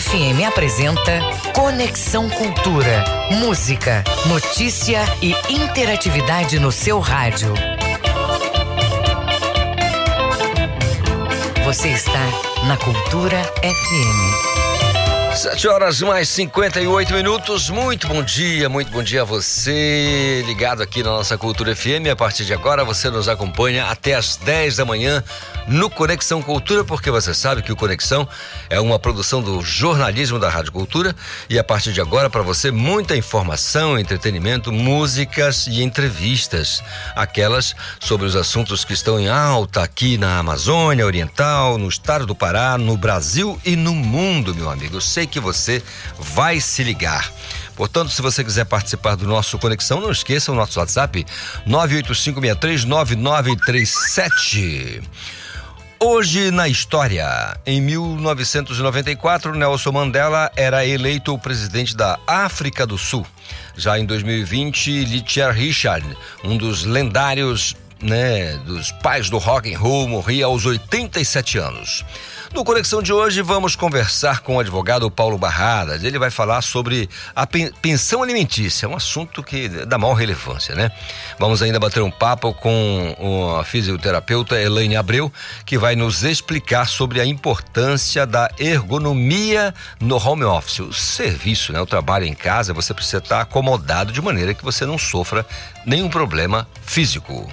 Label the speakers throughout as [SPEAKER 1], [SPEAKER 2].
[SPEAKER 1] FM apresenta Conexão Cultura. Música, notícia e interatividade no seu rádio. Você está na Cultura FM.
[SPEAKER 2] Sete horas mais 58 minutos. Muito bom dia, muito bom dia a você, ligado aqui na nossa Cultura FM. A partir de agora você nos acompanha até as 10 da manhã no Conexão Cultura, porque você sabe que o Conexão é uma produção do jornalismo da Rádio Cultura e a partir de agora para você muita informação, entretenimento, músicas e entrevistas, aquelas sobre os assuntos que estão em alta aqui na Amazônia Oriental, no estado do Pará, no Brasil e no mundo, meu amigo. Eu sei que você vai se ligar. Portanto, se você quiser participar do nosso Conexão, não esqueça o nosso WhatsApp 985639937. Hoje na história, em 1994, Nelson Mandela era eleito o presidente da África do Sul. Já em 2020, Litcher Richard, um dos lendários, né, dos pais do rock and roll, morria aos 87 anos. No Conexão de hoje, vamos conversar com o advogado Paulo Barradas. Ele vai falar sobre a pensão alimentícia, um assunto que dá maior relevância, né? Vamos ainda bater um papo com a fisioterapeuta Elaine Abreu, que vai nos explicar sobre a importância da ergonomia no home office. O serviço, né? O trabalho em casa, você precisa estar acomodado de maneira que você não sofra nenhum problema físico.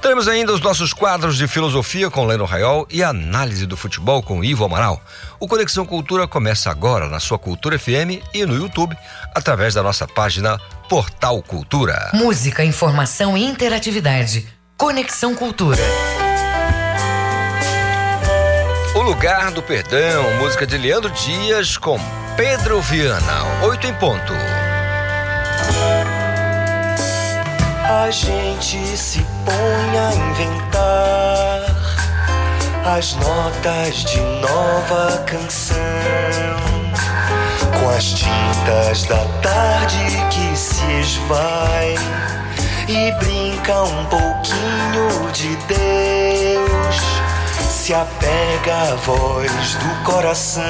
[SPEAKER 2] Temos ainda os nossos quadros de filosofia com Leno Raiol e análise do futebol com Ivo Amaral. O Conexão Cultura começa agora na sua Cultura FM e no YouTube, através da nossa página Portal Cultura.
[SPEAKER 1] Música, informação e interatividade. Conexão Cultura.
[SPEAKER 2] O Lugar do Perdão, música de Leandro Dias com Pedro Viana. Oito em ponto.
[SPEAKER 3] A gente se põe a inventar as notas de nova canção. Com as tintas da tarde que se esvai e brinca um pouquinho de Deus. Se apega à voz do coração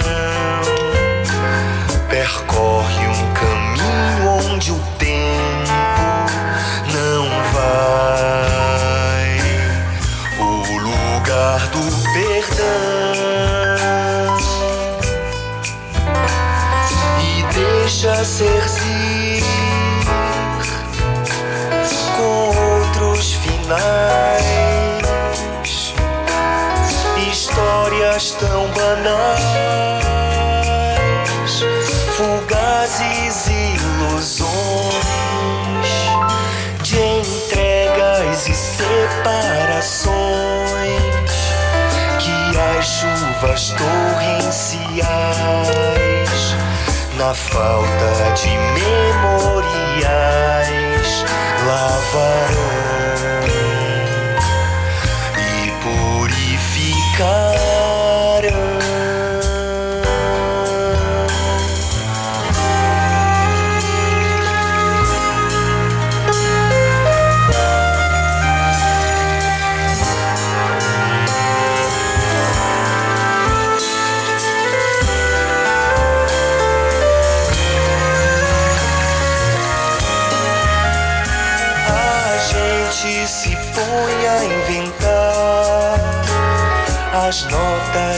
[SPEAKER 3] percorre um caminho onde o deixa ser com outros finais, histórias tão banais, na falta de memoriais lavarão e purificarão.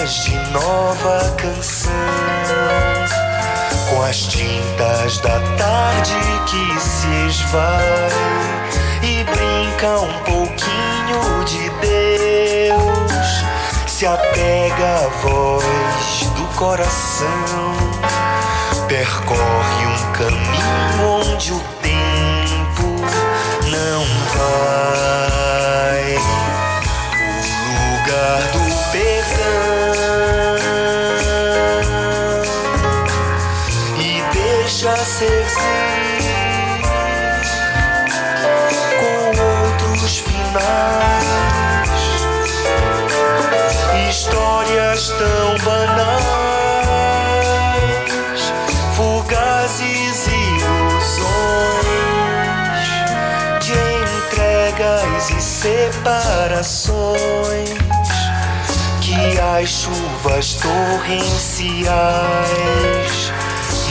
[SPEAKER 3] De nova canção, com as tintas da tarde que se esvai e brinca um pouquinho de Deus, se apega à voz do coração, percorre um caminho onde o tempo não vai. Chuvas torrenciais,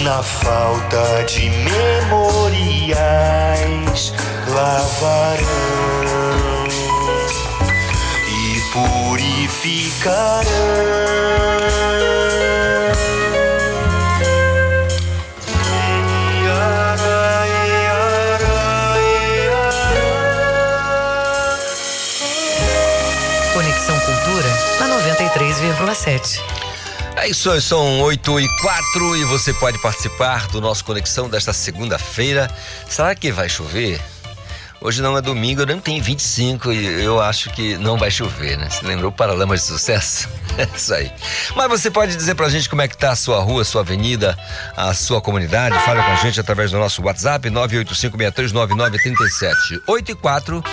[SPEAKER 3] na falta de memoriais, lavarão e purificarão.
[SPEAKER 1] 93,7.
[SPEAKER 2] É isso, são 8 e 4 e você pode participar do nosso Conexão desta segunda-feira. Será que vai chover? Hoje não é domingo, eu não tenho 25 e eu acho que não vai chover, né? Você lembrou Paralamas de Sucesso? É isso aí. Mas você pode dizer pra gente como é que tá a sua rua, a sua avenida, a sua comunidade? Fala com a gente através do nosso WhatsApp 985639937. 8 e 4.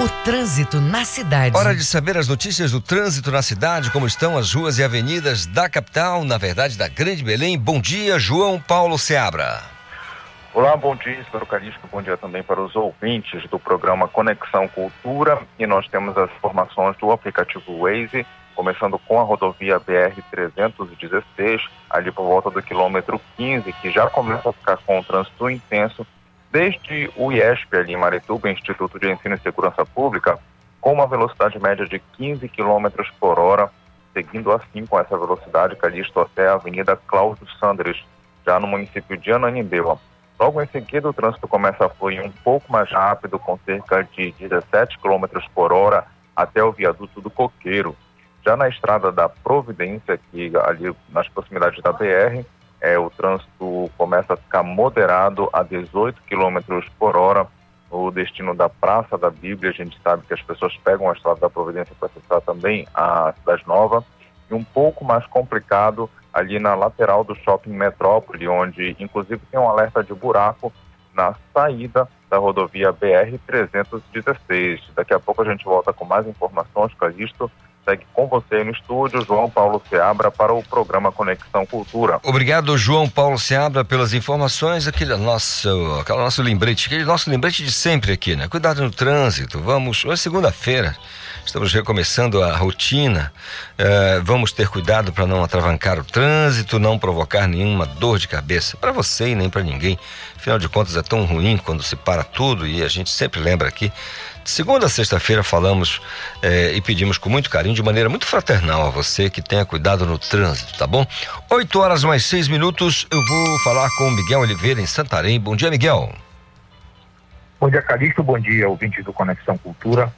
[SPEAKER 1] O trânsito na cidade.
[SPEAKER 2] Hora de saber as notícias do trânsito na cidade, como estão as ruas e avenidas da capital, na verdade da Grande Belém. Bom dia, João Paulo Seabra.
[SPEAKER 4] Olá, bom dia, Espero Carisco. Bom dia também para os ouvintes do programa Conexão Cultura. E nós temos as informações do aplicativo Waze, começando com a rodovia BR-316, ali por volta do quilômetro 15, que já começa a ficar com o trânsito intenso, desde o IESP, ali em Marituba, Instituto de Ensino e Segurança Pública, com uma velocidade média de 15 km por hora, seguindo assim com essa velocidade, Calixto até a Avenida Cláudio Sandres, já no município de Ananindeua. Logo em seguida, o trânsito começa a fluir um pouco mais rápido, com cerca de 17 km por hora até o viaduto do Coqueiro. Já na estrada da Providência, que ali nas proximidades da BR, é, o trânsito começa a ficar moderado a 18 km por hora. O destino da Praça da Bíblia, a gente sabe que as pessoas pegam a estrada da Providência para acessar também a Cidade Nova. E um pouco mais complicado ali na lateral do Shopping Metrópole, onde inclusive tem um alerta de buraco na saída da rodovia BR-316. Daqui a pouco a gente volta com mais informações, Calixto. Segue com você no estúdio, João Paulo Seabra, para o programa Conexão Cultura.
[SPEAKER 2] Obrigado, João Paulo Seabra, pelas informações. Aquele nosso, aquele nosso lembrete, aquele nosso lembrete de sempre aqui, né? Cuidado no trânsito. Vamos, hoje é segunda-feira. Estamos recomeçando a rotina. Eh, vamos ter cuidado para não atravancar o trânsito, não provocar nenhuma dor de cabeça para você e nem para ninguém. Afinal de contas, é tão ruim quando se para tudo e a gente sempre lembra aqui. De segunda a sexta-feira falamos eh, e pedimos com muito carinho, de maneira muito fraternal a você que tenha cuidado no trânsito, tá bom? Oito horas mais seis minutos, eu vou falar com o Miguel Oliveira em Santarém. Bom dia, Miguel.
[SPEAKER 5] Bom dia, Calixto. Bom dia, ouvinte do Conexão Cultura.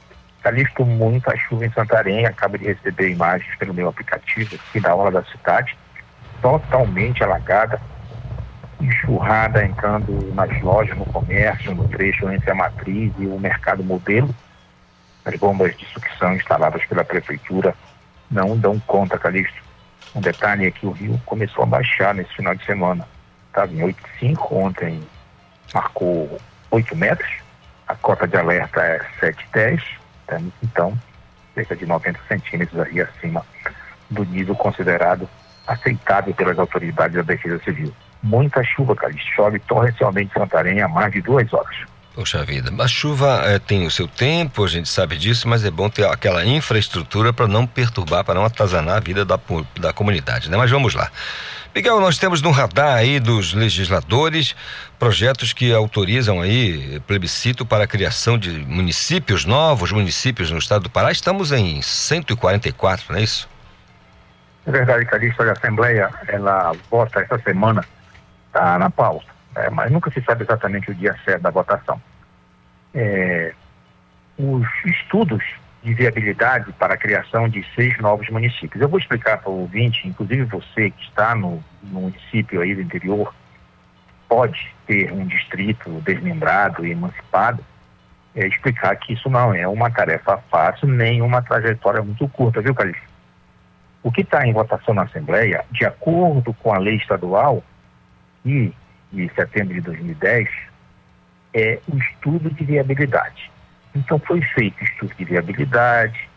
[SPEAKER 5] Calixto, muita chuva em Santarém. Acaba de receber imagens pelo meu aplicativo aqui da hora da cidade, totalmente alagada, enxurrada entrando nas lojas, no comércio, no trecho entre a matriz e o mercado modelo. As bombas de sucção instaladas pela prefeitura não dão conta, Calixto. Um detalhe é que o rio começou a baixar nesse final de semana. Estava em 8,5, ontem marcou 8 metros, a cota de alerta é 7,10 Temos então cerca de 90 centímetros aí acima do nível considerado aceitável pelas autoridades da Defesa Civil. Muita chuva, cara, chove torrencialmente em Santarém há mais de duas horas.
[SPEAKER 2] Poxa vida, a chuva eh, tem o seu tempo, a gente sabe disso, mas é bom ter aquela infraestrutura para não perturbar, para não atazanar a vida da, da comunidade, né? Mas vamos lá. Miguel, nós temos no radar aí dos legisladores projetos que autorizam aí plebiscito para a criação de municípios novos, municípios no estado do Pará. Estamos em 144, não é isso?
[SPEAKER 5] É verdade, Calixto, a Assembleia, ela vota essa semana, está na pauta, é, mas nunca se sabe exatamente o dia certo da votação. É, os estudos de viabilidade para a criação de seis novos municípios. Eu vou explicar para o ouvinte, inclusive você que está no, no município aí do interior, pode ter um distrito desmembrado e emancipado, é, explicar que isso não é uma tarefa fácil, nem uma trajetória muito curta, viu, Calixto? O que está em votação na Assembleia, de acordo com a lei estadual, e de setembro de 2010, é o estudo de viabilidade. Então foi feito estudo de viabilidade.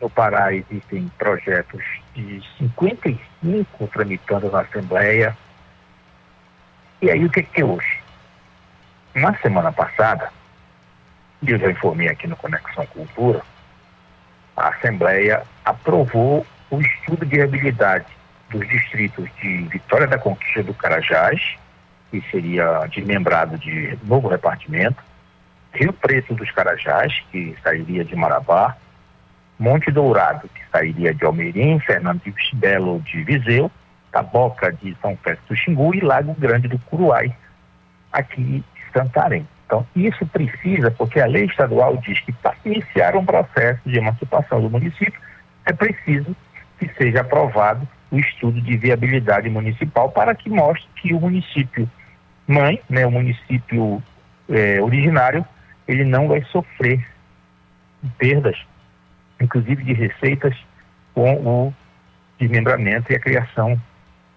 [SPEAKER 5] No Pará existem projetos de 55 tramitando na Assembleia. E aí o que, que é hoje? Na semana passada, e eu já informei aqui no Conexão Cultura, a Assembleia aprovou o estudo de viabilidade dos distritos de Vitória da Conquista do Carajás, que seria desmembrado de novo repartimento, Rio Preto dos Carajás, que sairia de Marabá, Monte Dourado, que sairia de Almeirim, Fernando de Belo de Viseu, Taboca de São Félix do Xingu e Lago Grande do Curuai, aqui de Santarém. Então, isso precisa, porque a lei estadual diz que para iniciar um processo de emancipação do município, é preciso que seja aprovado o estudo de viabilidade municipal para que mostre que o município mãe, né, o município é, originário, ele não vai sofrer perdas, inclusive de receitas, com o desmembramento e a criação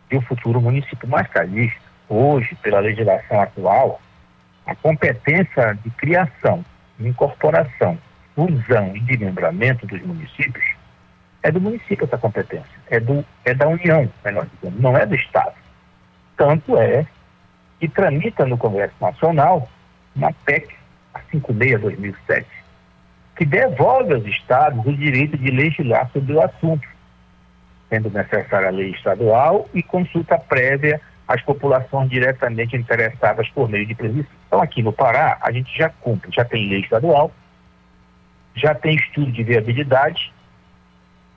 [SPEAKER 5] de um futuro município. Mas, Calixto, hoje, pela legislação atual, a competência de criação, incorporação, fusão e desmembramento dos municípios é do município essa competência, é, do, é da União, melhor dizendo, não é do Estado. Tanto é que tramita no Congresso Nacional uma PEC, a 56-2007, que devolve aos Estados o direito de legislar sobre o assunto, sendo necessária a lei estadual e consulta prévia às populações diretamente interessadas por meio de previsão. Então, aqui no Pará, a gente já cumpre, já tem lei estadual, já tem estudo de viabilidade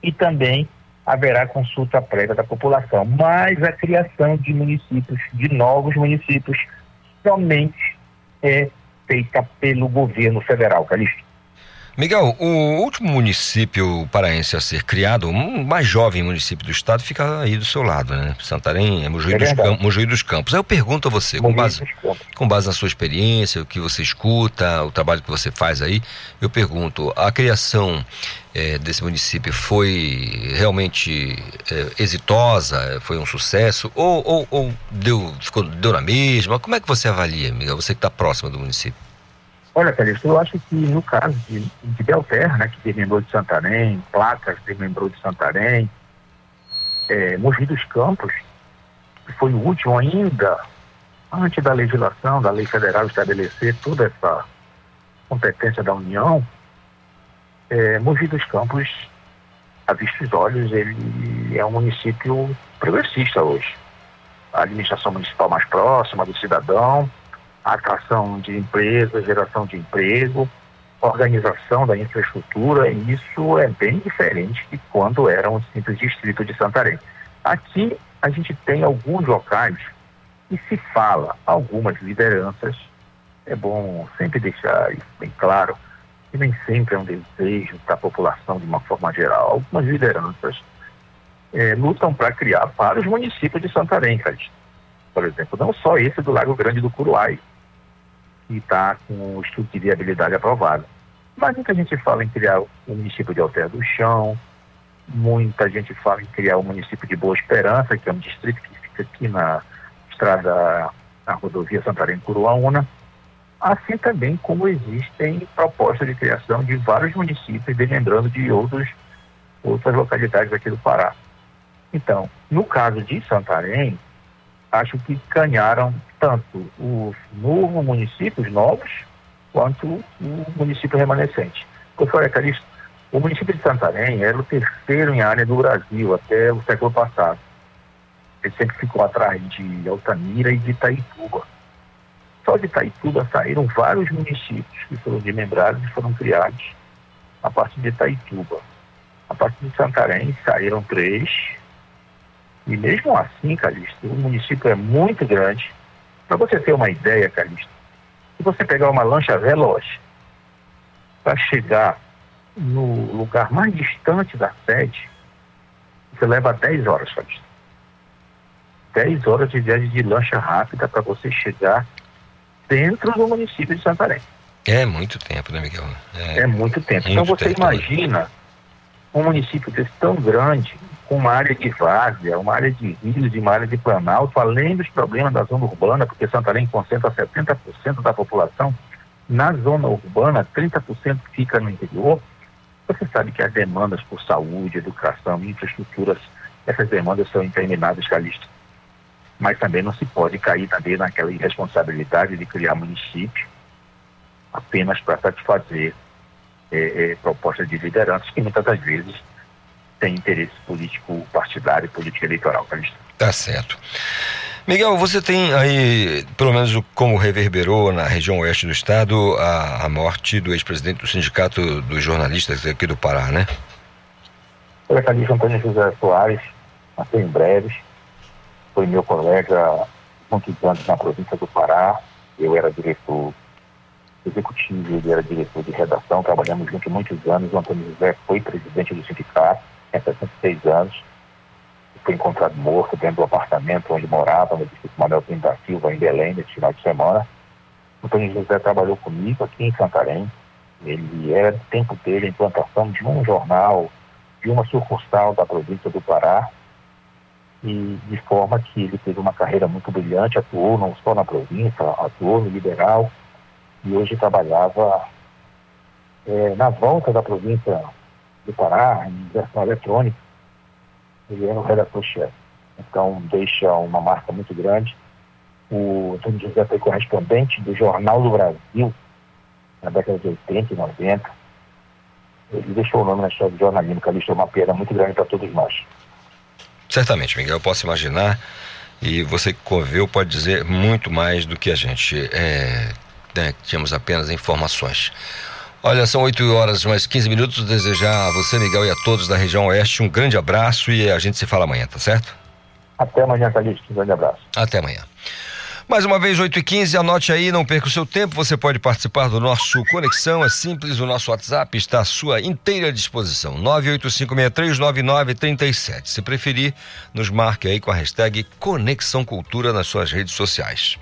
[SPEAKER 5] e também haverá consulta prévia da população. Mas a criação de municípios, de novos municípios, somente é feita pelo governo federal, Calixto.
[SPEAKER 2] Miguel, o último município paraense a ser criado, o um mais jovem município do estado, fica aí do seu lado, né? Santarém, é Mojuí, é dos, Campos, Mojuí dos Campos. Aí eu pergunto a você, com base, com base na sua experiência, o que você escuta, o trabalho que você faz aí, eu pergunto, a criação é, desse município foi realmente é, exitosa, foi um sucesso, ou, ou, ou, deu, ficou, deu na mesma? Como é que você avalia, Miguel, você que está próximo do município?
[SPEAKER 5] Olha, Calixto, eu acho que no caso de, de Belterra, né, que desmembrou de Santarém, Placas desmembrou de Santarém, é, Mogi dos Campos, que foi o último ainda, antes da legislação, da lei federal estabelecer toda essa competência da União, é, Mogi dos Campos, a vistos olhos, ele é um município progressista hoje. A administração municipal mais próxima do cidadão, atração de empresas, geração de emprego, organização da infraestrutura, e isso é bem diferente de quando era um simples distrito de Santarém. Aqui a gente tem alguns locais e se fala algumas lideranças, é bom sempre deixar isso bem claro, que nem sempre é um desejo da população de uma forma geral. Algumas lideranças é, lutam para criar para os municípios de Santarém, por exemplo, não só esse do Lago Grande do Curuai, que está com o estudo de viabilidade aprovado. Mas muita gente fala em criar o município de Alter do Chão, muita gente fala em criar o município de Boa Esperança, que é um distrito que fica aqui na estrada, na rodovia Santarém-Curuaúna, assim também como existem propostas de criação de vários municípios, lembrando de outros, outras localidades aqui do Pará. Então, no caso de Santarém, acho que ganharam tanto os novos municípios novos quanto o município remanescente. Professor Calixto, o município de Santarém era o terceiro em área do Brasil até o século passado. Ele sempre ficou atrás de Altamira e de Itaituba. Só de Itaituba saíram vários municípios que foram desmembrados e foram criados a partir de Itaituba. A partir de Santarém saíram três, e mesmo assim, Calixto, o município é muito grande. Para você ter uma ideia, Calixto, se você pegar uma lancha veloz para chegar no lugar mais distante da sede, você leva 10 horas, Calixto. 10 horas de viagem de lancha rápida para você chegar dentro do município de Santarém.
[SPEAKER 2] É muito tempo, né, Miguel?
[SPEAKER 5] É, é muito tempo. Então, muito então você tempo, imagina né? um município desse tão grande, com uma área de várzea, uma área de rios e uma área de planalto, além dos problemas da zona urbana, porque Santarém concentra 70% da população, na zona urbana, 30% fica no interior. Você sabe que as demandas por saúde, educação, infraestruturas, essas demandas são intermináveis, Calixto. Mas também não se pode cair também naquela irresponsabilidade de criar município apenas para satisfazer é, é, propostas de lideranças que muitas das vezes tem interesse político partidário e político eleitoral, Calixto.
[SPEAKER 2] Tá certo. Miguel, você tem aí, pelo menos como reverberou na região oeste do estado, a, a morte do ex-presidente do Sindicato dos Jornalistas aqui do Pará, né?
[SPEAKER 5] Olha, Calixto Antônio José Soares, nasceu em Breves, foi meu colega muitos anos na província do Pará, eu era diretor executivo, ele era diretor de redação, trabalhamos juntos muitos anos, o Antônio José foi presidente do sindicato, tem 66 anos, foi encontrado morto dentro do apartamento onde morava, no distrito Manuel Pinto da Silva, em Belém, nesse final de semana. Antônio José trabalhou comigo aqui em Santarém. Ele era do tempo dele a implantação de um jornal, de uma sucursal da província do Pará, e de forma que ele teve uma carreira muito brilhante, atuou não só na província, atuou no Liberal, e hoje trabalhava é, na volta da província Pará, em versão eletrônica, ele era o redator-chefe. Então, deixa uma marca muito grande. O Antônio José foi correspondente do Jornal do Brasil, na década de 80 e 90. Ele deixou o nome na história do jornalismo, que deixou uma perda muito grande para todos nós.
[SPEAKER 2] Certamente, Miguel, eu posso imaginar. E você que conviveu pode dizer muito mais do que a gente. É, né, tínhamos apenas informações. Olha, são 8 horas mais 15 minutos. Desejar a você, Miguel, e a todos da região oeste um grande abraço e a gente se fala amanhã, tá certo?
[SPEAKER 5] Até amanhã, Calixto. Um grande abraço.
[SPEAKER 2] Até amanhã. Mais uma vez, 8 e 15 anote aí, não perca o seu tempo. Você pode participar do nosso Conexão, é simples, o nosso WhatsApp está à sua inteira disposição. 985639937. Se preferir, nos marque aí com a hashtag Conexão Cultura nas suas redes sociais.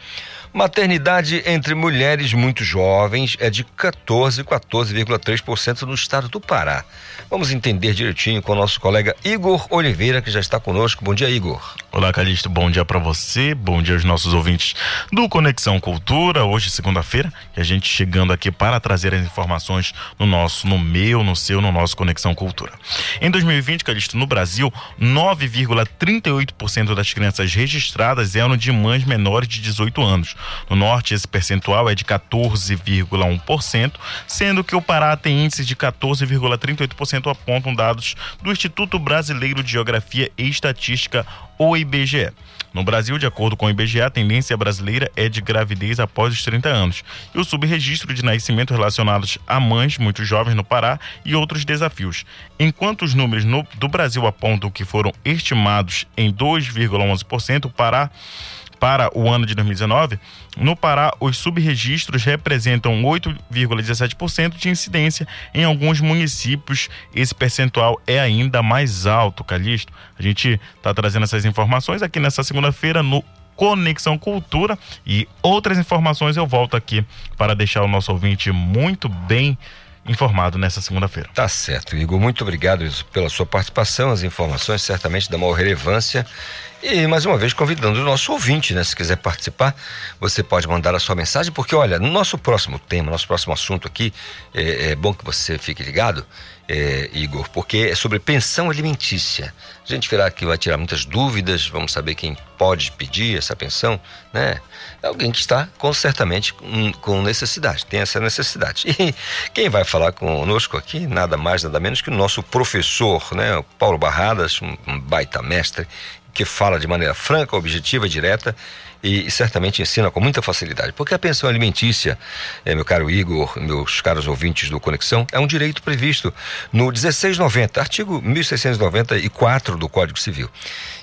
[SPEAKER 2] Maternidade entre mulheres muito jovens é de 14, 14,3% no estado do Pará. Vamos entender direitinho com o nosso colega Igor Oliveira, que já está conosco. Bom dia, Igor.
[SPEAKER 6] Olá, Calixto. Bom dia para você. Bom dia aos nossos ouvintes do Conexão Cultura. Hoje, segunda-feira, e a gente chegando aqui para trazer as informações no nosso, no meu, no seu, no nosso Conexão Cultura. Em 2020, Calixto, no Brasil, 9,38% das crianças registradas eram de mães menores de 18 anos. No norte, esse percentual é de 14,1%, sendo que o Pará tem índices de 14,38%, apontam dados do Instituto Brasileiro de Geografia e Estatística, o IBGE. No Brasil, de acordo com o IBGE, a tendência brasileira é de gravidez após os 30 anos e o subregistro de nascimento relacionados a mães muito jovens no Pará e outros desafios. Enquanto os números no, do Brasil apontam que foram estimados em 2,11%, o Pará para o ano de 2019, no Pará, os subregistros representam 8,17% de incidência. Em alguns municípios, esse percentual é ainda mais alto, Calixto. A gente está trazendo essas informações aqui nessa segunda-feira no Conexão Cultura e outras informações eu volto aqui para deixar o nosso ouvinte muito bem nessa segunda-feira.
[SPEAKER 2] Tá certo, Igor. Muito obrigado pela sua participação. As informações certamente da maior relevância e mais uma vez convidando o nosso ouvinte, né? Se quiser participar, você pode mandar a sua mensagem, porque olha, no nosso próximo tema, nosso próximo assunto aqui, é, é bom que você fique ligado, é, Igor, porque é sobre pensão alimentícia. A gente verá que vai tirar muitas dúvidas, vamos saber quem pode pedir essa pensão, né? É alguém que está com certamente com, com necessidade, tem essa necessidade. E quem vai falar conosco aqui, nada mais, nada menos que o nosso professor, né? O Paulo Barradas, um baita mestre que fala de maneira franca, objetiva e direta e, e, certamente ensina com muita facilidade. Porque a pensão alimentícia, é, meu caro Igor, meus caros ouvintes do Conexão, é um direito previsto no 1690, artigo 1694 do Código Civil.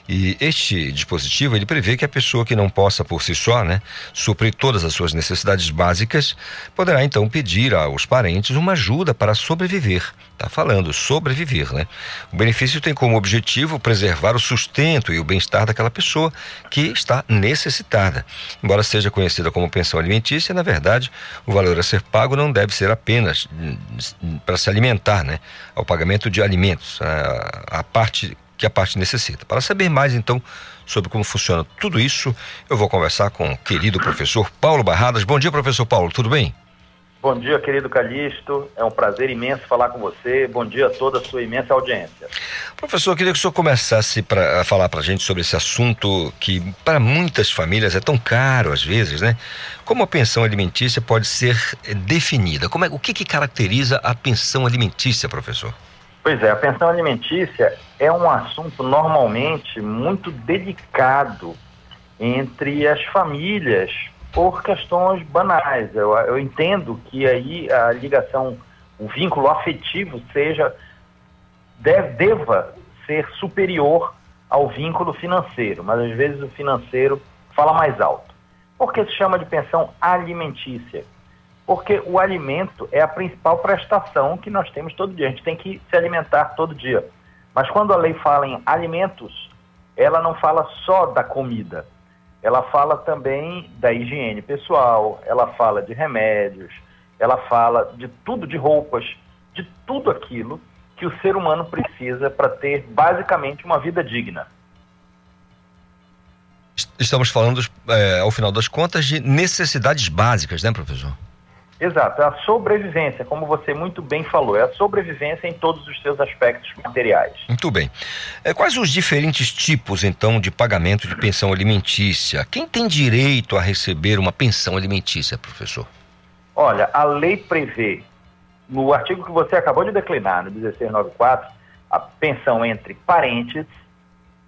[SPEAKER 2] E este dispositivo ele prevê que a pessoa que não possa por si só, né, suprir todas as suas necessidades básicas, poderá então pedir aos parentes uma ajuda para sobreviver. Está falando sobreviver, né? O benefício tem como objetivo preservar o sustento e o bem-estar daquela pessoa que está necessitada. Embora seja conhecida como pensão alimentícia, na verdade, o valor a ser pago não deve ser apenas hum, para se alimentar, né? Ao pagamento de alimentos, a, a parte que a parte necessita. Para saber mais, então, sobre como funciona tudo isso, eu vou conversar com o querido professor Paulo Barradas. Bom dia, professor Paulo, tudo bem?
[SPEAKER 7] Bom dia, querido Calixto. É um prazer imenso falar com você. Bom dia a toda a sua imensa audiência.
[SPEAKER 2] Professor, eu queria que o senhor começasse pra, a falar para a gente sobre esse assunto que, para muitas famílias, é tão caro às vezes, né? Como a pensão alimentícia pode ser definida? Como é, o que, que caracteriza a pensão alimentícia, professor?
[SPEAKER 7] Pois é, a pensão alimentícia é um assunto normalmente muito delicado entre as famílias por questões banais. Eu, eu entendo que aí a ligação, o vínculo afetivo seja deve, deva ser superior ao vínculo financeiro, mas às vezes o financeiro fala mais alto. Por que se chama de pensão alimentícia? porque o alimento é a principal prestação que nós temos todo dia. A gente tem que se alimentar todo dia. Mas quando a lei fala em alimentos, ela não fala só da comida. Ela fala também da higiene pessoal, ela fala de remédios, ela fala de tudo, de roupas, de tudo aquilo que o ser humano precisa para ter basicamente uma vida digna.
[SPEAKER 2] Estamos falando, é, ao final das contas, de necessidades básicas, né, professor?
[SPEAKER 7] Exato, é a sobrevivência, como você muito bem falou, é a sobrevivência em todos os seus aspectos materiais.
[SPEAKER 2] Muito bem. É, quais os diferentes tipos, então, de pagamento de pensão alimentícia? Quem tem direito a receber uma pensão alimentícia, professor?
[SPEAKER 7] Olha, a lei prevê, no artigo que você acabou de declinar, no 1694, a pensão entre parentes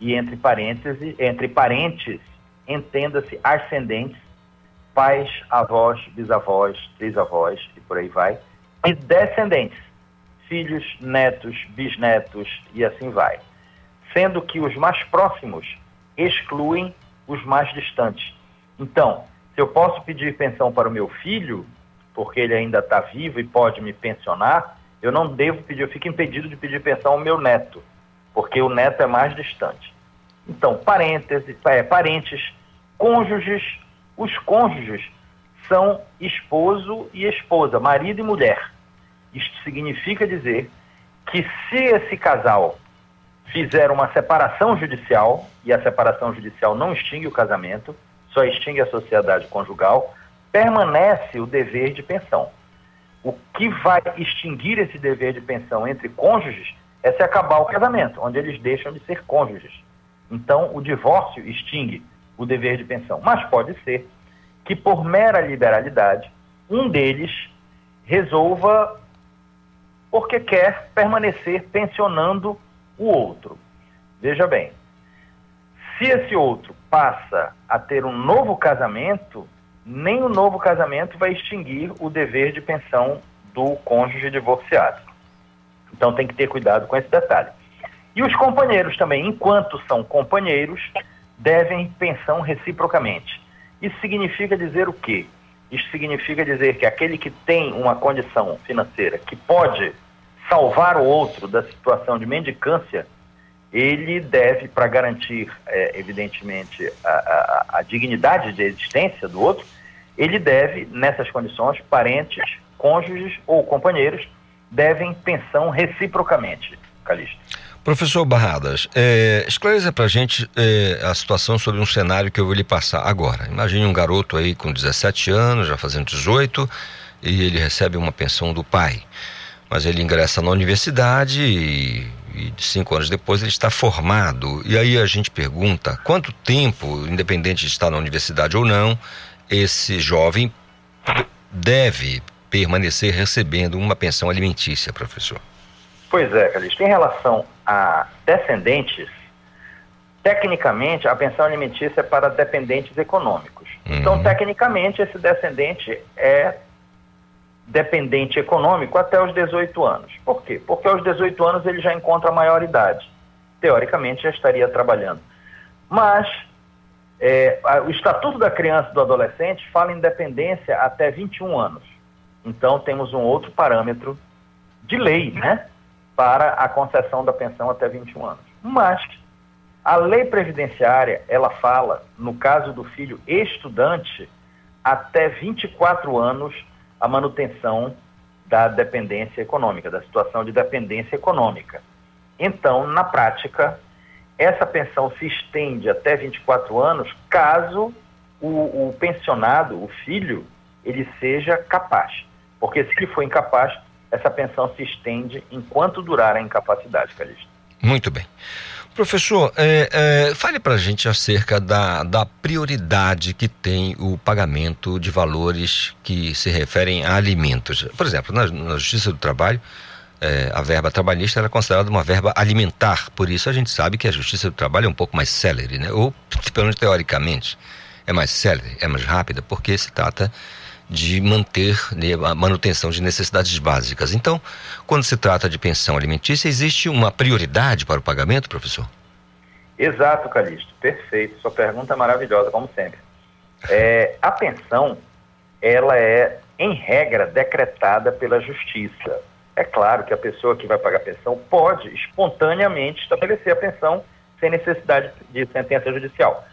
[SPEAKER 7] e entre parênteses, entre parentes, entenda-se ascendentes pais, avós, bisavós, trisavós e por aí vai, e descendentes, filhos, netos, bisnetos e assim vai. Sendo que os mais próximos excluem os mais distantes. Então, se eu posso pedir pensão para o meu filho, porque ele ainda está vivo e pode me pensionar, eu não devo pedir, eu fico impedido de pedir pensão ao meu neto, porque o neto é mais distante. Então, parênteses, é, parentes, cônjuges os cônjuges são esposo e esposa, marido e mulher. Isto significa dizer que se esse casal fizer uma separação judicial, e a separação judicial não extingue o casamento, só extingue a sociedade conjugal, permanece o dever de pensão. O que vai extinguir esse dever de pensão entre cônjuges é se acabar o casamento, onde eles deixam de ser cônjuges. Então, o divórcio extingue o dever de pensão. Mas pode ser que, por mera liberalidade, um deles resolva porque quer permanecer pensionando o outro. Veja bem, se esse outro passa a ter um novo casamento, nem o novo casamento vai extinguir o dever de pensão do cônjuge divorciado. Então tem que ter cuidado com esse detalhe. E os companheiros também, enquanto são companheiros, devem pensão reciprocamente. Isso significa dizer o quê? Isso significa dizer que aquele que tem uma condição financeira que pode salvar o outro da situação de mendicância, ele deve, para garantir, é, evidentemente, a, a, a, dignidade de existência do outro, ele deve, nessas condições, parentes, cônjuges ou companheiros, devem pensão reciprocamente, Calixto.
[SPEAKER 2] Professor Barradas, é, esclareça para a gente é, a situação sobre um cenário que eu vou lhe passar agora. Imagine um garoto aí com 17 anos, já fazendo 18, e ele recebe uma pensão do pai. Mas ele ingressa na universidade e, e cinco anos depois ele está formado. E aí a gente pergunta quanto tempo, independente de estar na universidade ou não, esse jovem deve permanecer recebendo uma pensão alimentícia, professor?
[SPEAKER 7] Pois é, Calixto. Em relação a descendentes, tecnicamente, a pensão alimentícia é para dependentes econômicos. Uhum. Então, tecnicamente, esse descendente é dependente econômico até os 18 anos. Por quê? Porque aos 18 anos ele já encontra a maioridade. Teoricamente, já estaria trabalhando. Mas é, o Estatuto da Criança e do Adolescente fala em dependência até 21 anos. Então, temos um outro parâmetro de lei, né? Para a concessão da pensão até 21 anos. Mas a lei previdenciária, ela fala, no caso do filho estudante, até 24 anos a manutenção da dependência econômica, da situação de dependência econômica. Então, na prática, essa pensão se estende até 24 anos caso o, o pensionado, o filho, ele seja capaz. Porque se ele for incapaz, essa pensão se estende enquanto durar a incapacidade, Calixto.
[SPEAKER 2] Muito bem. Professor, é, é, fale para a gente acerca da, da prioridade que tem o pagamento de valores que se referem a alimentos. Por exemplo, na, na Justiça do Trabalho, é, a verba trabalhista era considerada uma verba alimentar. Por isso a gente sabe que a justiça do trabalho é um pouco mais célere, né? Ou, pelo menos teoricamente, é mais célere, é mais rápida, porque se trata de manter né, a manutenção de necessidades básicas. Então, quando se trata de pensão alimentícia, existe uma prioridade para o pagamento, professor?
[SPEAKER 7] Exato, Calixto. Perfeito. Sua pergunta é maravilhosa, como sempre. É, a pensão, ela é, em regra, decretada pela justiça. É claro que a pessoa que vai pagar a pensão pode espontaneamente estabelecer a pensão sem necessidade de sentença judicial.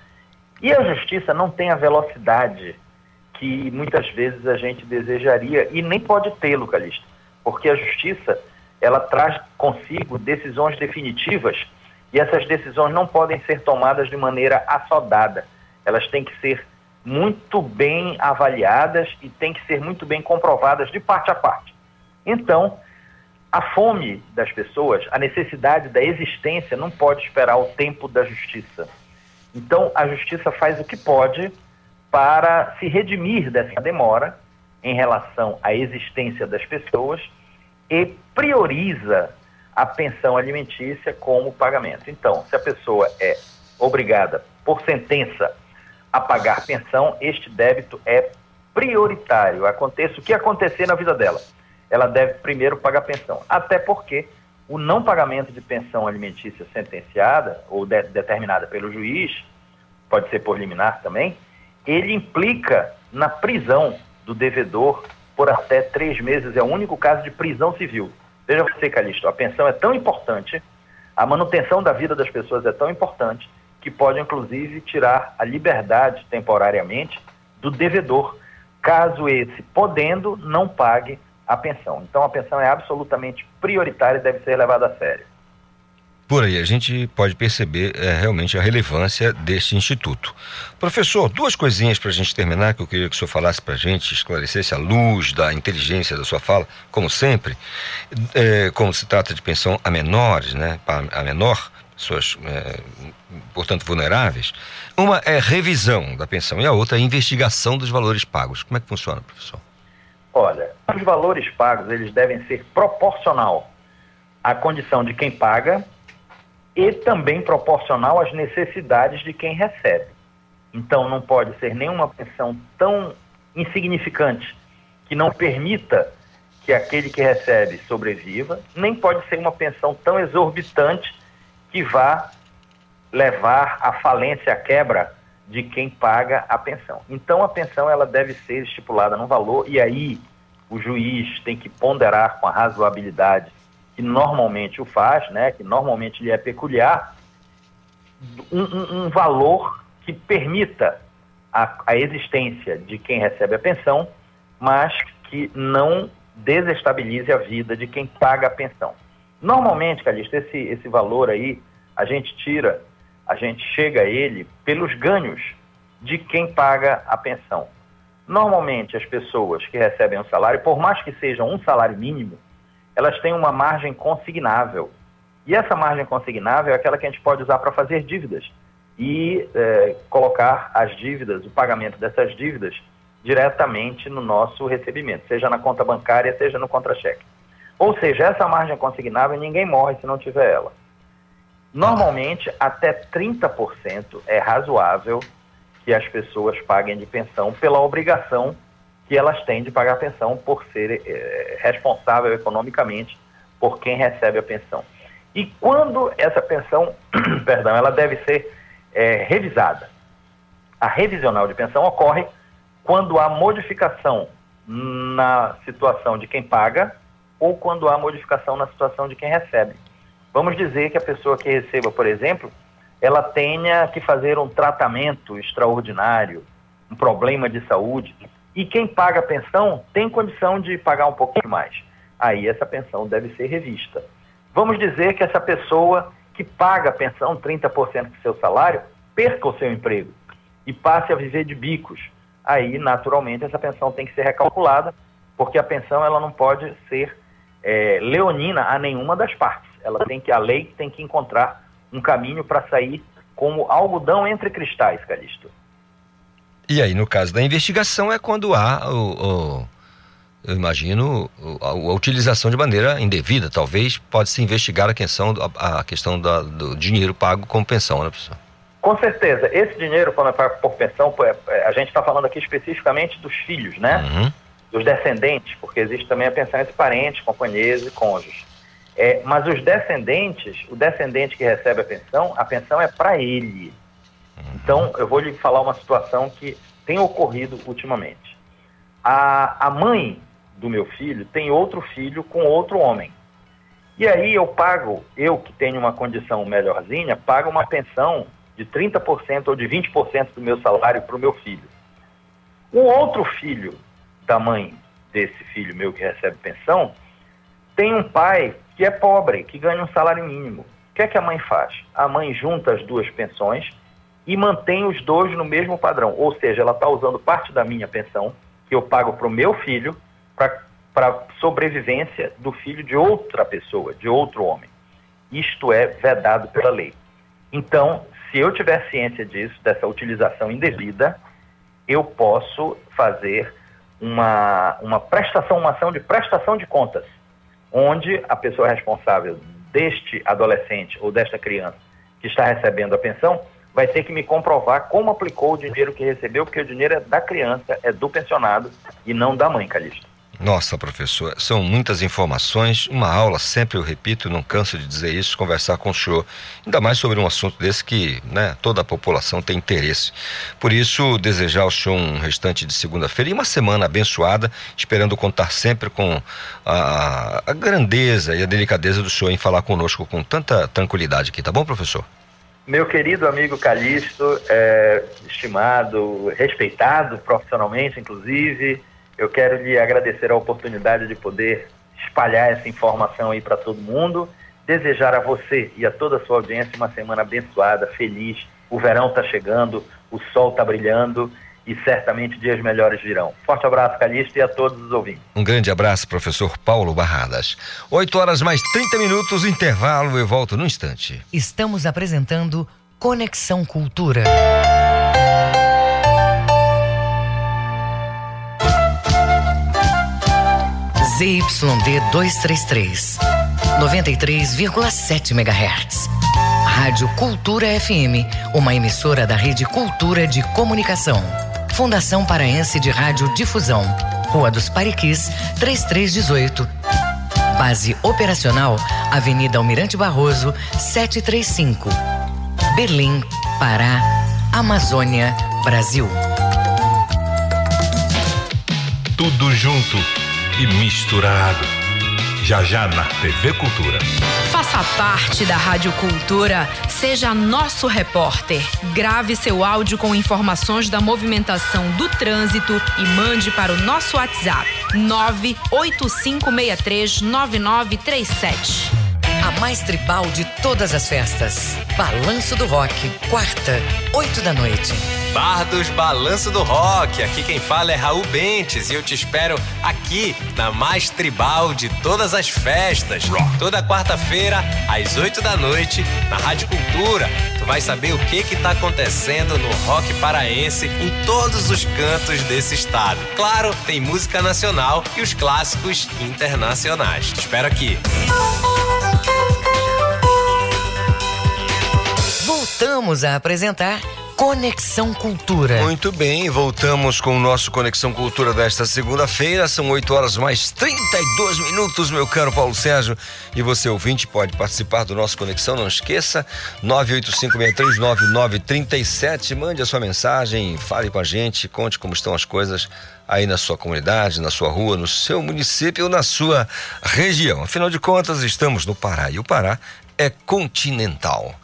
[SPEAKER 7] E a justiça não tem a velocidade que muitas vezes a gente desejaria e nem pode tê-lo, Calixto, porque a justiça ela traz consigo decisões definitivas e essas decisões não podem ser tomadas de maneira assodada. Elas têm que ser muito bem avaliadas e têm que ser muito bem comprovadas de parte a parte. Então, a fome das pessoas, a necessidade da existência não pode esperar o tempo da justiça. Então, a justiça faz o que pode para se redimir dessa demora em relação à existência das pessoas e prioriza a pensão alimentícia como pagamento. Então, se a pessoa é obrigada por sentença a pagar pensão, este débito é prioritário. Aconteça o que acontecer na vida dela, ela deve primeiro pagar pensão. Até porque o não pagamento de pensão alimentícia sentenciada ou de, determinada pelo juiz, pode ser por liminar também, ele implica na prisão do devedor por até três meses. É o único caso de prisão civil. Veja você, Calixto, a pensão é tão importante, a manutenção da vida das pessoas é tão importante, que pode, inclusive, tirar a liberdade temporariamente do devedor, caso esse, podendo, não pague a pensão. Então, a pensão é absolutamente prioritária e deve ser levada a sério.
[SPEAKER 2] Por aí a gente pode perceber é, realmente a relevância desse instituto. Professor, duas coisinhas para a gente terminar que eu queria que o senhor falasse para a gente, esclarecesse a luz da inteligência da sua fala, como sempre, é, como se trata de pensão a menores, né, a menor, pessoas, é, portanto, vulneráveis. Uma é revisão da pensão e a outra é investigação dos valores pagos. Como é que funciona, professor?
[SPEAKER 7] Olha, os valores pagos eles devem ser proporcional à condição de quem paga e também proporcional às necessidades de quem recebe. Então, não pode ser nenhuma pensão tão insignificante que não permita que aquele que recebe sobreviva, nem pode ser uma pensão tão exorbitante que vá levar à falência, à quebra de quem paga a pensão. Então, a pensão ela deve ser estipulada num valor e aí o juiz tem que ponderar com a razoabilidade que normalmente o faz, né, que normalmente lhe é peculiar, um, um, um valor que permita a, a, existência de quem recebe a pensão, mas que não desestabilize a vida de quem paga a pensão. Normalmente, Calixto, esse, esse valor aí, a gente tira, a gente chega a ele pelos ganhos de quem paga a pensão. Normalmente, as pessoas que recebem um salário, por mais que seja um salário mínimo, elas têm uma margem consignável. E essa margem consignável é aquela que a gente pode usar para fazer dívidas e é, colocar as dívidas, o pagamento dessas dívidas, diretamente no nosso recebimento, seja na conta bancária, seja no contra-cheque. Ou seja, essa margem consignável, ninguém morre se não tiver ela. Normalmente, até 30% é razoável que as pessoas paguem de pensão pela obrigação que elas têm de pagar a pensão por ser é, responsável economicamente por quem recebe a pensão. E quando essa pensão, perdão, ela deve ser é, revisada. A revisional de pensão ocorre quando há modificação na situação de quem paga ou quando há modificação na situação de quem recebe. Vamos dizer que a pessoa que receba, por exemplo, ela tenha que fazer um tratamento extraordinário, um problema de saúde, e quem paga a pensão tem condição de pagar um pouquinho mais. Aí essa pensão deve ser revista. Vamos dizer que essa pessoa que paga a pensão, 30% do seu salário, perca o seu emprego e passe a viver de bicos. Aí, naturalmente, essa pensão tem que ser recalculada, porque a pensão ela não pode ser é, leonina a nenhuma das partes. Ela tem que, a lei tem que encontrar um caminho para sair como algodão entre cristais, Calixto.
[SPEAKER 2] E aí, no caso da investigação, é quando há o, o eu imagino, a, a, utilização de maneira indevida. Talvez pode se investigar a questão, a, a questão da, do dinheiro pago como pensão, né, professor?
[SPEAKER 7] Com certeza. Esse dinheiro, quando é pago por pensão, é, é, a gente está falando aqui especificamente dos filhos, né? Uhum. Dos descendentes, porque existe também a pensão entre parentes, companheiros e cônjuges. É, mas os descendentes, o descendente que recebe a pensão, a pensão é para ele. Então, eu vou lhe falar uma situação que tem ocorrido ultimamente. A, a mãe do meu filho tem outro filho com outro homem. E aí eu pago, eu que tenho uma condição melhorzinha, pago uma pensão de 30% ou de 20% do meu salário para o meu filho. O outro filho da mãe desse filho meu que recebe pensão tem um pai que é pobre, que ganha um salário mínimo. O que é que a mãe faz? A mãe junta as duas pensões e mantém os dois no mesmo padrão. Ou seja, ela está usando parte da minha pensão, que eu pago para o meu filho, para sobrevivência do filho de outra pessoa, de outro homem. Isto é vedado pela lei. Então, se eu tiver ciência disso, dessa utilização indevida, eu posso fazer uma, uma prestação, uma ação de prestação de contas, onde a pessoa responsável deste adolescente ou desta criança que está recebendo a pensão vai ter que me comprovar como aplicou o dinheiro que recebeu, porque o dinheiro é da criança, é do pensionado e não da mãe, Calixto.
[SPEAKER 2] Nossa, professor, são muitas informações, uma aula, sempre eu repito, não canso de dizer isso, conversar com o senhor, ainda mais sobre um assunto desse que né, toda a população tem interesse. Por isso, desejar ao senhor um restante de segunda-feira e uma semana abençoada, esperando contar sempre com a, a grandeza e a delicadeza do senhor em falar conosco com tanta tranquilidade aqui, tá bom, professor?
[SPEAKER 7] Meu querido amigo Calixto, é, estimado, respeitado profissionalmente, inclusive, eu quero lhe agradecer a oportunidade de poder espalhar essa informação aí para todo mundo. Desejar a você e a toda a sua audiência uma semana abençoada, feliz. O verão está chegando, o sol está brilhando e certamente dias melhores virão. Forte abraço, Calixto, e a todos os ouvintes.
[SPEAKER 2] Um grande abraço, professor Paulo Barradas. 8 horas mais 30 minutos, intervalo, eu volto no instante.
[SPEAKER 1] Estamos apresentando Conexão Cultura. ZYD 233, 93,7 MHz. Rádio Cultura FM, uma emissora da Rede Cultura de Comunicação. Fundação Paraense de Rádio Difusão. Rua dos Pariquis, 3318. Base operacional, Avenida Almirante Barroso, 735. Berlim, Pará, Amazônia, Brasil.
[SPEAKER 8] Tudo junto e misturado. Já já na TV Cultura.
[SPEAKER 9] Faça parte da Rádio Cultura, seja nosso repórter. Grave seu áudio com informações da movimentação do trânsito e mande para o nosso WhatsApp 985639937.
[SPEAKER 1] A mais tribal de todas as festas. Balanço do Rock, quarta, oito da noite.
[SPEAKER 10] Bar dos Balanço do Rock. Aqui quem fala é Raul Bentes e eu te espero aqui na mais tribal de todas as festas. Toda quarta-feira, às 8 da noite, na Rádio Cultura. Tu vai saber o que que tá acontecendo no rock paraense em todos os cantos desse estado. Claro, tem música nacional e os clássicos internacionais. Te espero aqui.
[SPEAKER 1] Voltamos a apresentar Conexão Cultura.
[SPEAKER 2] Muito bem, voltamos com o nosso Conexão Cultura desta segunda-feira. São 8 horas mais 32 minutos, meu caro Paulo Sérgio. E você, ouvinte, pode participar do nosso Conexão, não esqueça. 985639937. Mande a sua mensagem, fale com a gente, conte como estão as coisas aí na sua comunidade, na sua rua, no seu município ou na sua região. Afinal de contas, estamos no Pará e o Pará é continental.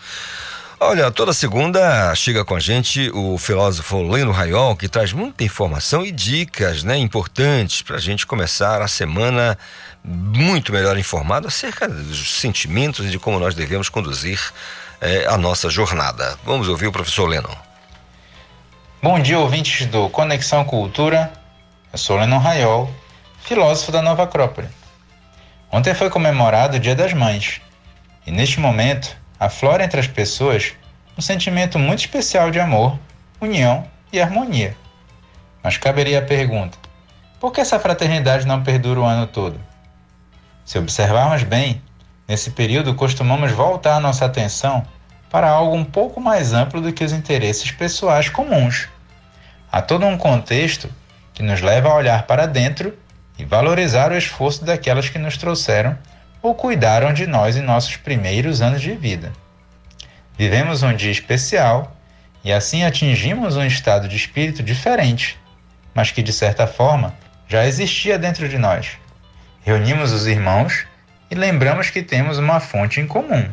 [SPEAKER 2] Olha, toda segunda chega com a gente o filósofo Leno Raiol, que traz muita informação e dicas né, importantes para a gente começar a semana muito melhor informado acerca dos sentimentos e de como nós devemos conduzir eh, a nossa jornada. Vamos ouvir o professor Leno.
[SPEAKER 11] Bom dia, ouvintes do Conexão Cultura. Eu sou Leno Raiol, filósofo da Nova Acrópole. Ontem foi comemorado o Dia das Mães e neste momento aflora entre as pessoas um sentimento muito especial de amor, união e harmonia. Mas caberia a pergunta: por que essa fraternidade não perdura o ano todo? Se observarmos bem, nesse período costumamos voltar a nossa atenção para algo um pouco mais amplo do que os interesses pessoais comuns. Há todo um contexto que nos leva a olhar para dentro e valorizar o esforço daquelas que nos trouxeram ou cuidaram de nós em nossos primeiros anos de vida. Vivemos um dia especial e assim atingimos um estado de espírito diferente, mas que de certa forma já existia dentro de nós. Reunimos os irmãos e lembramos que temos uma fonte em comum.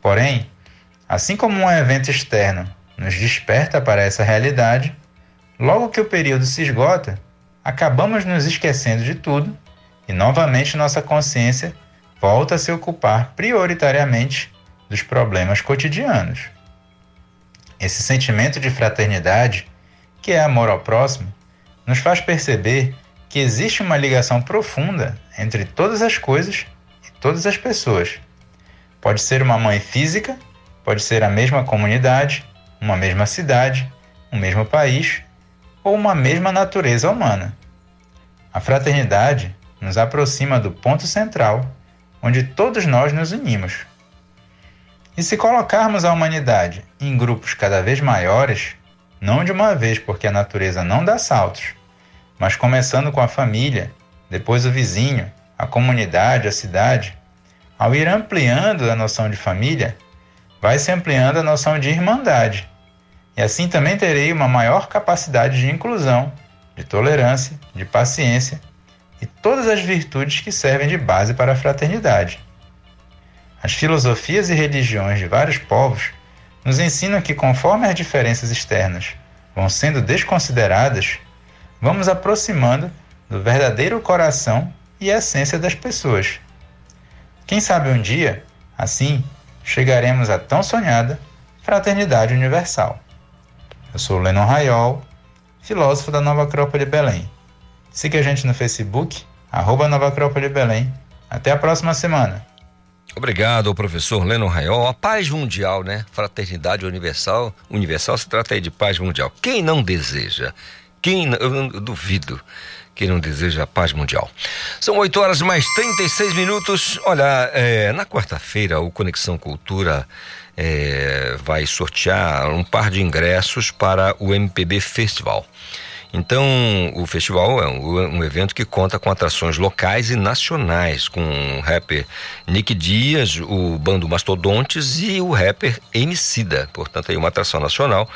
[SPEAKER 11] Porém, assim como um evento externo nos desperta para essa realidade, logo que o período se esgota, acabamos nos esquecendo de tudo e novamente nossa consciência volta a se ocupar prioritariamente dos problemas cotidianos. Esse sentimento de fraternidade, que é amor ao próximo, nos faz perceber que existe uma ligação profunda entre todas as coisas e todas as pessoas. Pode ser uma mãe física, pode ser a mesma comunidade, uma mesma cidade, um mesmo país ou uma mesma natureza humana. A fraternidade nos aproxima do ponto central, onde todos nós nos unimos. E se colocarmos a humanidade em grupos cada vez maiores, não de uma vez porque a natureza não dá saltos, mas começando com a família, depois o vizinho, a comunidade, a cidade, ao ir ampliando a noção de família, vai se ampliando a noção de irmandade. E assim também terei uma maior capacidade de inclusão, de tolerância, de paciência e todas as virtudes que servem de base para a fraternidade. As filosofias e religiões de vários povos nos ensinam que, conforme as diferenças externas vão sendo desconsideradas, vamos aproximando do verdadeiro coração e essência das pessoas. Quem sabe um dia, assim, chegaremos à tão sonhada fraternidade universal. Eu sou Lennon Raiol, filósofo da Nova Acrópole Belém. Siga a gente no Facebook, arroba Nova Acrópole Belém. Até a próxima semana.
[SPEAKER 2] Obrigado, professor Leno Raiol. A paz mundial, né? Fraternidade universal. Universal se trata aí de paz mundial. Quem não deseja? Quem eu, eu duvido que não deseja a paz mundial. São 8 horas mais 36 minutos. Olha, é, na quarta-feira o Conexão Cultura é, vai sortear um par de ingressos para o MPB Festival. Então, o festival é um, um, evento que conta com atrações locais e nacionais, com o rapper Nick Dias, o bando Mastodontes e o rapper Emicida. Portanto, aí uma atração nacional.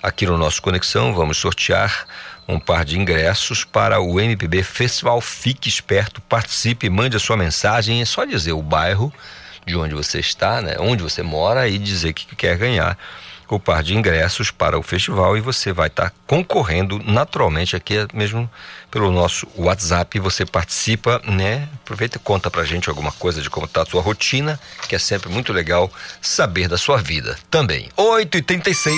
[SPEAKER 2] Aqui no nosso Conexão, vamos sortear um par de ingressos para o MPB Festival. Fique esperto, participe, mande a sua mensagem. É só dizer o bairro de onde você está, né? onde você mora e dizer que quer ganhar o par de ingressos para o festival e você vai estar tá concorrendo naturalmente aqui mesmo pelo nosso WhatsApp. Você participa, né? Aproveita e conta pra gente alguma coisa de como está a sua rotina, que é sempre muito legal saber da sua vida também. 8h36.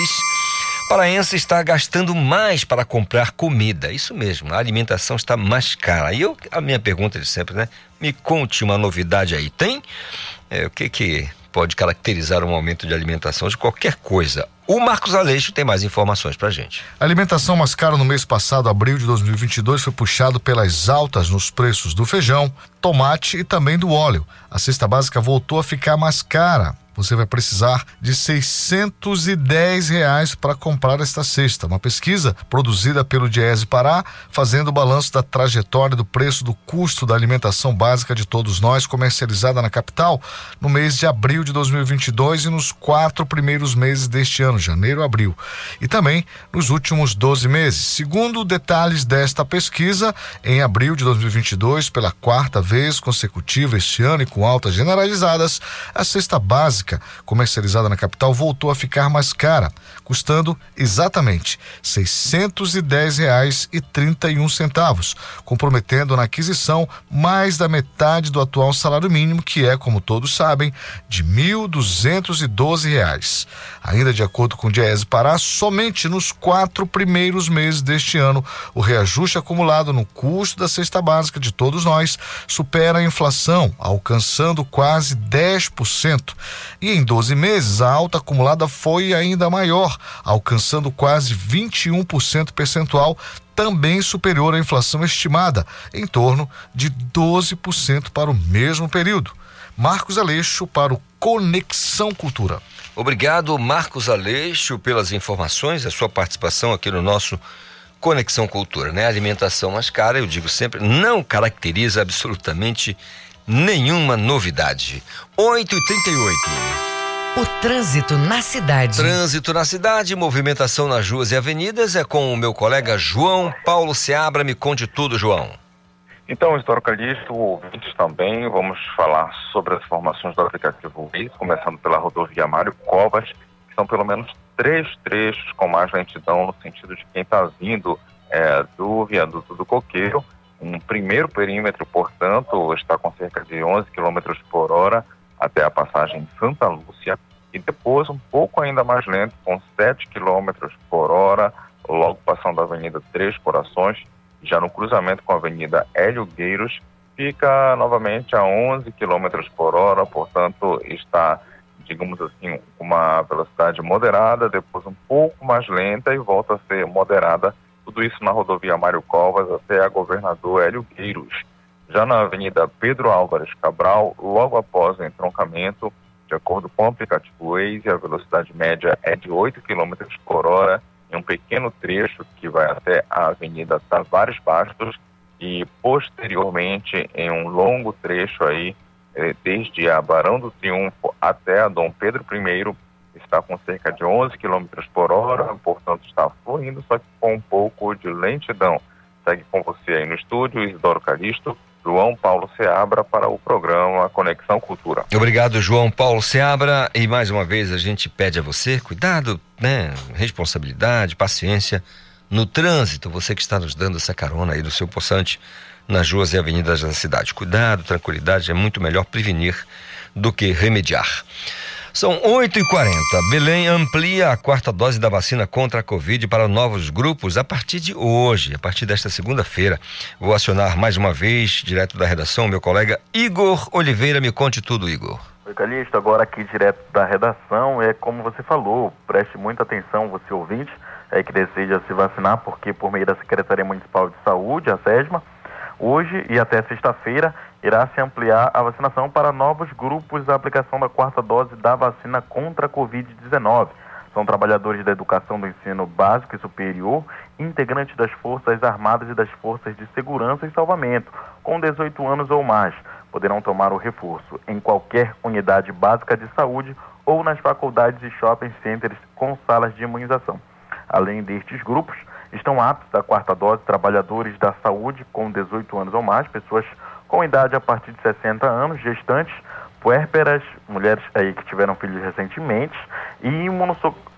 [SPEAKER 2] Paraense está gastando mais para comprar comida. Isso mesmo, a alimentação está mais cara. E eu, a minha pergunta de sempre, né? Me conte uma novidade aí. Tem? É, o que que pode caracterizar um aumento de alimentação de qualquer coisa. O Marcos Aleixo tem mais informações para gente.
[SPEAKER 12] A alimentação mais cara no mês passado, abril de 2022, foi puxado pelas altas nos preços do feijão, tomate e também do óleo. A cesta básica voltou a ficar mais cara você vai precisar de 610 reais para comprar esta cesta. Uma pesquisa produzida pelo Diese Pará, fazendo o balanço da trajetória do preço do custo da alimentação básica de todos nós, comercializada na capital no mês de abril de 2022 e nos quatro primeiros meses deste ano, janeiro e abril, e também nos últimos 12 meses. Segundo detalhes desta pesquisa, em abril de 2022, pela quarta vez consecutiva este ano e com altas generalizadas, a cesta básica comercializada na capital voltou a ficar mais cara, custando exatamente R$ 610,31, comprometendo na aquisição mais da metade do atual salário mínimo, que é, como todos sabem, de R$ 1.212. Ainda de acordo com o Diese Pará, somente nos quatro primeiros meses deste ano, o reajuste acumulado no custo da cesta básica de todos nós supera a inflação, alcançando quase 10% e em 12 meses a alta acumulada foi ainda maior, alcançando quase 21% percentual, também superior à inflação estimada, em torno de 12% para o mesmo período. Marcos Aleixo para o Conexão Cultura.
[SPEAKER 2] Obrigado, Marcos Aleixo, pelas informações, a sua participação aqui no nosso Conexão Cultura, né? A alimentação mais cara, eu digo sempre, não caracteriza absolutamente nenhuma novidade. 8 e 38
[SPEAKER 1] O trânsito na cidade.
[SPEAKER 2] Trânsito na cidade, movimentação nas ruas e avenidas é com o meu colega João Paulo Seabra. Me conte tudo, João.
[SPEAKER 4] Então, Histório Calixto, ouvintes também, vamos falar sobre as informações do aplicativo Waze, começando pela rodovia Mário Covas, que são pelo menos três trechos com mais lentidão no sentido de quem está vindo é, do viaduto do Coqueiro. Um primeiro perímetro, portanto, está com cerca de 11 km por hora até a passagem em Santa Lúcia, e depois um pouco ainda mais lento, com 7 km por hora, logo passando a Avenida Três Corações, já no cruzamento com a Avenida Hélio Gueiros, fica novamente a 11 km por hora, portanto, está, digamos assim, uma velocidade moderada, depois um pouco mais lenta e volta a ser moderada. Tudo isso na rodovia Mário Covas até a governador Hélio Gueiros. Já na Avenida Pedro Álvares Cabral, logo após o entroncamento, de acordo com o aplicativo Waze, a velocidade média é de 8 km por hora um pequeno trecho que vai até a Avenida Tavares Bastos e posteriormente em um longo trecho aí eh, desde a Barão do Triunfo até a Dom Pedro I está com cerca de 11 km por hora, portanto está fluindo, só que com um pouco de lentidão. Segue com você aí no estúdio, Isidoro Calixto, João Paulo Seabra para o programa Conexão Cultura.
[SPEAKER 2] Obrigado, João Paulo Seabra. E mais uma vez a gente pede a você cuidado, né? Responsabilidade, paciência no trânsito. Você que está nos dando essa carona aí do seu poçante nas ruas e avenidas da cidade. Cuidado, tranquilidade, é muito melhor prevenir do que remediar. São 8h40. Belém amplia a quarta dose da vacina contra a Covid para novos grupos a partir de hoje, a partir desta segunda-feira. Vou acionar mais uma vez, direto da redação, meu colega Igor Oliveira. Me conte tudo, Igor.
[SPEAKER 13] Oi, Calixto. Agora aqui direto da redação, é como você falou, preste muita atenção, você ouvinte, é, que deseja se vacinar, porque por meio da Secretaria Municipal de Saúde, a SESMA, hoje e até sexta-feira irá se ampliar a vacinação para novos grupos da aplicação da quarta dose da vacina contra a Covid-19. São trabalhadores da educação do ensino básico e superior, integrantes das Forças Armadas e das Forças de Segurança e Salvamento, com 18 anos ou mais. Poderão tomar o reforço em qualquer unidade básica de saúde ou nas faculdades e shopping centers com salas de imunização. Além destes grupos, estão aptos à quarta dose trabalhadores da saúde com 18 anos ou mais, pessoas com idade a partir de 60 anos, gestantes, puérperas, mulheres aí que tiveram filhos recentemente e,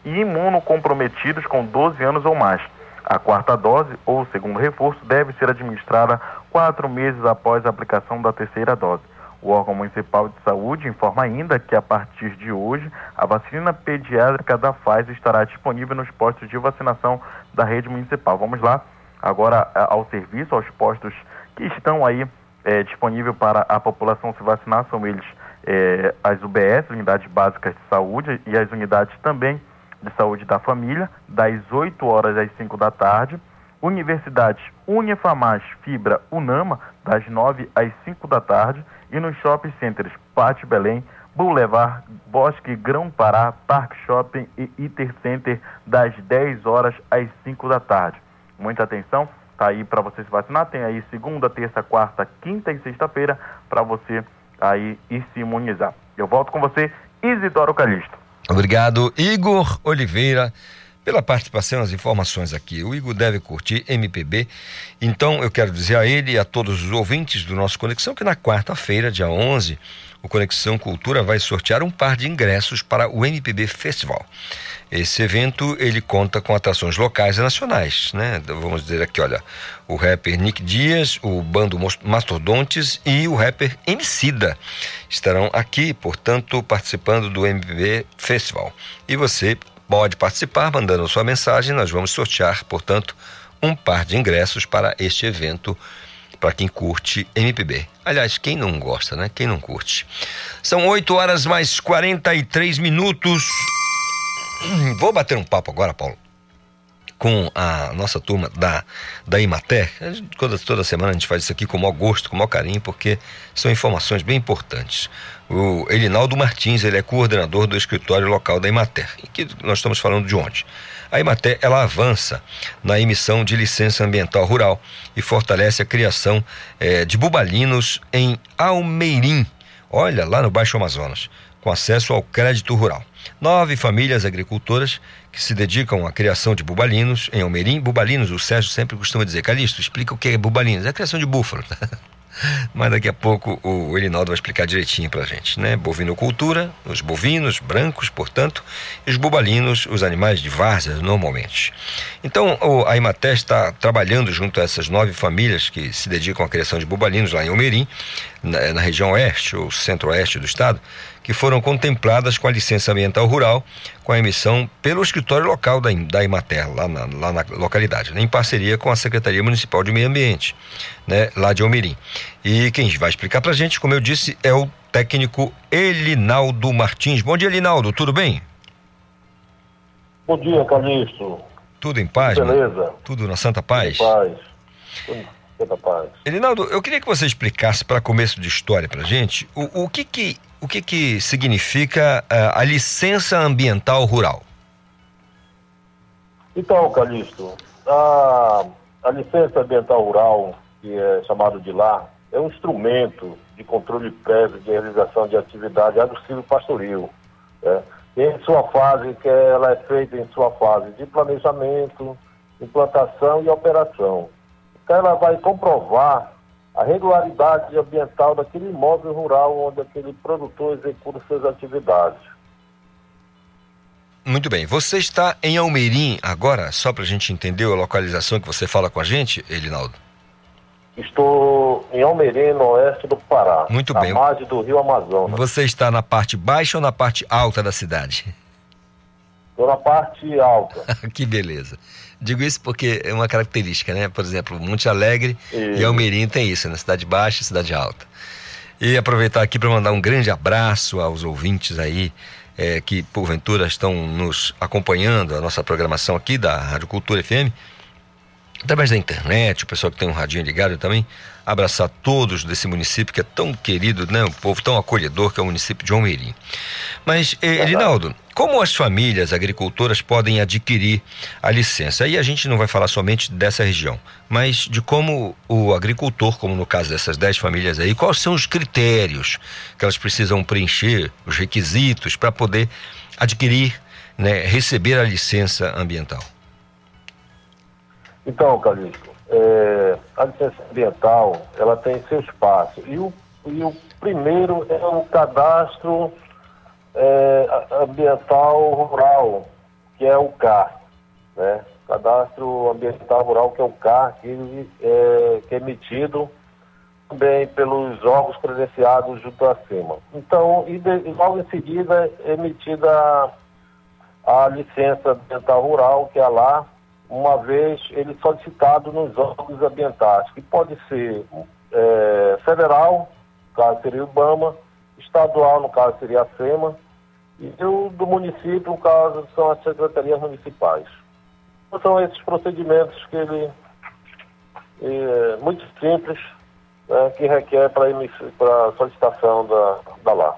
[SPEAKER 13] imunocomprometidos com 12 anos ou mais. A quarta dose ou segundo reforço deve ser administrada quatro meses após a aplicação da terceira dose. O órgão municipal de saúde informa ainda que a partir de hoje a vacina pediátrica da Pfizer estará disponível nos postos de vacinação da rede municipal. Vamos lá agora ao serviço, aos postos que estão aí é, disponível para a população se vacinar são eles é, as UBS, Unidades Básicas de Saúde, e as unidades também de saúde da família, das 8 horas às 5 da tarde. Universidades Unifamás, Fibra, Unama, das 9 às 5 da tarde. E nos shopping centers Pátio Belém, Boulevard, Bosque Grão Pará, Park Shopping e Iter Center, das 10 horas às 5 da tarde. Muita atenção, tá aí para você se vacinar. Tem aí segunda, terça, quarta, quinta e sexta-feira para você aí ir se imunizar. Eu volto com você, Isidoro Calixto.
[SPEAKER 2] Obrigado, Igor Oliveira, pela participação e as informações aqui. O Igor deve curtir MPB. Então, eu quero dizer a ele e a todos os ouvintes do nosso Conexão que na quarta-feira, dia 11, o Conexão Cultura vai sortear um par de ingressos para o MPB Festival. Esse evento ele conta com atrações locais e nacionais, né? Vamos dizer aqui, olha, o rapper Nick Dias, o bando Mastodontes e o rapper Emicida estarão aqui, portanto, participando do MPB Festival. E você pode participar mandando sua mensagem, nós vamos sortear, portanto, um par de ingressos para este evento para quem curte MPB. Aliás, quem não gosta, né? Quem não curte. São 8 horas mais 43 minutos. Hum, vou bater um papo agora, Paulo, com a nossa turma da, da Imater. Toda, toda semana a gente faz isso aqui com o maior gosto, com o maior carinho, porque são informações bem importantes. O Elinaldo Martins, ele é coordenador do escritório local da Imater. Que nós estamos falando de onde? A Imater, ela avança na emissão de licença ambiental rural e fortalece a criação eh, de bubalinos em Almeirim, olha, lá no Baixo Amazonas, com acesso ao crédito rural. Nove famílias agricultoras que se dedicam à criação de bubalinos em Almeirim. Bubalinos, o Sérgio sempre costuma dizer, Calixto, explica o que é bubalinos. É a criação de búfalo. Mas daqui a pouco o Elinaldo vai explicar direitinho pra gente, né? Bovinocultura, os bovinos, brancos, portanto, e os bubalinos, os animais de várzea, normalmente. Então, a Imaté está trabalhando junto a essas nove famílias que se dedicam à criação de bubalinos lá em Almerim, na, na região oeste ou centro-oeste do estado, que foram contempladas com a licença ambiental rural, com a emissão pelo escritório local da, da Imater, lá na, lá na localidade, né, em parceria com a Secretaria Municipal de Meio Ambiente, né, lá de Almirim. E quem vai explicar para a gente, como eu disse, é o técnico Elinaldo Martins. Bom dia, Elinaldo, tudo bem?
[SPEAKER 14] Bom dia, Calixto.
[SPEAKER 2] Tudo em paz?
[SPEAKER 14] Beleza.
[SPEAKER 2] Mano? Tudo na Santa Paz?
[SPEAKER 14] Tudo em paz. Tudo Santa Paz.
[SPEAKER 2] Elinaldo, eu queria que você explicasse para começo de história para gente o, o que que o que, que significa uh, a licença ambiental rural?
[SPEAKER 14] Então, Calixto, a, a licença ambiental rural, que é chamado de LAR, é um instrumento de controle prévio de realização de atividade agro-pastoril. Né? Em sua fase, que ela é feita em sua fase de planejamento, implantação e operação. Então, ela vai comprovar a regularidade ambiental daquele imóvel rural onde aquele produtor executa suas atividades.
[SPEAKER 2] Muito bem. Você está em Almeirim agora, só para a gente entender a localização que você fala com a gente, Elinaldo?
[SPEAKER 14] Estou em Almeirim, no oeste do Pará.
[SPEAKER 2] Muito bem.
[SPEAKER 14] Na margem do rio Amazonas.
[SPEAKER 2] Você está na parte baixa ou na parte alta da cidade?
[SPEAKER 14] Estou na parte alta.
[SPEAKER 2] que beleza. Digo isso porque é uma característica, né? Por exemplo, Monte Alegre e, e Almerim tem isso, né? Cidade baixa e cidade alta. E aproveitar aqui para mandar um grande abraço aos ouvintes aí é, que porventura estão nos acompanhando a nossa programação aqui da Rádio Cultura FM através da internet, o pessoal que tem um radinho ligado também, abraçar todos desse município que é tão querido, né? O povo tão acolhedor que é o município de Almeirim. Mas, eh, Elinaldo, como as famílias agricultoras podem adquirir a licença? Aí a gente não vai falar somente dessa região, mas de como o agricultor, como no caso dessas 10 famílias aí, quais são os critérios que elas precisam preencher, os requisitos para poder adquirir, né, receber a licença ambiental?
[SPEAKER 14] Então, Calixto, é, a licença ambiental, ela tem seu espaço. E o, e o primeiro é o cadastro é, ambiental rural, que é o CAR, né? Cadastro Ambiental Rural, que é o CAR, que é, que é emitido também pelos órgãos credenciados junto acima. Então, e, de, logo em seguida é emitida a, a licença ambiental rural, que é lá, uma vez ele solicitado nos órgãos ambientais, que pode ser é, federal, no caso seria o IBAMA, estadual, no caso seria a SEMA, e o do município, no caso, são as secretarias municipais. Então, são esses procedimentos que ele é, muito simples, né, que requer para a solicitação da, da LA.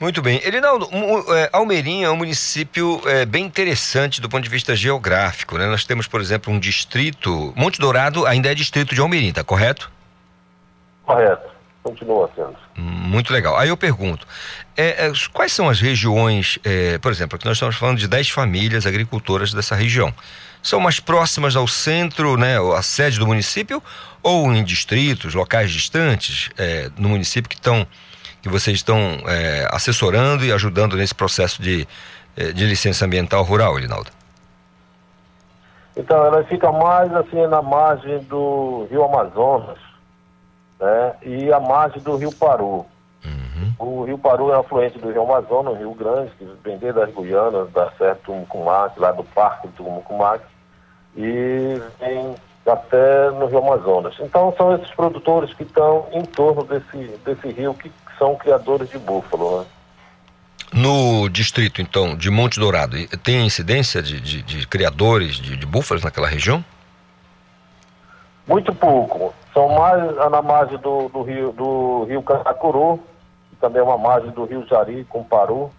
[SPEAKER 2] Muito bem. Elinaldo, é, Almeirim é um município é, bem interessante do ponto de vista geográfico. Né? Nós temos, por exemplo, um distrito. Monte Dourado ainda é distrito de Almeirim, tá correto?
[SPEAKER 14] Correto. Continua sendo.
[SPEAKER 2] Muito legal. Aí eu pergunto: é, é, quais são as regiões, é, por exemplo, aqui nós estamos falando de 10 famílias agricultoras dessa região. São mais próximas ao centro, né, a sede do município, ou em distritos, locais distantes é, no município que estão que vocês estão é, assessorando e ajudando nesse processo de, é, de licença ambiental rural, Elinaldo?
[SPEAKER 14] Então, ela fica mais assim na margem do Rio Amazonas né, e a margem do Rio Paru. Uhum. O Rio Paru é afluente do Rio Amazonas, o Rio Grande, que vem desde das Guianas, da Serra Tumucumac, lá do Parque do Tumucumac, e vem até no Rio Amazonas. Então são esses produtores que estão em torno desse, desse rio que são criadores de búfalo. Né?
[SPEAKER 2] No distrito, então, de Monte Dourado, tem incidência de, de, de criadores de, de búfalos naquela região?
[SPEAKER 14] Muito pouco. São mais na margem do, do rio do rio Caracuru, que também é uma margem do rio Jari com Paru.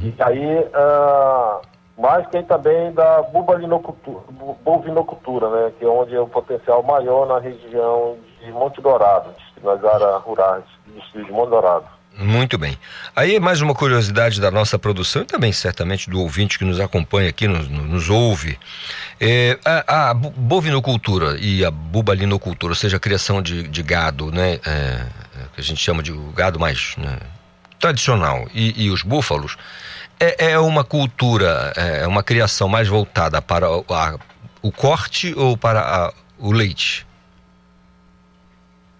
[SPEAKER 14] E aí, uh, mais tem também da bovinocultura, né, que é onde é o potencial maior na região de Monte Dourado, nas áreas rurais distrito de Monte Dourado.
[SPEAKER 2] Muito bem. Aí mais uma curiosidade da nossa produção e também certamente do ouvinte que nos acompanha aqui, nos, nos ouve. É, a, a, bovinocultura e a bubalinocultura, ou seja, a criação de, de gado, né, é, que a gente chama de gado mais né, tradicional, e, e, os búfalos, é, é uma cultura, é uma criação mais voltada para a, o corte ou para o leite?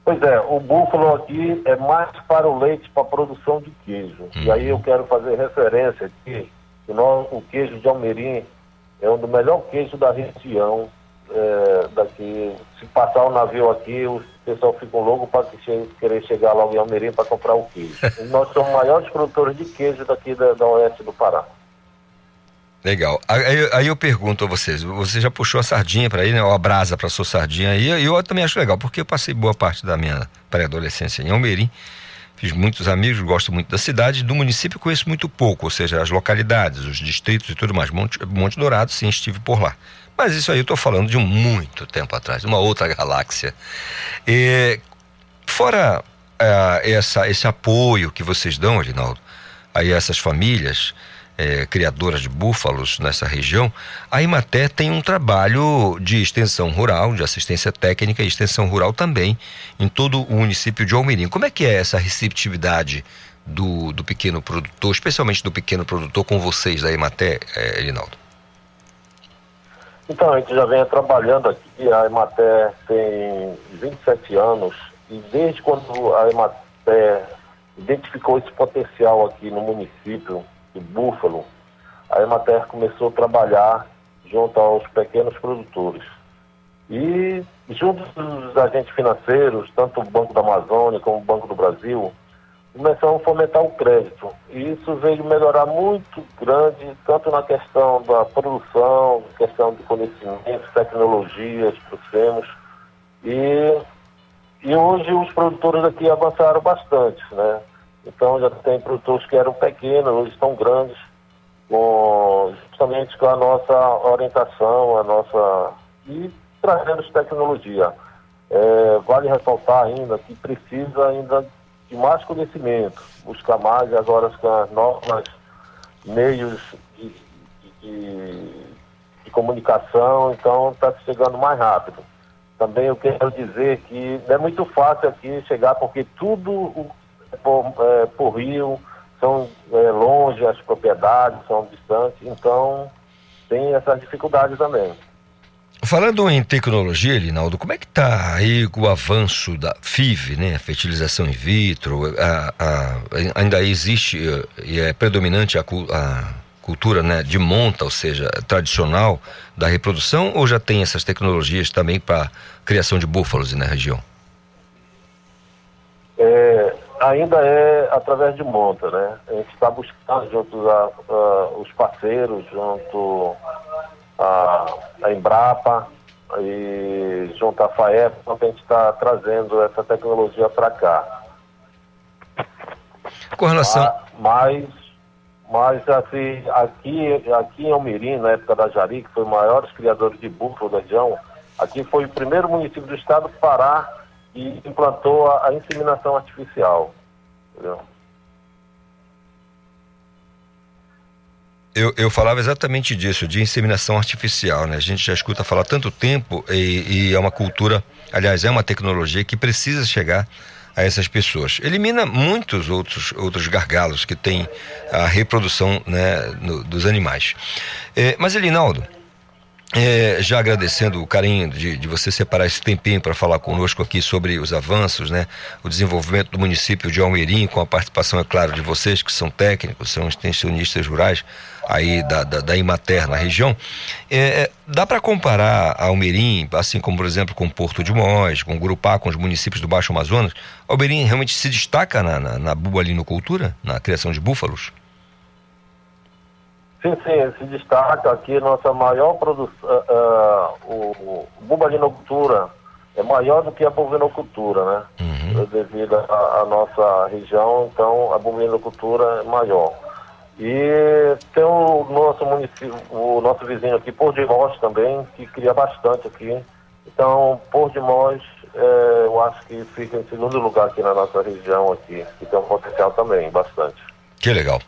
[SPEAKER 14] Pois é, o búfalo aqui é mais para o leite, para a produção de queijo. Uhum. E aí eu quero fazer referência aqui que nós, o queijo de Almerim é um dos melhores queijos da região. É, daqui, se passar o navio aqui, o pessoal fica louco para querer chegar logo em Almerim para comprar o queijo. nós somos maiores produtores de queijo daqui da, da oeste do Pará.
[SPEAKER 2] Legal. Aí, aí, eu pergunto a vocês, você já puxou a sardinha para ir, né? Ou a brasa para sua sardinha aí, e eu também acho legal, porque eu passei boa parte da minha pré-adolescência em Almerim, fiz muitos amigos, gosto muito da cidade, do município conheço muito pouco, ou seja, as localidades, os distritos e tudo mais. Monte, Monte Dourado, sim, estive por lá. Mas isso aí eu estou falando de um muito tempo atrás, de uma outra galáxia. E, fora uh, essa, esse apoio que vocês dão, Arinaldo, aí a essas famílias, é, criadoras de búfalos nessa região, a Imaté tem um trabalho de extensão rural, de assistência técnica e extensão rural também em todo o município de Almirim. Como é que é essa receptividade do, do pequeno produtor, especialmente do pequeno produtor com vocês da Imaté, é, Elinaldo?
[SPEAKER 14] Então, a gente já vem trabalhando aqui, a Ematé tem 27 anos e desde quando a Ematé identificou esse potencial aqui no município de Búfalo, a Emater começou a trabalhar junto aos pequenos produtores. E junto dos agentes financeiros, tanto o Banco da Amazônia como o Banco do Brasil, começaram a fomentar o crédito. E isso veio melhorar muito grande, tanto na questão da produção, questão de conhecimento, tecnologias, trouxemos. E, e hoje os produtores aqui avançaram bastante, né? Então já tem produtores que eram pequenos, hoje estão grandes, com, justamente com a nossa orientação, a nossa. e trazendo tecnologia. É, vale ressaltar ainda que precisa ainda de mais conhecimento, buscar mais agora com as novas meios de, de, de comunicação, então está chegando mais rápido. Também eu quero dizer que não é muito fácil aqui chegar, porque tudo o por, é, por rio, são é, longe as propriedades, são distantes, então tem essas dificuldades também.
[SPEAKER 2] Falando em tecnologia, Linaldo, como é que está aí o avanço da FIV, né, fertilização in vitro? A, a, ainda existe e é predominante a, a cultura né, de monta, ou seja, tradicional da reprodução, ou já tem essas tecnologias também para criação de búfalos na região?
[SPEAKER 14] É, ainda é através de monta, né? A gente está buscando junto a, a, os parceiros, junto a, a Embrapa e junto à FAEP, então a gente está trazendo essa tecnologia para cá.
[SPEAKER 2] Com relação...
[SPEAKER 14] Mas, mas assim, aqui, aqui em Almirim, na época da Jari, que foi o maior criador de búfalo da região, aqui foi o primeiro município do estado do Pará e implantou a, a inseminação artificial. Entendeu?
[SPEAKER 2] Eu, eu falava exatamente disso, de inseminação artificial, né? A gente já escuta falar tanto tempo e, e é uma cultura, aliás, é uma tecnologia que precisa chegar a essas pessoas. Elimina muitos outros, outros gargalos que tem a reprodução né, no, dos animais. É, mas, Elinaldo, é, já agradecendo o carinho de, de você separar esse tempinho para falar conosco aqui sobre os avanços, né? O desenvolvimento do município de Almerim, com a participação, é claro, de vocês que são técnicos, são extensionistas rurais aí da, da, da Imater na região. É, é dá para comparar Almerim, assim como, por exemplo, com Porto de Mós, com Gurupá, com os municípios do Baixo Amazonas? Almerim realmente se destaca na, na, na na criação de búfalos?
[SPEAKER 14] Sim, sim, se destaca aqui nossa maior produção, uh, uh, o, o bubalinocultura é maior do que a bovinocultura, né? Uhum. Devido à nossa região, então a bovinocultura é maior. E tem o nosso município, o nosso vizinho aqui, Por de Mós também, que cria bastante aqui. Então, Por de Mós, é, eu acho que fica em segundo lugar aqui na nossa região aqui, que tem um potencial também, bastante.
[SPEAKER 2] Que legal.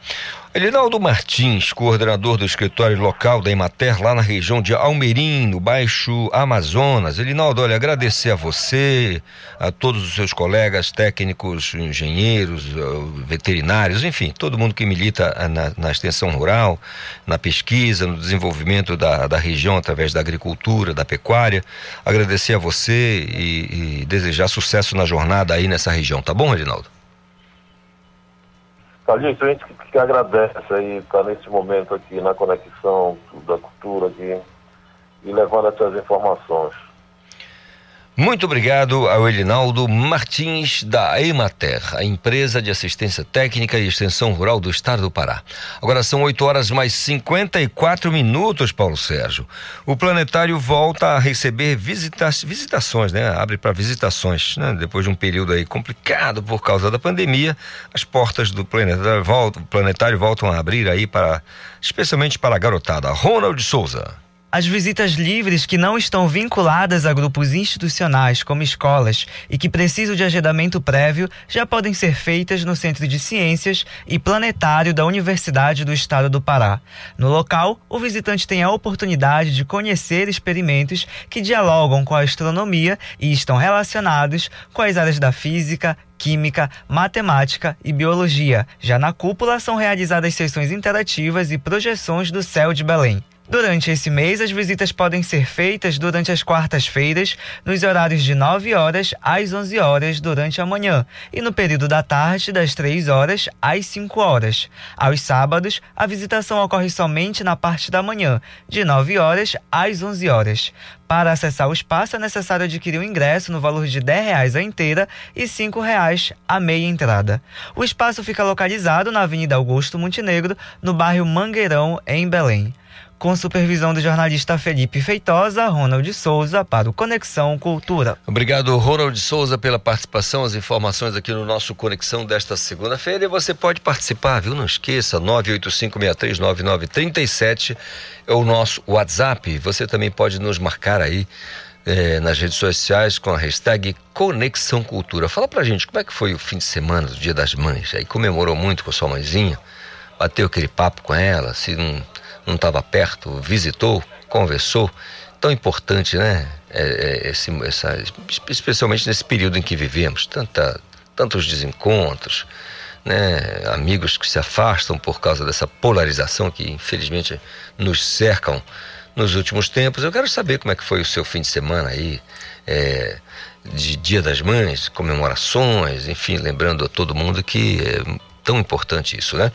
[SPEAKER 2] Elinaldo Martins, coordenador do escritório local da Emater, lá na região de Almerim, no Baixo Amazonas. Elinaldo, olha, agradecer a você, a todos os seus colegas técnicos, engenheiros, eh, veterinários, enfim, todo mundo que milita eh, na, na extensão rural, na pesquisa, no desenvolvimento da, da região através da agricultura, da pecuária. Agradecer a você e, e desejar sucesso na jornada aí nessa região, tá bom, Elinaldo?
[SPEAKER 14] Calixto, a gente que agradece aí estar nesse momento aqui na conexão da cultura aqui e levando essas informações.
[SPEAKER 2] Muito obrigado ao Elinaldo Martins da Emater, a empresa de assistência técnica e extensão rural do estado do Pará. Agora são 8 horas mais 54 minutos, Paulo Sérgio. O planetário volta a receber visita visitações, né? Abre para visitações, né? Depois de um período aí complicado por causa da pandemia, as portas do planetário voltam, planetário voltam a abrir aí para, especialmente para a garotada. Ronald Souza.
[SPEAKER 15] As visitas livres que não estão vinculadas a grupos institucionais como escolas e que precisam de agendamento prévio já podem ser feitas no Centro de Ciências e Planetário da Universidade do Estado do Pará. No local, o visitante tem a oportunidade de conhecer experimentos que dialogam com a astronomia e estão relacionados com as áreas da física, química, matemática e biologia. Já na cúpula são realizadas sessões interativas e projeções do céu de Belém. Durante esse mês, as visitas podem ser feitas durante as quartas-feiras, nos horários de 9 horas às 11 horas durante a manhã e no período da tarde, das 3 horas às 5 horas. Aos sábados, a visitação ocorre somente na parte da manhã, de 9 horas às 11 horas. Para acessar o espaço, é necessário adquirir o um ingresso no valor de R$ 10 a inteira e R$ 5 a meia entrada. O espaço fica localizado na Avenida Augusto Montenegro, no bairro Mangueirão, em Belém com supervisão do jornalista Felipe Feitosa, Ronald Souza, para o Conexão Cultura.
[SPEAKER 2] Obrigado, Ronald Souza, pela participação, as informações aqui no nosso Conexão desta segunda-feira. E você pode participar, viu? Não esqueça, 985639937 é o nosso WhatsApp. Você também pode nos marcar aí. É, nas redes sociais com a hashtag Conexão Cultura. Fala pra gente como é que foi o fim de semana do Dia das Mães. Aí comemorou muito com sua mãezinha, bateu aquele papo com ela, se não não estava perto, visitou, conversou. Tão importante, né? É, é, esse, essa, especialmente nesse período em que vivemos, tanta, tantos desencontros, né? amigos que se afastam por causa dessa polarização que infelizmente nos cercam nos últimos tempos. Eu quero saber como é que foi o seu fim de semana aí, é, de Dia das Mães, comemorações, enfim, lembrando a todo mundo que é, tão importante isso, né?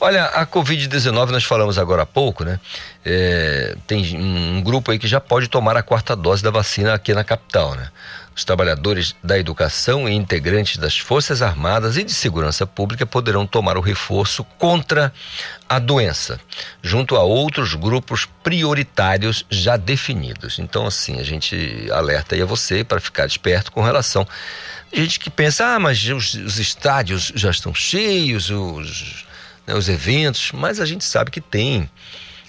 [SPEAKER 2] Olha, a Covid-19, nós falamos agora há pouco, né? É, tem um grupo aí que já pode tomar a quarta dose da vacina aqui na capital, né? Os trabalhadores da educação e integrantes das Forças Armadas e de Segurança Pública poderão tomar o reforço contra a doença, junto a outros grupos prioritários já definidos. Então, assim, a gente alerta aí a você para ficar esperto com relação gente que pensa, ah, mas os, os estádios já estão cheios, os, né, os eventos, mas a gente sabe que tem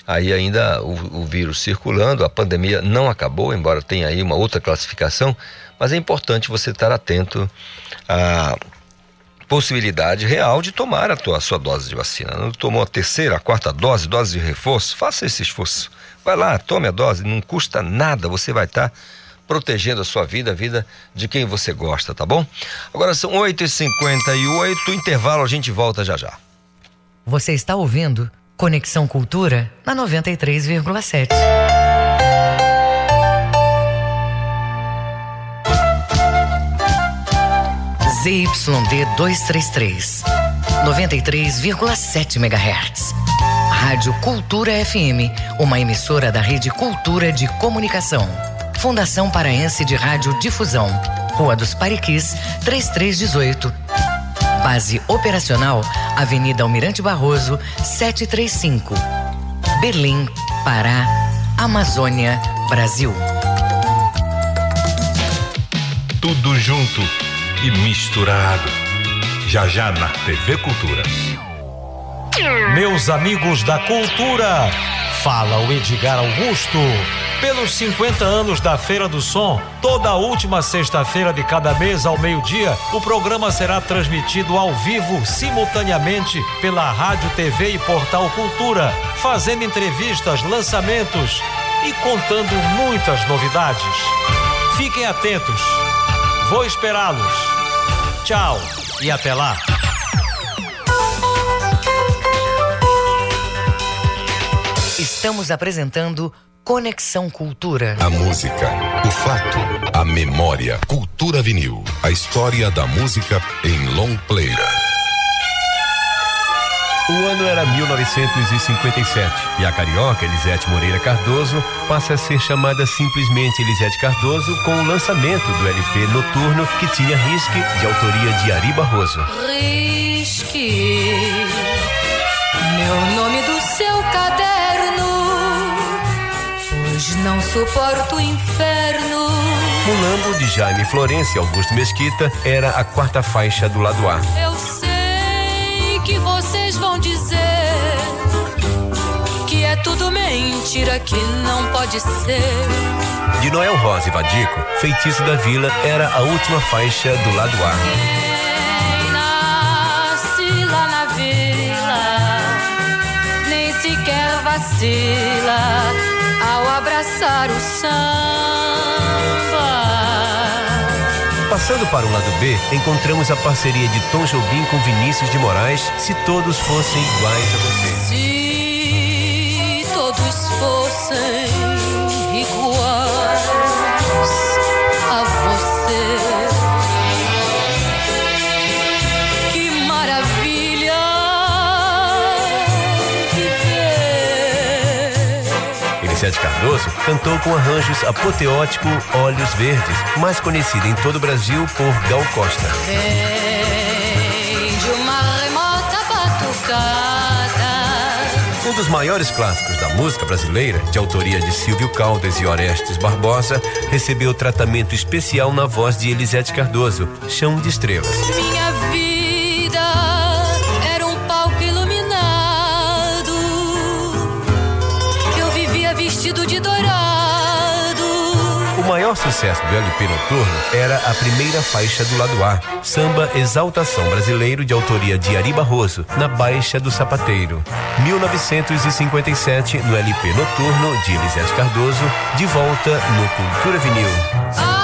[SPEAKER 2] aí ainda o, o, vírus circulando, a pandemia não acabou, embora tenha aí uma outra classificação, mas é importante você estar atento à possibilidade real de tomar a, tua, a sua dose de vacina. Não tomou a terceira, a quarta dose, dose de reforço? Faça esse esforço. Vai lá, tome a dose, não custa nada, você vai estar protegendo a sua vida, a vida de quem você gosta, tá bom? Agora são 8h58, intervalo, a gente volta já já.
[SPEAKER 1] Você está ouvindo Conexão Cultura na 93,7. ZYD 233, 93,7 MHz. Rádio Cultura FM, uma emissora da Rede Cultura de Comunicação. Fundação Paraense de Rádio Difusão, Rua dos Pariquis, 3318. Base operacional, Avenida Almirante Barroso, 735. Belém, Pará, Amazônia, Brasil.
[SPEAKER 8] Tudo junto e misturado. Já já na TV Cultura.
[SPEAKER 16] Meus amigos da cultura, fala o Edgar Augusto. Pelos 50 anos da Feira do Som, toda última sexta-feira de cada mês ao meio-dia, o programa será transmitido ao vivo, simultaneamente, pela Rádio, TV e Portal Cultura, fazendo entrevistas, lançamentos e contando muitas novidades. Fiquem atentos. Vou esperá-los. Tchau e até lá.
[SPEAKER 1] Estamos apresentando Conexão Cultura.
[SPEAKER 17] A música, o fato, a memória. Cultura vinil. A história da música em long player.
[SPEAKER 18] O ano era 1957 e a carioca Elisete Moreira Cardoso passa a ser chamada simplesmente Elisete Cardoso com o lançamento do LP Noturno que tinha Risque de autoria de Ari Barroso.
[SPEAKER 19] Risque, meu nome do seu caderno, pois não suporto o inferno.
[SPEAKER 18] Mulambo de Jaime Florencio Augusto Mesquita era a quarta faixa do lado A.
[SPEAKER 19] Eu sei que vocês vão dizer que é tudo mentira, que não pode ser.
[SPEAKER 18] De Noel Rosa e Vadico, Feitiço da Vila era a última faixa do lado A.
[SPEAKER 19] Vacila abraçar o samba.
[SPEAKER 18] Passando para o lado B, encontramos a parceria de Tom Jobim com Vinícius de Moraes, Se Todos Fossem Iguais a Você.
[SPEAKER 19] Se todos fossem iguais
[SPEAKER 18] Cardoso cantou com arranjos apoteótico Olhos Verdes, mais conhecida em todo o Brasil por Gal Costa.
[SPEAKER 19] Vem de uma remota batucada.
[SPEAKER 18] Um dos maiores clássicos da música brasileira, de autoria de Silvio Caldas e Orestes Barbosa, recebeu tratamento especial na voz de Elisete Cardoso, Chão de Estrelas.
[SPEAKER 19] Minha
[SPEAKER 18] maior sucesso do LP Noturno era a primeira faixa do lado A, Samba Exaltação Brasileiro, de autoria de Ari Barroso, na Baixa do Sapateiro. 1957, no LP Noturno, de Elisete Cardoso, de volta no Cultura Vinil.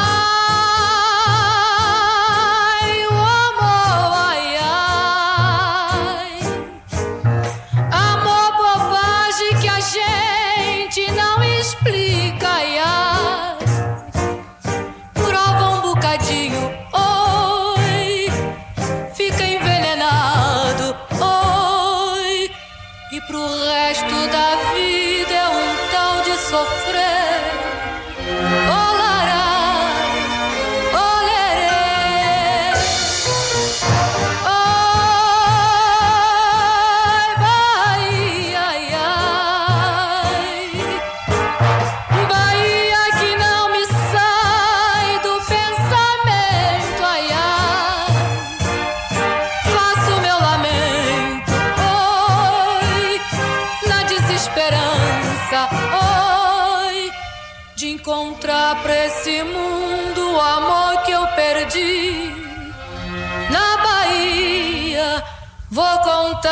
[SPEAKER 19] Na Bahia, vou contar.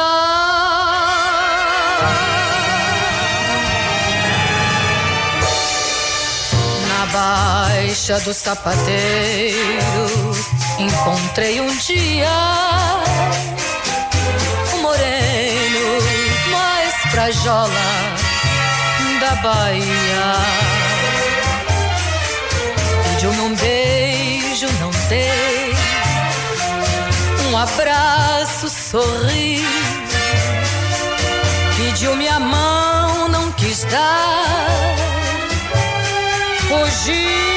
[SPEAKER 19] Na baixa do sapateiro encontrei um dia um moreno mais frajola da Bahia. Dei. Um abraço, sorri. Pediu-me a mão, não quis dar. Fugi.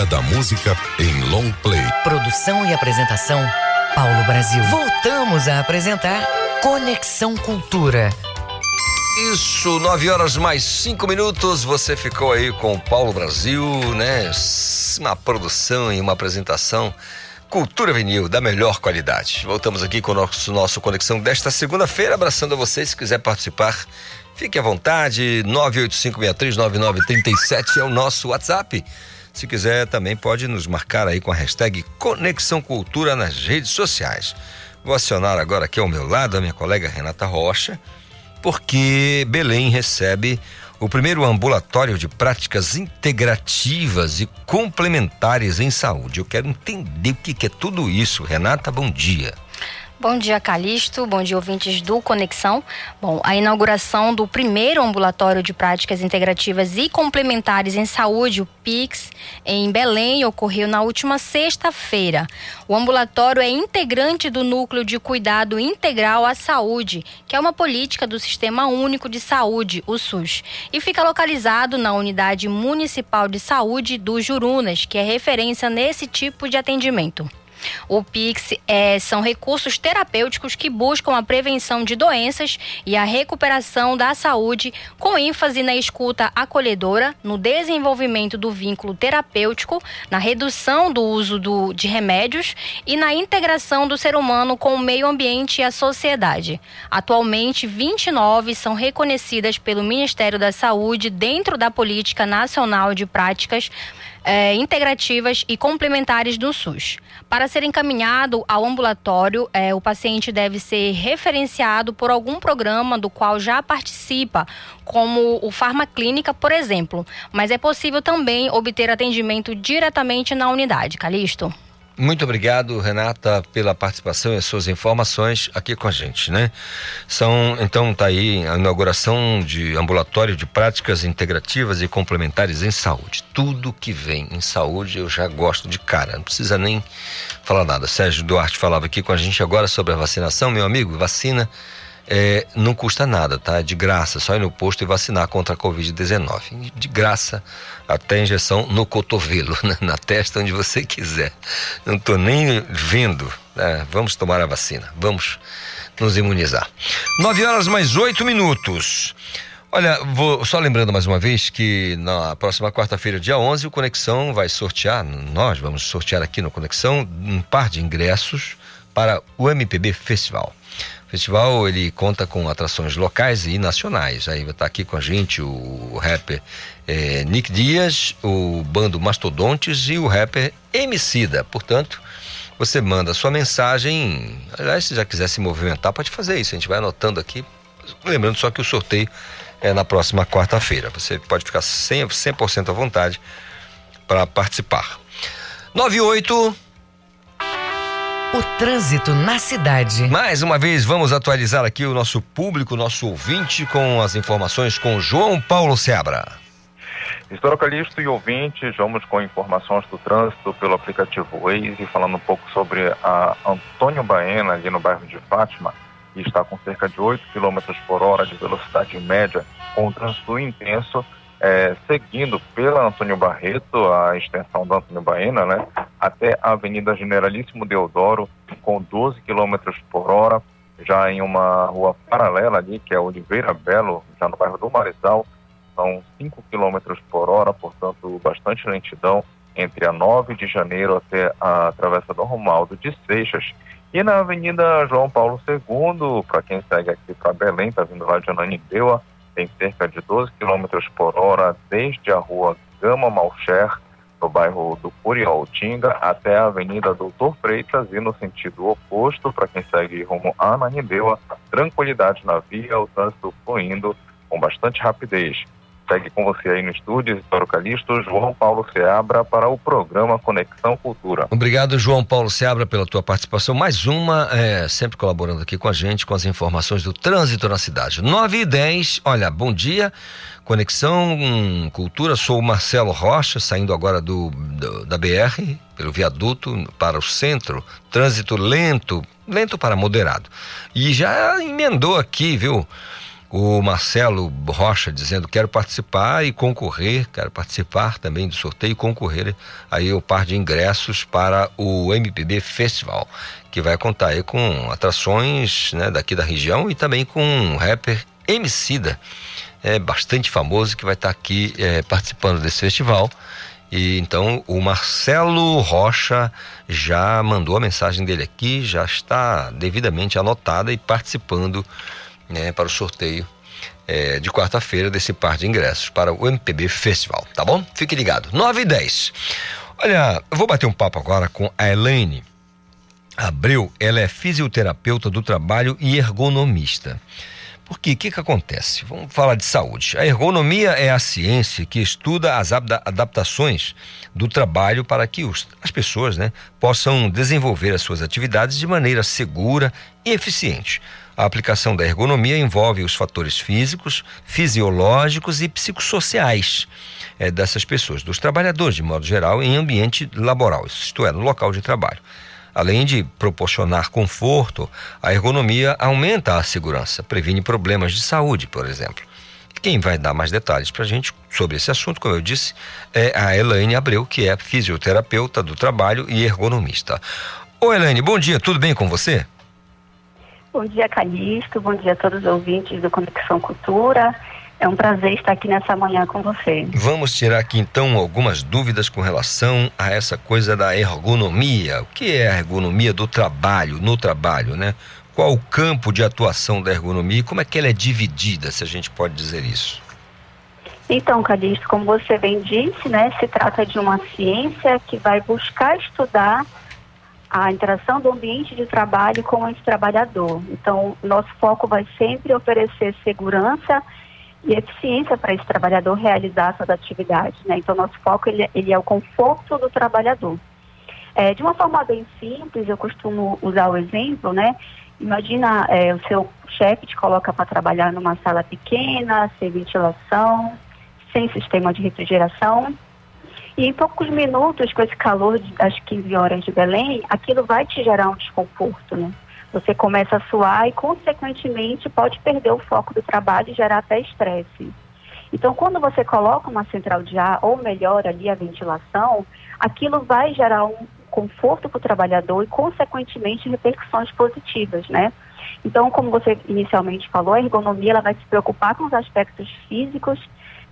[SPEAKER 17] História da música em long play.
[SPEAKER 1] Produção e apresentação, Paulo Brasil. Voltamos a apresentar Conexão Cultura.
[SPEAKER 2] Isso, nove horas mais cinco minutos. Você ficou aí com o Paulo Brasil, né? Uma produção e uma apresentação. Cultura Vinil, da melhor qualidade. Voltamos aqui com o nosso, nosso Conexão desta segunda-feira, abraçando a você. Se quiser participar, Fique à vontade, 985639937 é o nosso WhatsApp. Se quiser, também pode nos marcar aí com a hashtag Conexão Cultura nas redes sociais. Vou acionar agora aqui ao meu lado a minha colega Renata Rocha, porque Belém recebe o primeiro ambulatório de práticas integrativas e complementares em saúde. Eu quero entender o que é tudo isso. Renata, bom dia.
[SPEAKER 20] Bom dia, Calixto. Bom dia, ouvintes do Conexão. Bom, a inauguração do primeiro ambulatório de práticas integrativas e complementares em saúde, o PIX, em Belém, ocorreu na última sexta-feira. O ambulatório é integrante do Núcleo de Cuidado Integral à Saúde, que é uma política do Sistema Único de Saúde, o SUS, e fica localizado na Unidade Municipal de Saúde do Jurunas, que é referência nesse tipo de atendimento. O PIX é, são recursos terapêuticos que buscam a prevenção de doenças e a recuperação da saúde, com ênfase na escuta acolhedora, no desenvolvimento do vínculo terapêutico, na redução do uso do, de remédios e na integração do ser humano com o meio ambiente e a sociedade. Atualmente, 29 são reconhecidas pelo Ministério da Saúde dentro da Política Nacional de Práticas é, integrativas e complementares do SUS. Para ser encaminhado ao ambulatório, é, o paciente deve ser referenciado por algum programa do qual já participa, como o Farmaclínica, por exemplo. Mas é possível também obter atendimento diretamente na unidade. Calixto?
[SPEAKER 2] Muito obrigado, Renata, pela participação e as suas informações aqui com a gente, né? São, então, tá aí a inauguração de ambulatório de práticas integrativas e complementares em saúde. Tudo que vem em saúde eu já gosto de cara, não precisa nem falar nada. Sérgio Duarte falava aqui com a gente agora sobre a vacinação, meu amigo, vacina é, não custa nada, tá? De graça, só ir no posto e vacinar contra a Covid-19. De graça, até injeção no cotovelo, né? na testa, onde você quiser. Não estou nem vendo. Né? Vamos tomar a vacina, vamos nos imunizar. Nove horas mais oito minutos. Olha, vou só lembrando mais uma vez que na próxima quarta-feira, dia 11, o Conexão vai sortear, nós vamos sortear aqui no Conexão um par de ingressos para o MPB Festival. Festival ele conta com atrações locais e nacionais. Aí vai estar aqui com a gente o rapper eh, Nick Dias, o bando Mastodontes e o rapper Emicida. Portanto, você manda sua mensagem. Aliás, se já quiser se movimentar, pode fazer isso. A gente vai anotando aqui. Lembrando só que o sorteio é na próxima quarta-feira. Você pode ficar 100%, 100 à vontade para participar. 98
[SPEAKER 1] O trânsito na cidade.
[SPEAKER 2] Mais uma vez, vamos atualizar aqui o nosso público, nosso ouvinte, com as informações com João Paulo Seabra.
[SPEAKER 4] Historicalista e ouvintes, vamos com informações do trânsito pelo aplicativo Waze, falando um pouco sobre a Antônio Baena, ali no bairro de Fátima, que está com cerca de 8 km por hora de velocidade média, com um trânsito intenso, é, seguindo pela Antônio Barreto, a extensão da Antônio Baena, né, até a Avenida Generalíssimo Deodoro, com 12 km por hora, já em uma rua paralela ali, que é Oliveira Belo, já no bairro do Marizal, são 5 km por hora, portanto, bastante lentidão entre a 9 de janeiro até a Travessa do Romualdo de Seixas. E na Avenida João Paulo II, para quem segue aqui para Belém, está vindo lá de Ananindeua, tem cerca de 12 km por hora desde a rua Gama Malcher, no bairro do Curialtinga, até a Avenida Doutor Freitas e no sentido oposto, para quem segue rumo a Ananindeua, tranquilidade na via, o trânsito fluindo com bastante rapidez. Segue com você aí no estúdio, Vitório Calixto, João Paulo Seabra, para o programa Conexão Cultura.
[SPEAKER 2] Obrigado, João Paulo Seabra, pela tua participação. Mais uma, é, sempre colaborando aqui com a gente, com as informações do trânsito na cidade. 9 e 10, olha, bom dia. Conexão hum, Cultura, sou o Marcelo Rocha, saindo agora do, do, da BR, pelo viaduto para o centro. Trânsito lento, lento para moderado. E já emendou aqui, viu? O Marcelo Rocha dizendo quero participar e concorrer, quero participar também do sorteio e concorrer aí o par de ingressos para o MPB Festival, que vai contar aí com atrações né, daqui da região e também com um rapper Emicida, é bastante famoso que vai estar aqui é, participando desse festival. E então o Marcelo Rocha já mandou a mensagem dele aqui, já está devidamente anotada e participando né, para o sorteio é, de quarta-feira desse par de ingressos para o MPB Festival, tá bom? Fique ligado. 9 e 10. Olha, eu vou bater um papo agora com a Elaine Abreu. Ela é fisioterapeuta do trabalho e ergonomista. Porque o que, que acontece? Vamos falar de saúde. A ergonomia é a ciência que estuda as adaptações do trabalho para que os, as pessoas né, possam desenvolver as suas atividades de maneira segura e eficiente. A aplicação da ergonomia envolve os fatores físicos, fisiológicos e psicossociais é, dessas pessoas, dos trabalhadores, de modo geral, em ambiente laboral, isto é, no local de trabalho. Além de proporcionar conforto, a ergonomia aumenta a segurança, previne problemas de saúde, por exemplo. Quem vai dar mais detalhes para a gente sobre esse assunto, como eu disse, é a Elaine Abreu, que é fisioterapeuta do trabalho e ergonomista. Ô Elaine, bom dia, tudo bem com você?
[SPEAKER 21] Bom dia, Calixto. Bom dia a todos os ouvintes do Conexão Cultura. É um prazer estar aqui nessa manhã com você.
[SPEAKER 2] Vamos tirar aqui então algumas dúvidas com relação a essa coisa da ergonomia. O que é a ergonomia do trabalho, no trabalho, né? Qual o campo de atuação da ergonomia e como é que ela é dividida, se a gente pode dizer isso?
[SPEAKER 21] Então, Calixto, como você bem disse, né, se trata de uma ciência que vai buscar estudar a interação do ambiente de trabalho com esse trabalhador. Então, nosso foco vai sempre oferecer segurança e eficiência para esse trabalhador realizar suas atividades. Né? Então, nosso foco ele, ele é o conforto do trabalhador. É, de uma forma bem simples, eu costumo usar o exemplo, né? Imagina é, o seu chefe te coloca para trabalhar numa sala pequena, sem ventilação, sem sistema de refrigeração, e em poucos minutos, com esse calor das 15 horas de Belém, aquilo vai te gerar um desconforto, né? Você começa a suar e, consequentemente, pode perder o foco do trabalho e gerar até estresse. Então, quando você coloca uma central de ar ou melhora ali a ventilação, aquilo vai gerar um conforto para o trabalhador e, consequentemente, repercussões positivas, né? Então, como você inicialmente falou, a ergonomia ela vai se preocupar com os aspectos físicos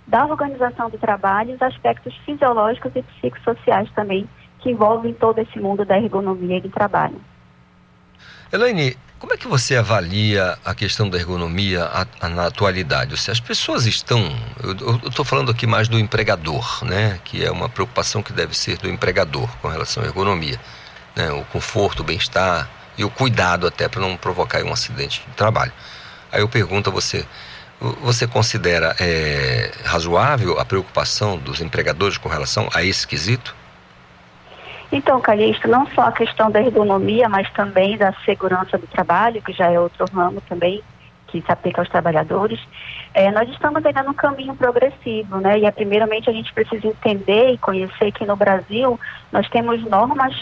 [SPEAKER 21] da organização do trabalho, os aspectos fisiológicos e psicossociais também, que envolvem todo esse mundo da ergonomia e do trabalho.
[SPEAKER 2] Elaine, como é que você avalia a questão da ergonomia a, a, na atualidade? Se as pessoas estão. Eu estou falando aqui mais do empregador, né? Que é uma preocupação que deve ser do empregador com relação à ergonomia. Né? O conforto, o bem-estar e o cuidado até para não provocar um acidente de trabalho. Aí eu pergunto a você: você considera é, razoável a preocupação dos empregadores com relação a esse quesito?
[SPEAKER 21] Então, Calixto, não só a questão da ergonomia, mas também da segurança do trabalho, que já é outro ramo também que se aplica aos trabalhadores, é, nós estamos ainda num caminho progressivo, né? E é, primeiramente a gente precisa entender e conhecer que no Brasil nós temos normas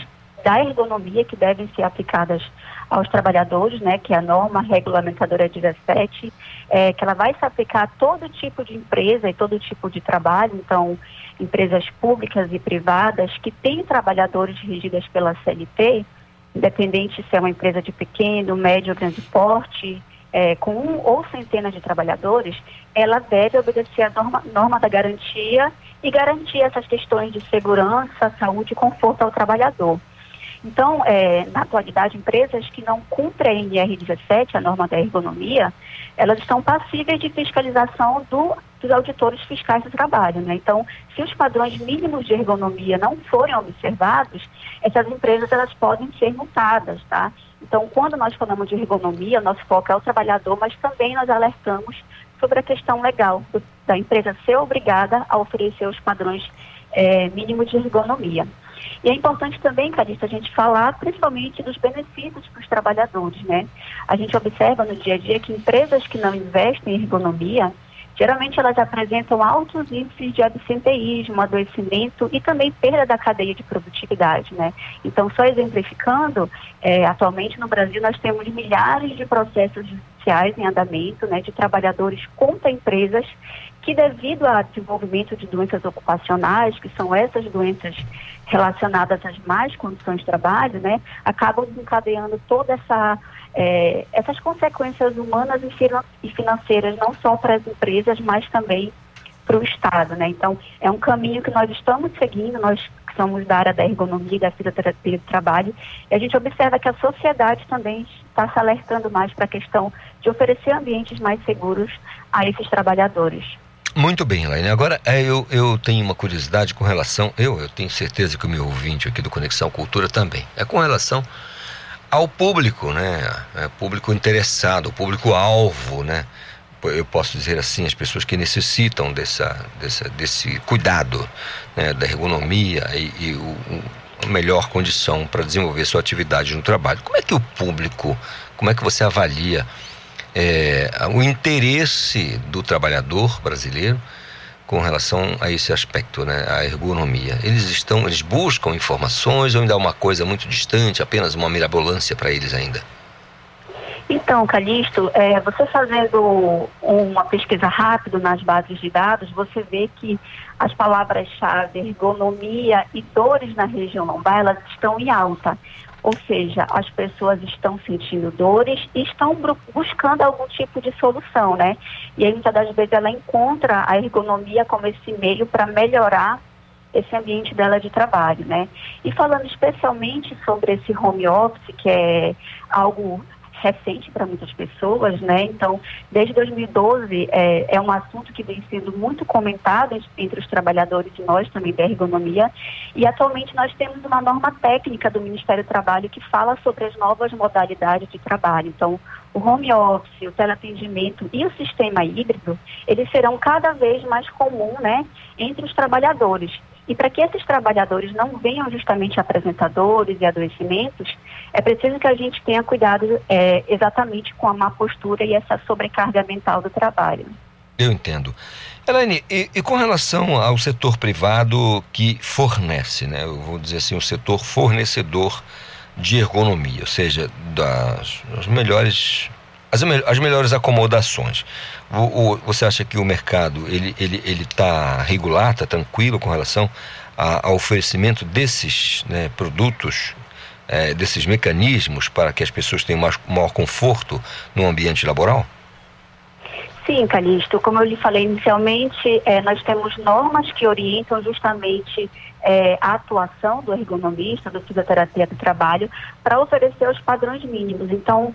[SPEAKER 21] da ergonomia que devem ser aplicadas aos trabalhadores, né, que é a norma regulamentadora 17, é, que ela vai se aplicar a todo tipo de empresa e todo tipo de trabalho, então empresas públicas e privadas que têm trabalhadores regidas pela CLT, independente se é uma empresa de pequeno, médio ou grande porte, é, com um ou centenas de trabalhadores, ela deve obedecer a norma, norma da garantia e garantir essas questões de segurança, saúde e conforto ao trabalhador. Então, é, na atualidade, empresas que não cumprem a NR17, a norma da ergonomia, elas estão passíveis de fiscalização do, dos auditores fiscais do trabalho. Né? Então, se os padrões mínimos de ergonomia não forem observados, essas empresas elas podem ser multadas. Tá? Então, quando nós falamos de ergonomia, nosso foco é o trabalhador, mas também nós alertamos sobre a questão legal da empresa ser obrigada a oferecer os padrões é, mínimos de ergonomia. E é importante também, Carista, a gente falar principalmente dos benefícios para os trabalhadores, né? A gente observa no dia a dia que empresas que não investem em ergonomia, geralmente elas apresentam altos índices de absenteísmo, adoecimento e também perda da cadeia de produtividade, né? Então, só exemplificando, é, atualmente no Brasil nós temos milhares de processos judiciais em andamento, né, de trabalhadores contra empresas que devido ao desenvolvimento de doenças ocupacionais, que são essas doenças relacionadas às más condições de trabalho, né, acabam desencadeando toda essa é, essas consequências humanas e financeiras não só para as empresas, mas também para o Estado, né? Então é um caminho que nós estamos seguindo, nós que somos da área da ergonomia da fisioterapia do trabalho, e a gente observa que a sociedade também está se alertando mais para a questão de oferecer ambientes mais seguros a esses trabalhadores.
[SPEAKER 2] Muito bem, Elaine. Agora, é, eu, eu tenho uma curiosidade com relação. Eu, eu tenho certeza que o meu ouvinte aqui do Conexão Cultura também. É com relação ao público, né? É, público interessado, público-alvo, né? Eu posso dizer assim, as pessoas que necessitam dessa, dessa, desse cuidado, né? da ergonomia e, e o, a melhor condição para desenvolver sua atividade no trabalho. Como é que o público, como é que você avalia é, o interesse do trabalhador brasileiro com relação a esse aspecto, né, a ergonomia. Eles estão, eles buscam informações ou ainda é uma coisa muito distante, apenas uma mirabolância para eles ainda?
[SPEAKER 21] Então, Calixto, é, você fazendo uma pesquisa rápida nas bases de dados, você vê que as palavras-chave ergonomia e dores na região lombar, elas estão em alta. Ou seja, as pessoas estão sentindo dores e estão buscando algum tipo de solução, né? E aí, muitas das vezes, ela encontra a ergonomia como esse meio para melhorar esse ambiente dela de trabalho, né? E falando especialmente sobre esse home office, que é algo recente para muitas pessoas, né? Então, desde 2012 é, é um assunto que vem sendo muito comentado entre os trabalhadores e nós também da ergonomia. E atualmente nós temos uma norma técnica do Ministério do Trabalho que fala sobre as novas modalidades de trabalho. Então, o home office, o teleatendimento e o sistema híbrido, eles serão cada vez mais comum, né, entre os trabalhadores. E para que esses trabalhadores não venham justamente apresentadores e adoecimentos, é preciso que a gente tenha cuidado é, exatamente com a má postura e essa sobrecarga mental do trabalho.
[SPEAKER 2] Eu entendo. Elaine, e, e, com relação ao setor privado que fornece, né, eu vou dizer assim, o setor fornecedor de ergonomia, ou seja, das, das melhores as, as melhores acomodações. O, o, você acha que o mercado ele ele ele está regular, está tranquilo com relação ao oferecimento desses né, produtos, é, desses mecanismos para que as pessoas tenham mais, maior conforto no ambiente laboral?
[SPEAKER 21] Sim, Calixto. Como eu lhe falei inicialmente, é, nós temos normas que orientam justamente é, a atuação do ergonomista, do fisioterapeuta do trabalho, para oferecer os padrões mínimos. Então,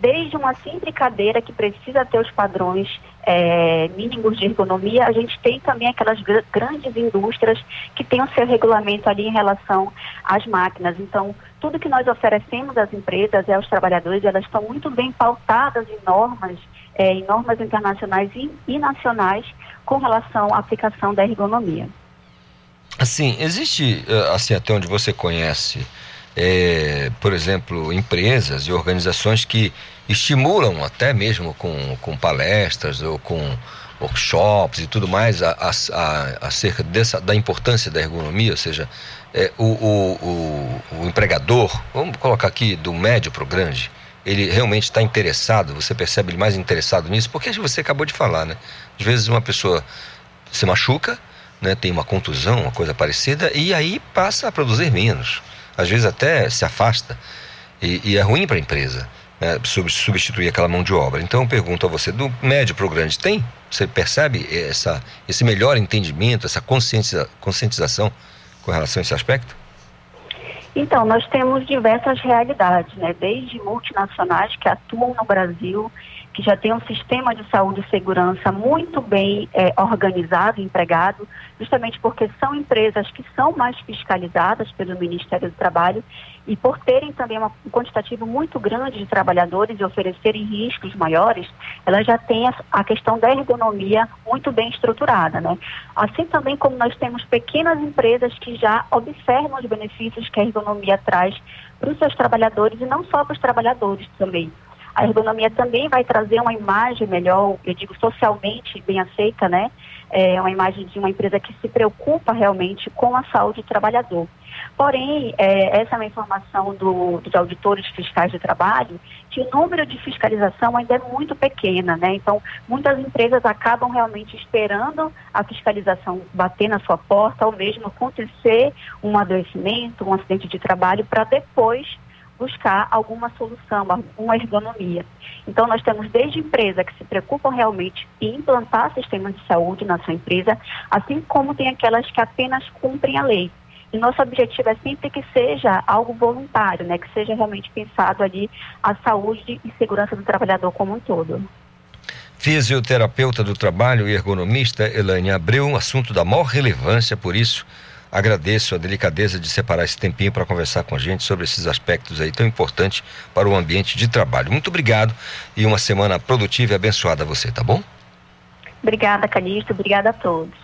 [SPEAKER 21] desde uma simples cadeira que precisa ter os padrões é, mínimos de ergonomia, a gente tem também aquelas gr grandes indústrias que têm o seu regulamento ali em relação às máquinas. Então, tudo que nós oferecemos às empresas e aos trabalhadores, elas estão muito bem pautadas em normas, é, em normas internacionais e, e nacionais com relação à aplicação da ergonomia.
[SPEAKER 2] Assim, existe, eh, assim, até onde você conhece, é, por exemplo, empresas e organizações que estimulam até mesmo com, com palestras ou com workshops e tudo mais a, a, acerca dessa, da importância da ergonomia, ou seja, é, o, o, o, o empregador, vamos colocar aqui do médio para o grande, ele realmente está interessado, você percebe ele mais interessado nisso, porque você acabou de falar, né? Às vezes uma pessoa se machuca, né, tem uma contusão, uma coisa parecida, e aí passa a produzir menos. Às vezes até se afasta. E, e é ruim para a empresa né, substituir aquela mão de obra. Então eu pergunto a você, do médio para o grande, tem? Você percebe essa, esse melhor entendimento, essa conscientiza, conscientização com relação a esse aspecto?
[SPEAKER 21] Então, nós temos diversas realidades, né? Desde multinacionais que atuam no Brasil que já tem um sistema de saúde e segurança muito bem é, organizado, empregado, justamente porque são empresas que são mais fiscalizadas pelo Ministério do Trabalho e por terem também uma, um quantitativo muito grande de trabalhadores e oferecerem riscos maiores, elas já têm a, a questão da ergonomia muito bem estruturada, né? Assim também como nós temos pequenas empresas que já observam os benefícios que a ergonomia traz para os seus trabalhadores e não só para os trabalhadores também. A ergonomia também vai trazer uma imagem melhor, eu digo socialmente bem aceita, né? É uma imagem de uma empresa que se preocupa realmente com a saúde do trabalhador. Porém, é, essa é uma informação do, dos auditores fiscais de trabalho, que o número de fiscalização ainda é muito pequena, né? Então, muitas empresas acabam realmente esperando a fiscalização bater na sua porta ou mesmo acontecer um adoecimento, um acidente de trabalho, para depois buscar alguma solução, alguma ergonomia. Então, nós temos desde empresas que se preocupam realmente em implantar sistemas de saúde na sua empresa, assim como tem aquelas que apenas cumprem a lei. E nosso objetivo é sempre que seja algo voluntário, né? que seja realmente pensado ali a saúde e segurança do trabalhador como um todo.
[SPEAKER 2] Fisioterapeuta do trabalho e ergonomista Elaine Abreu, um assunto da maior relevância, por isso Agradeço a delicadeza de separar esse tempinho para conversar com a gente sobre esses aspectos aí tão importantes para o ambiente de trabalho. Muito obrigado e uma semana produtiva e abençoada a você, tá bom?
[SPEAKER 21] Obrigada, Calixto. Obrigada a todos.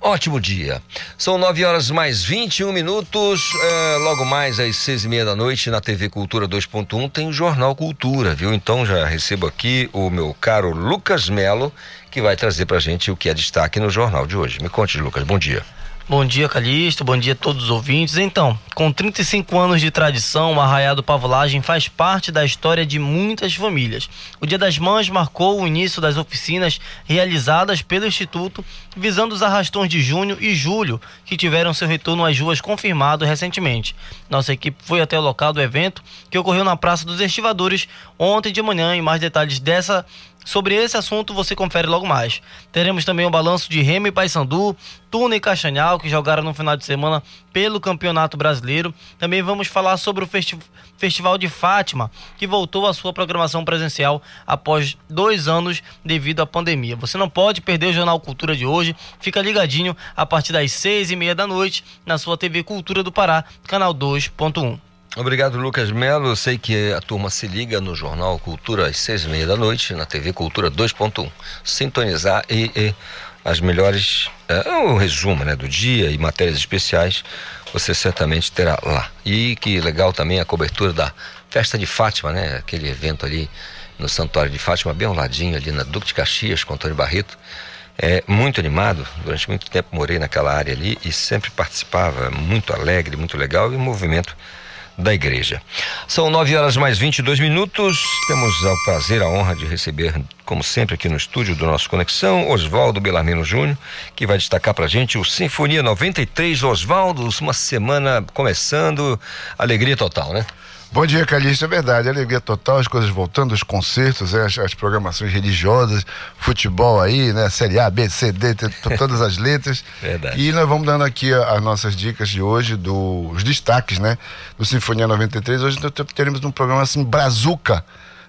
[SPEAKER 2] Ótimo dia. São nove horas mais 21 minutos. É, logo mais às seis e meia da noite na TV Cultura 2.1 tem o Jornal Cultura, viu? Então já recebo aqui o meu caro Lucas Melo, que vai trazer pra gente o que é destaque no jornal de hoje. Me conte, Lucas. Bom dia.
[SPEAKER 22] Bom dia, Calixto. Bom dia a todos os ouvintes. Então, com 35 anos de tradição, o Arraiado Pavulagem faz parte da história de muitas famílias. O Dia das Mães marcou o início das oficinas realizadas pelo Instituto, visando os arrastões de junho e julho, que tiveram seu retorno às ruas confirmado recentemente. Nossa equipe foi até o local do evento, que ocorreu na Praça dos Estivadores ontem de manhã, e mais detalhes dessa Sobre esse assunto você confere logo mais. Teremos também o um balanço de Remy Paysandu, Tuna e Castanhal, que jogaram no final de semana pelo Campeonato Brasileiro. Também vamos falar sobre o festi Festival de Fátima, que voltou à sua programação presencial após dois anos devido à pandemia. Você não pode perder o Jornal Cultura de hoje. Fica ligadinho a partir das seis e meia da noite na sua TV Cultura do Pará, canal 2.1.
[SPEAKER 2] Obrigado, Lucas Melo. Eu sei que a turma se liga no Jornal Cultura às seis e meia da noite, na TV Cultura 2.1. Sintonizar e, e, as melhores, é, o resumo né, do dia e matérias especiais, você certamente terá lá. E que legal também a cobertura da Festa de Fátima, né? Aquele evento ali no Santuário de Fátima, bem ao ladinho ali na Duque de Caxias, com Antônio Barreto. É muito animado, durante muito tempo morei naquela área ali e sempre participava, muito alegre, muito legal e o movimento da igreja. São nove horas mais 22 minutos. Temos o prazer, a honra de receber, como sempre, aqui no estúdio do nosso Conexão, Oswaldo Belarmino Júnior, que vai destacar pra gente o Sinfonia 93. Oswaldo, uma semana começando, alegria total, né?
[SPEAKER 23] Bom dia, Calixto. É verdade, alegria total, as coisas voltando, os concertos, é, as, as, programações religiosas, futebol aí, né? Série A, B, C, D, todas as letras.
[SPEAKER 2] Verdade.
[SPEAKER 23] E nós vamos dando aqui as nossas dicas de hoje, dos destaques, né? Do Sinfonia 93. Hoje nós teremos um programa assim, Brazuca,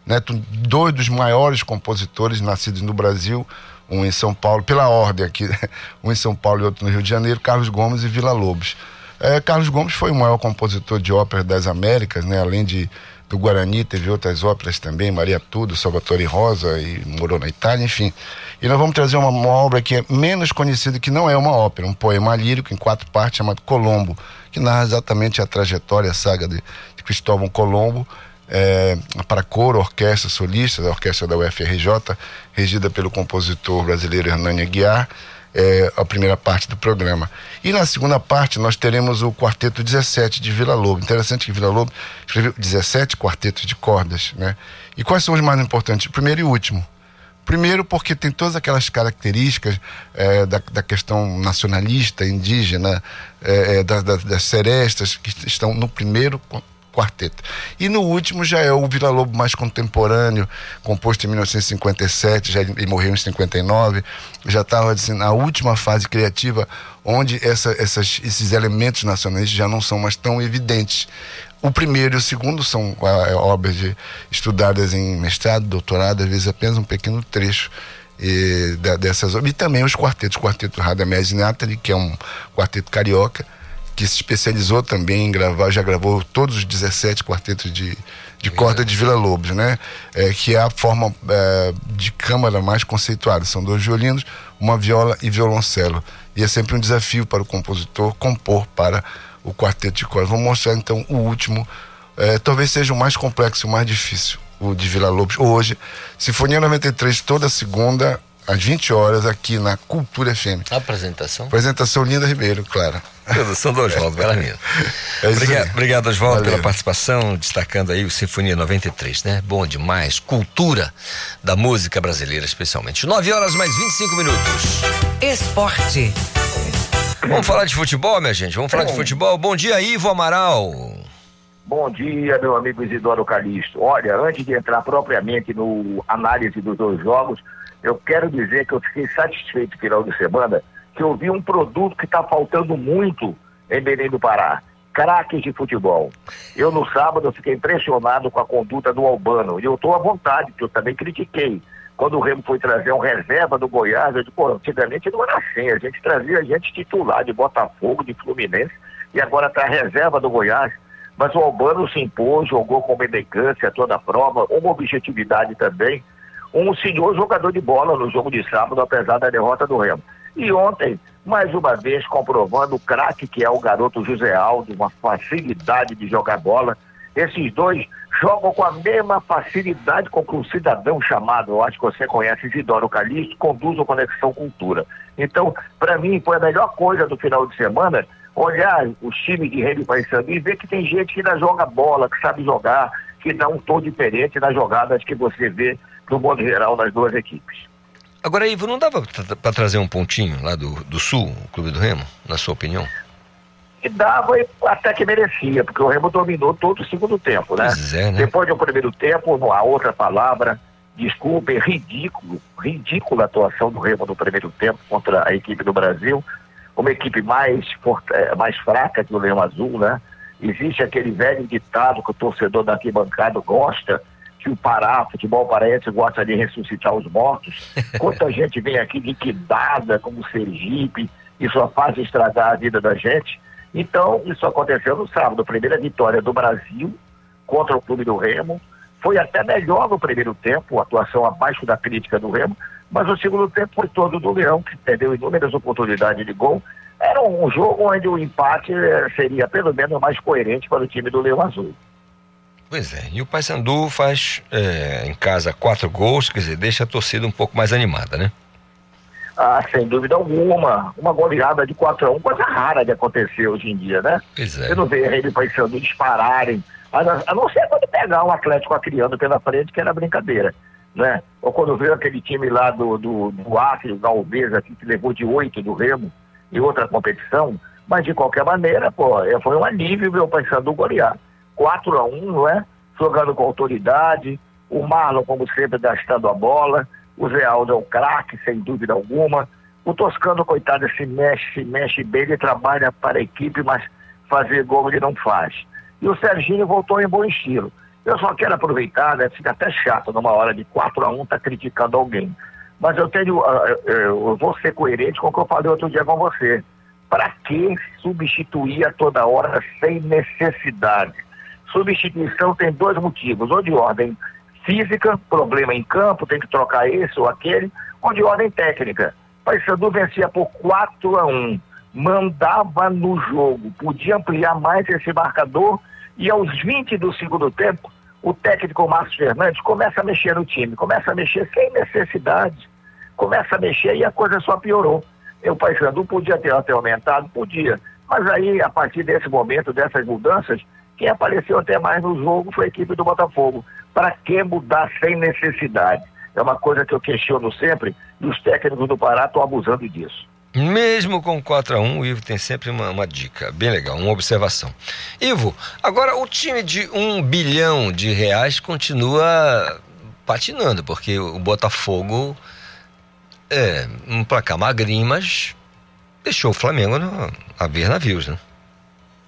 [SPEAKER 23] né? Dois dos maiores compositores nascidos no Brasil, um em São Paulo, pela ordem aqui, um em São Paulo e outro no Rio de Janeiro, Carlos Gomes e Vila Lobos. É, Carlos Gomes foi o maior compositor de ópera das Américas, né? além de, do Guarani, teve outras óperas também, Maria Tudo, Salvatore Rosa e morou na Itália, enfim. E nós vamos trazer uma, uma obra que é menos conhecida, que não é uma ópera, um poema lírico em quatro partes chamado Colombo, que narra exatamente a trajetória, a saga de, de Cristóvão Colombo, é, para coro, orquestra, solista, da orquestra da UFRJ, regida pelo compositor brasileiro Hernani Aguiar, é, a primeira parte do programa. E na segunda parte nós teremos o quarteto 17 de Vila Lobo. Interessante que Vila Lobo escreveu 17 quartetos de cordas, né? E quais são os mais importantes? Primeiro e último. Primeiro, porque tem todas aquelas características é, da, da, questão nacionalista, indígena, é, é, da, da, das serestas que estão no primeiro quarteto. E no último já é o Vila Lobo mais contemporâneo, composto em 1957, já morreu em 59, já estava assim, na última fase criativa, onde essa, essas, esses elementos nacionalistas já não são mais tão evidentes. O primeiro e o segundo são é, obras de, estudadas em mestrado, doutorado, às vezes apenas um pequeno trecho e, da, dessas obras. E também os quartetos, o quarteto Radamés Nathalie, que é um quarteto carioca, que se especializou também em gravar, já gravou todos os 17 quartetos de, de corda de Vila Lobos, né? É, que é a forma é, de câmara mais conceituada. São dois violinos, uma viola e violoncelo. E é sempre um desafio para o compositor compor para o quarteto de corda. Vou mostrar então o último, é, talvez seja o mais complexo e o mais difícil, o de Vila Lobos. Hoje, Sinfonia 93, toda segunda, às 20 horas, aqui na Cultura FM.
[SPEAKER 2] Apresentação?
[SPEAKER 23] Apresentação Linda Ribeiro, claro.
[SPEAKER 2] Produção do Oswaldo Belarmino. É obrigado, obrigado, Oswaldo, pela participação, destacando aí o Sinfonia 93, né? Bom demais. Cultura da música brasileira, especialmente. 9 horas mais 25 minutos.
[SPEAKER 1] Esporte.
[SPEAKER 2] Vamos falar de futebol, minha gente? Vamos falar de futebol. Bom dia, Ivo Amaral.
[SPEAKER 24] Bom dia, meu amigo Isidoro Calixto. Olha, antes de entrar propriamente no análise dos dois jogos, eu quero dizer que eu fiquei satisfeito no final de semana que eu vi um produto que está faltando muito em Belém do Pará. Craques de futebol. Eu no sábado eu fiquei impressionado com a conduta do Albano. E eu estou à vontade, porque eu também critiquei. Quando o Remo foi trazer um reserva do Goiás, eu disse, pô, antigamente não era assim. A gente trazia gente titular de Botafogo, de Fluminense, e agora está reserva do Goiás. Mas o Albano se impôs, jogou com elegância toda a prova, uma objetividade também um senhor jogador de bola no jogo de sábado, apesar da derrota do Remo. E ontem, mais uma vez, comprovando o craque que é o garoto José Aldo, uma facilidade de jogar bola. Esses dois jogam com a mesma facilidade com que um cidadão chamado, eu acho que você conhece, Isidoro Calixto, conduz o Conexão Cultura. Então, para mim, foi a melhor coisa do final de semana olhar os times de Rede Paysandu e ver que tem gente que ainda joga bola, que sabe jogar, que dá um tom diferente nas jogadas que você vê do modo geral das duas equipes.
[SPEAKER 2] Agora, Ivo, não dava para trazer um pontinho lá do, do Sul, o Clube do Remo, na sua opinião?
[SPEAKER 24] E dava até que merecia, porque o Remo dominou todo o segundo tempo, né?
[SPEAKER 2] É, né?
[SPEAKER 24] Depois do primeiro tempo, a outra palavra, desculpe, ridículo, ridícula a atuação do Remo no primeiro tempo contra a equipe do Brasil, uma equipe mais, é, mais fraca que o Leão Azul, né? Existe aquele velho ditado que o torcedor da arquibancada gosta, que o Pará, futebol paraense, gosta de ressuscitar os mortos. Quanta gente vem aqui liquidada, como Sergipe, e só faz estragar a vida da gente. Então, isso aconteceu no sábado. Primeira vitória do Brasil contra o Clube do Remo. Foi até melhor no primeiro tempo, atuação abaixo da crítica do Remo, mas o segundo tempo foi todo do Leão, que perdeu inúmeras oportunidades de gol. Era um jogo onde o empate eh, seria pelo menos mais coerente para o time do Leão Azul.
[SPEAKER 2] Pois é, e o Paysandu faz é, em casa quatro gols, quer dizer, deixa a torcida um pouco mais animada, né?
[SPEAKER 24] Ah, sem dúvida alguma. Uma goleada de 4 a 1 coisa rara de acontecer hoje em dia, né?
[SPEAKER 2] Pois é.
[SPEAKER 24] Você não vê ele Paysandu dispararem, a, a não ser quando pegar um Atlético acriando pela frente, que era brincadeira, né? Ou quando veio aquele time lá do, do, do Acre, o Galvez, aqui, que levou de 8 do Remo, e outra competição, mas de qualquer maneira, pô, é, foi um alívio ver o Paysandu golear. 4 a 1 não é? Jogando com autoridade, o Marlon, como sempre, gastando a bola, o Zé Aldo é o craque, sem dúvida alguma. O Toscano, coitado, se mexe, se mexe bem, ele trabalha para a equipe, mas fazer gol ele não faz. E o Serginho voltou em bom estilo. Eu só quero aproveitar, né? Fica até chato numa hora de 4 a 1 tá criticando alguém. Mas eu tenho, uh, eu vou ser coerente com o que eu falei outro dia com você. Para que substituir a toda hora sem necessidade? Substituição tem dois motivos, ou de ordem física, problema em campo, tem que trocar esse ou aquele, ou de ordem técnica. Paysandu vencia por 4 a 1 mandava no jogo, podia ampliar mais esse marcador e aos 20 do segundo tempo, o técnico Márcio Fernandes começa a mexer no time, começa a mexer sem necessidade, começa a mexer e a coisa só piorou. O Paysandu podia ter até aumentado, podia, mas aí a partir desse momento, dessas mudanças, quem apareceu até mais no jogo foi a equipe do Botafogo. Para que mudar sem necessidade? É uma coisa que eu questiono sempre e os técnicos do Pará estão abusando disso.
[SPEAKER 2] Mesmo com 4 a 1 o Ivo tem sempre uma, uma, dica bem legal, uma observação. Ivo, agora o time de um bilhão de reais continua patinando, porque o Botafogo é um placar magrinho, mas deixou o Flamengo no, a ver navios, né?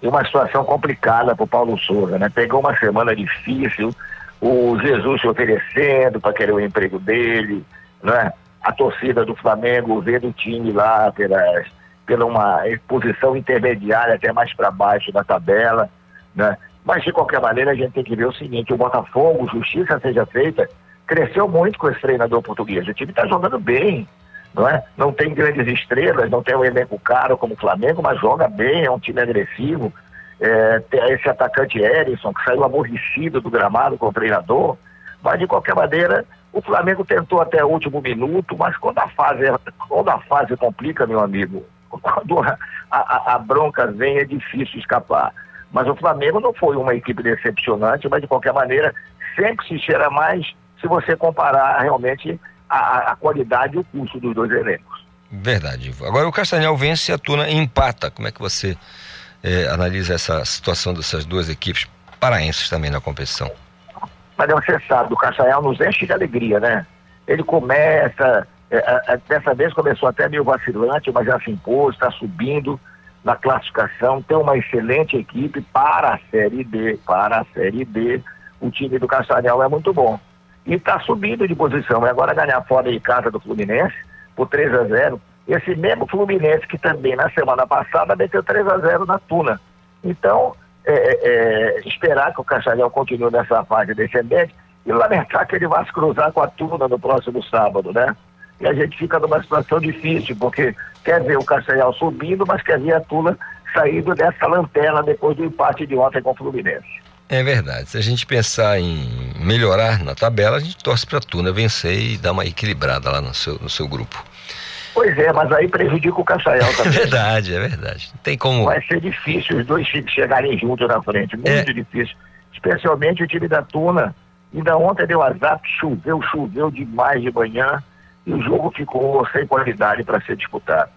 [SPEAKER 24] E uma situação complicada para o Paulo Souza, né? Pegou uma semana difícil, o Jesus se oferecendo para querer o emprego dele, né? A torcida do Flamengo vê do time lá pelas, pela uma posição intermediária até mais para baixo da tabela, né? Mas de qualquer maneira a gente tem que ver o seguinte, o Botafogo, justiça seja feita, cresceu muito com esse treinador português. O time está jogando bem, não é? Não tem grandes estrelas, não tem um elenco caro como o Flamengo, mas joga bem, é um time agressivo. É, tem esse atacante Erisson, que saiu aborrecido do gramado com o treinador, mas de qualquer maneira o Flamengo tentou até o último minuto, mas quando a fase, quando a fase complica, meu amigo, quando a, a, a bronca vem é difícil escapar. Mas o Flamengo não foi uma equipe decepcionante, mas de qualquer maneira sempre se cheira mais se você comparar realmente a, a qualidade e o custo dos dois elencos.
[SPEAKER 2] Verdade. Agora o Castanhal vence e a Tuna empata. Como é que você eh, analisa essa situação dessas duas equipes paraenses também na competição?
[SPEAKER 24] Mas você sabe, o Castanhal nos enche de alegria, né? Ele começa, é, é, dessa vez começou até meio vacilante, mas já se impôs, está subindo na classificação, tem uma excelente equipe para a Série B, para a Série B, o time do Castanhal é muito bom. E está subindo de posição, e agora ganhar fora de casa do Fluminense, por 3 a 0 esse mesmo Fluminense que também na semana passada meteu 3 a 0 na Tuna. Então, é, é, é, esperar que o Castanhal continue nessa fase descendente e lamentar que ele vá se cruzar com a Tuna no próximo sábado, né? E a gente fica numa situação difícil, porque quer ver o Castanhal subindo, mas quer ver a Tuna saindo dessa lanterna depois do empate de ontem com o Fluminense.
[SPEAKER 2] É verdade. Se a gente pensar em melhorar na tabela, a gente torce para a Tuna vencer e dar uma equilibrada lá no seu, no seu grupo.
[SPEAKER 24] Pois é, mas aí prejudica o Castanhal também.
[SPEAKER 2] É verdade, é verdade. Não tem como.
[SPEAKER 24] Vai ser difícil os dois times chegarem juntos na frente, muito é. difícil. Especialmente o time da Tuna. Ainda ontem deu azar, choveu, choveu demais de manhã e o jogo ficou sem qualidade para ser disputado.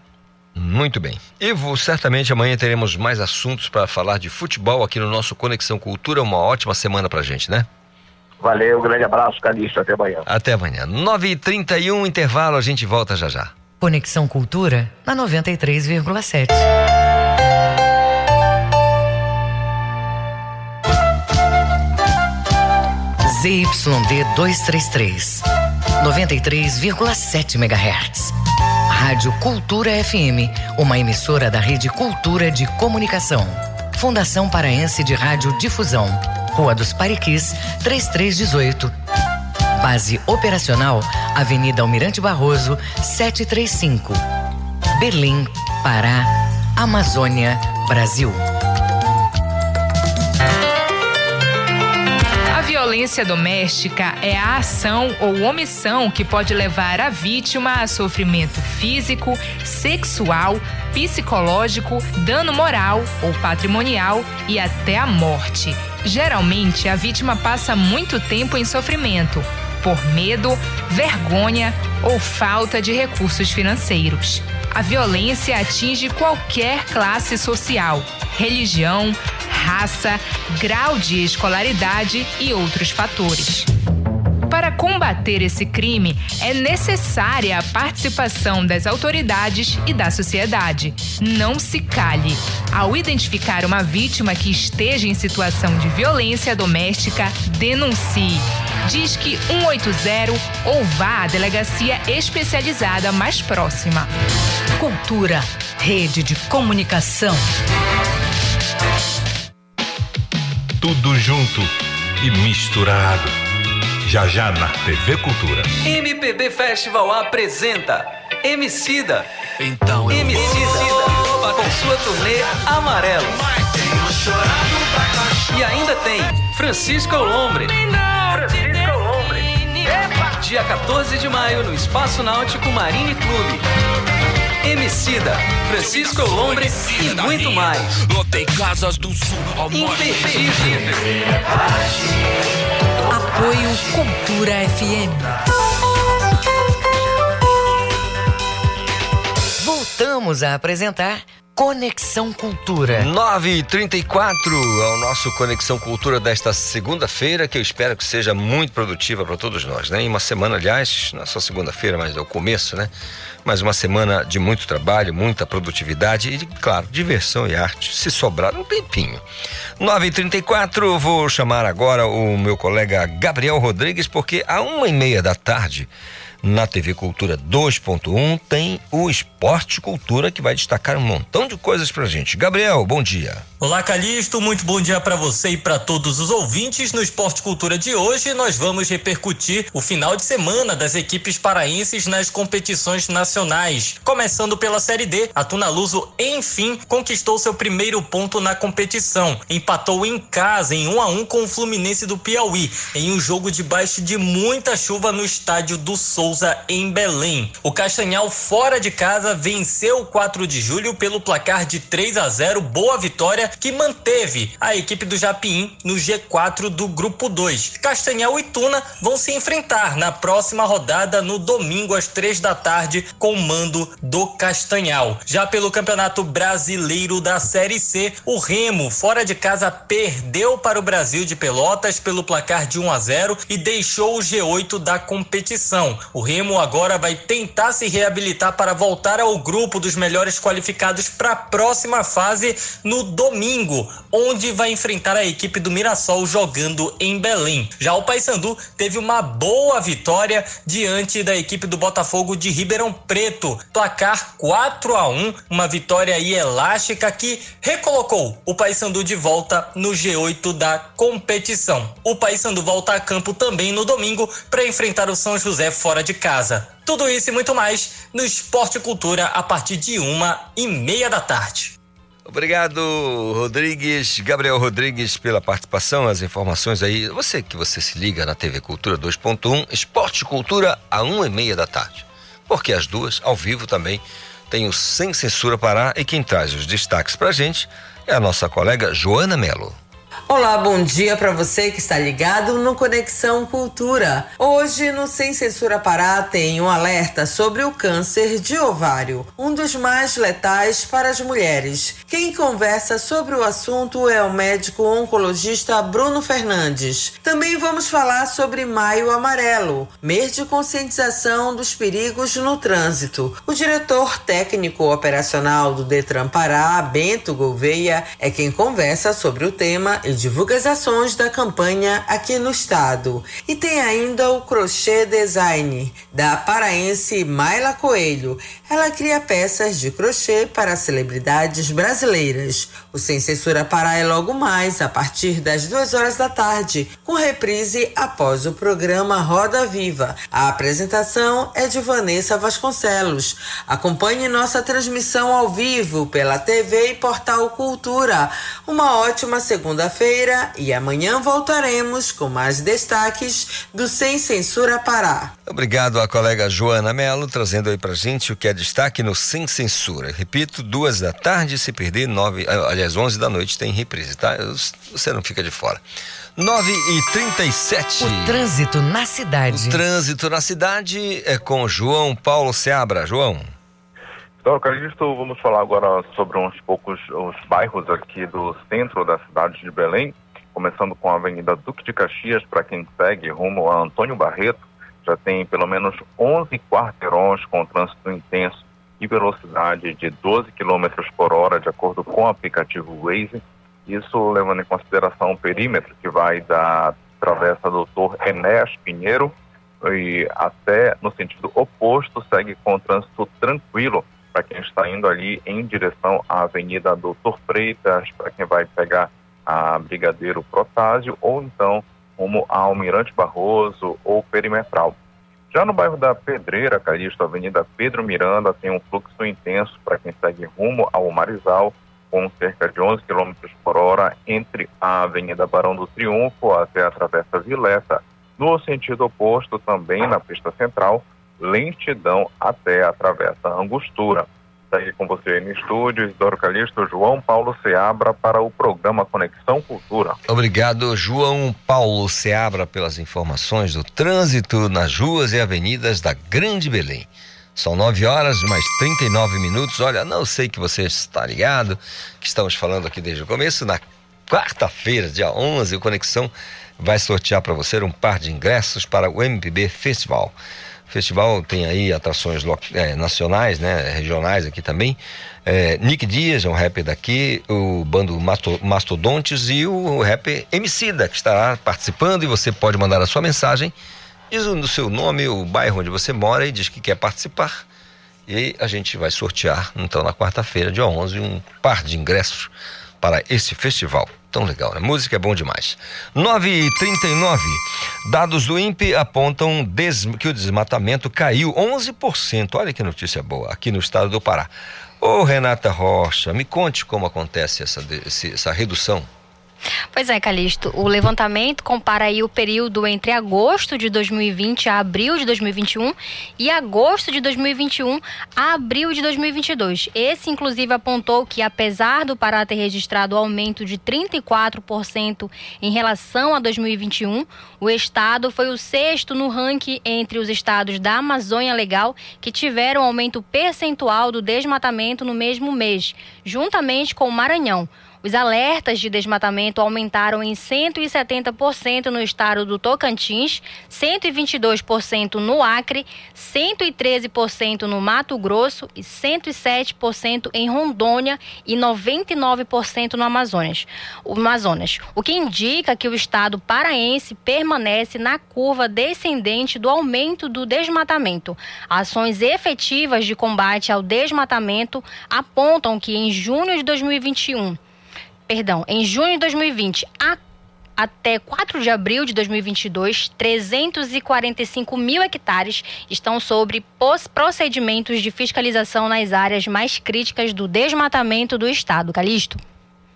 [SPEAKER 2] Muito bem. Ivo, certamente amanhã teremos mais assuntos para falar de futebol aqui no nosso Conexão Cultura. Uma ótima semana para gente, né?
[SPEAKER 24] Valeu, grande abraço, Calixto. Até amanhã.
[SPEAKER 2] Até amanhã. 9h31, intervalo, a gente volta já já.
[SPEAKER 1] Conexão Cultura na 93,7. ZYD 233, 93,7 MHz. Rádio Cultura FM, uma emissora da Rede Cultura de Comunicação. Fundação Paraense de Rádio Difusão. Rua dos Pariquis, 3318 Base operacional, Avenida Almirante Barroso, 735. Berlim, Pará, Amazônia, Brasil.
[SPEAKER 9] A violência doméstica é a ação ou omissão que pode levar a vítima a sofrimento físico, sexual, psicológico, dano moral ou patrimonial e até a morte. Geralmente, a vítima passa muito tempo em sofrimento por medo, vergonha ou falta de recursos financeiros. A violência atinge qualquer classe social, religião, raça, grau de escolaridade e outros fatores. Para combater esse crime, é necessária a participação das autoridades e da sociedade. Não se cale. Ao identificar uma vítima que esteja em situação de violência doméstica, denuncie. Diz que 180 ou vá à delegacia especializada mais próxima.
[SPEAKER 1] Cultura, rede de comunicação.
[SPEAKER 8] tudo junto e misturado. Já já na TV Cultura.
[SPEAKER 25] MPB Festival apresenta Emicida. Então Emicida com sua turnê Amarelo. E ainda tem Francisco Lombre. Francisco Dia 14 de maio no Espaço Náutico Marine Clube. Emicida, Francisco Lombre e muito mais.
[SPEAKER 26] Lotei casas do sul ao
[SPEAKER 25] Imperdível.
[SPEAKER 1] Apoio Cultura FM. Voltamos a apresentar Conexão Cultura.
[SPEAKER 2] 9h34 é o nosso Conexão Cultura desta segunda-feira, que eu espero que seja muito produtiva para todos nós, né? Em uma semana, aliás, não é só segunda-feira, mas é o começo, né? Mas uma semana de muito trabalho, muita produtividade e, claro, diversão e arte, se sobrar um tempinho. 9h34, vou chamar agora o meu colega Gabriel Rodrigues, porque a uma e meia da tarde na TV Cultura 2.1 tem o Esporte Cultura que vai destacar um montão de coisas pra gente. Gabriel, bom dia.
[SPEAKER 27] Olá, Calixto, muito bom dia para você e para todos os ouvintes. No Esporte Cultura de hoje, nós vamos repercutir o final de semana das equipes paraenses nas competições nacionais. Começando pela Série D, a Tunaluso, enfim, conquistou seu primeiro ponto na competição. Empatou em casa em 1 a 1 com o Fluminense do Piauí, em um jogo debaixo de muita chuva no estádio do Souza, em Belém. O Castanhal, fora de casa, venceu o 4 de julho pelo placar de 3 a 0. Boa vitória que manteve a equipe do Japim no G4 do Grupo 2. Castanhal e Tuna vão se enfrentar na próxima rodada no domingo às três da tarde com o mando do Castanhal. Já pelo Campeonato Brasileiro da Série C, o Remo, fora de casa, perdeu para o Brasil de Pelotas pelo placar de 1 a 0 e deixou o G8 da competição. O Remo agora vai tentar se reabilitar para voltar ao grupo dos melhores qualificados para a próxima fase no domingo onde vai enfrentar a equipe do Mirassol jogando em Belém. Já o Paysandu teve uma boa vitória diante da equipe do Botafogo de Ribeirão Preto, placar 4 a 1, uma vitória elástica que recolocou o Paysandu de volta no G8 da competição. O Paysandu volta a campo também no domingo para enfrentar o São José fora de casa. Tudo isso e muito mais no Esporte Cultura a partir de uma e meia da tarde.
[SPEAKER 2] Obrigado, Rodrigues, Gabriel Rodrigues, pela participação, as informações aí. Você que você se liga na TV Cultura 2.1, Esporte Cultura, a uma e meia da tarde. Porque as duas, ao vivo também, tem o Sem Censura Pará e quem traz os destaques pra gente é a nossa colega Joana Melo.
[SPEAKER 28] Olá, bom dia para você que está ligado no Conexão Cultura. Hoje no Sem Censura Pará tem um alerta sobre o câncer de ovário, um dos mais letais para as mulheres. Quem conversa sobre o assunto é o médico oncologista Bruno Fernandes. Também vamos falar sobre Maio Amarelo, mês de conscientização dos perigos no trânsito. O diretor técnico operacional do Detran Pará, Bento Gouveia, é quem conversa sobre o tema e divulga as ações da campanha aqui no estado. E tem ainda o crochê design da paraense Maila Coelho. Ela cria peças de crochê para celebridades brasileiras. O Sem Censura Pará é logo mais, a partir das duas horas da tarde, com reprise após o programa Roda Viva. A apresentação é de Vanessa Vasconcelos. Acompanhe nossa transmissão ao vivo pela TV e Portal Cultura. Uma ótima segunda-feira e amanhã voltaremos com mais destaques do Sem Censura Pará.
[SPEAKER 2] Obrigado à colega Joana Melo, trazendo aí pra gente o que é destaque no Sem Censura. Repito, duas da tarde, se perder, nove, ah, aliás, onze da noite tem reprise, tá? Você não fica de fora. 9 e 37
[SPEAKER 1] O trânsito na cidade.
[SPEAKER 2] O trânsito na cidade é com João Paulo Seabra. João.
[SPEAKER 4] Então, Calixto, vamos falar agora sobre uns poucos os bairros aqui do centro da cidade de Belém, começando com a Avenida Duque de Caxias, para quem segue rumo a Antônio Barreto, já tem pelo menos 11 quarteirões com trânsito intenso e velocidade de 12 km por hora, de acordo com o aplicativo Waze. Isso levando em consideração o perímetro que vai da Travessa Doutor Enéas Pinheiro e até no sentido oposto, segue com trânsito tranquilo para quem está indo ali em direção à Avenida Doutor Freitas, para quem vai pegar a Brigadeiro Protásio ou então rumo a Almirante Barroso ou Perimetral. Já no bairro da Pedreira, Calixto, Avenida Pedro Miranda, tem um fluxo intenso para quem segue rumo ao Marizal, com cerca de 11 km por hora entre a Avenida Barão do Triunfo até a Travessa Vileta. No sentido oposto, também na pista central, lentidão até a Travessa Angostura. Está aí com você no estúdio, Isidoro Calixto, João Paulo Seabra, para o programa Conexão Cultura.
[SPEAKER 2] Obrigado, João Paulo Seabra, pelas informações do trânsito nas ruas e avenidas da Grande Belém. São 9 horas mais 39 minutos. Olha, não sei que você está ligado, que estamos falando aqui desde o começo. Na quarta-feira, dia 11, o Conexão vai sortear para você um par de ingressos para o MPB Festival. Festival tem aí atrações é, nacionais, né, regionais aqui também. É, Nick Dias é um rapper daqui, o bando Mastodontes e o rapper Emicida, que estará participando e você pode mandar a sua mensagem, diz o seu nome, o bairro onde você mora e diz que quer participar. E a gente vai sortear, então, na quarta-feira, dia 11, um par de ingressos para esse festival. Tão legal, né? Música é bom demais. 9h39. Dados do INPE apontam des... que o desmatamento caiu 11%. Olha que notícia boa, aqui no estado do Pará. Ô Renata Rocha, me conte como acontece essa, essa redução.
[SPEAKER 20] Pois é, Calixto. O levantamento compara aí o período entre agosto de 2020 a abril de 2021 e agosto de 2021 a abril de 2022. Esse, inclusive, apontou que, apesar do Pará ter registrado aumento de 34% em relação a 2021, o estado foi o sexto no ranking entre os estados da Amazônia Legal que tiveram aumento percentual do desmatamento no mesmo mês, juntamente com o Maranhão. Os alertas de desmatamento aumentaram em 170% no estado do Tocantins, 122% no Acre, 113% no Mato Grosso e 107% em Rondônia e 99% no Amazonas. O Amazonas, o que indica que o estado paraense permanece na curva descendente do aumento do desmatamento. Ações efetivas de combate ao desmatamento apontam que em junho de 2021 perdão, em junho de 2020 a, até 4 de abril de 2022, 345 mil hectares estão sobre procedimentos de fiscalização nas áreas mais críticas do desmatamento do estado. Calixto.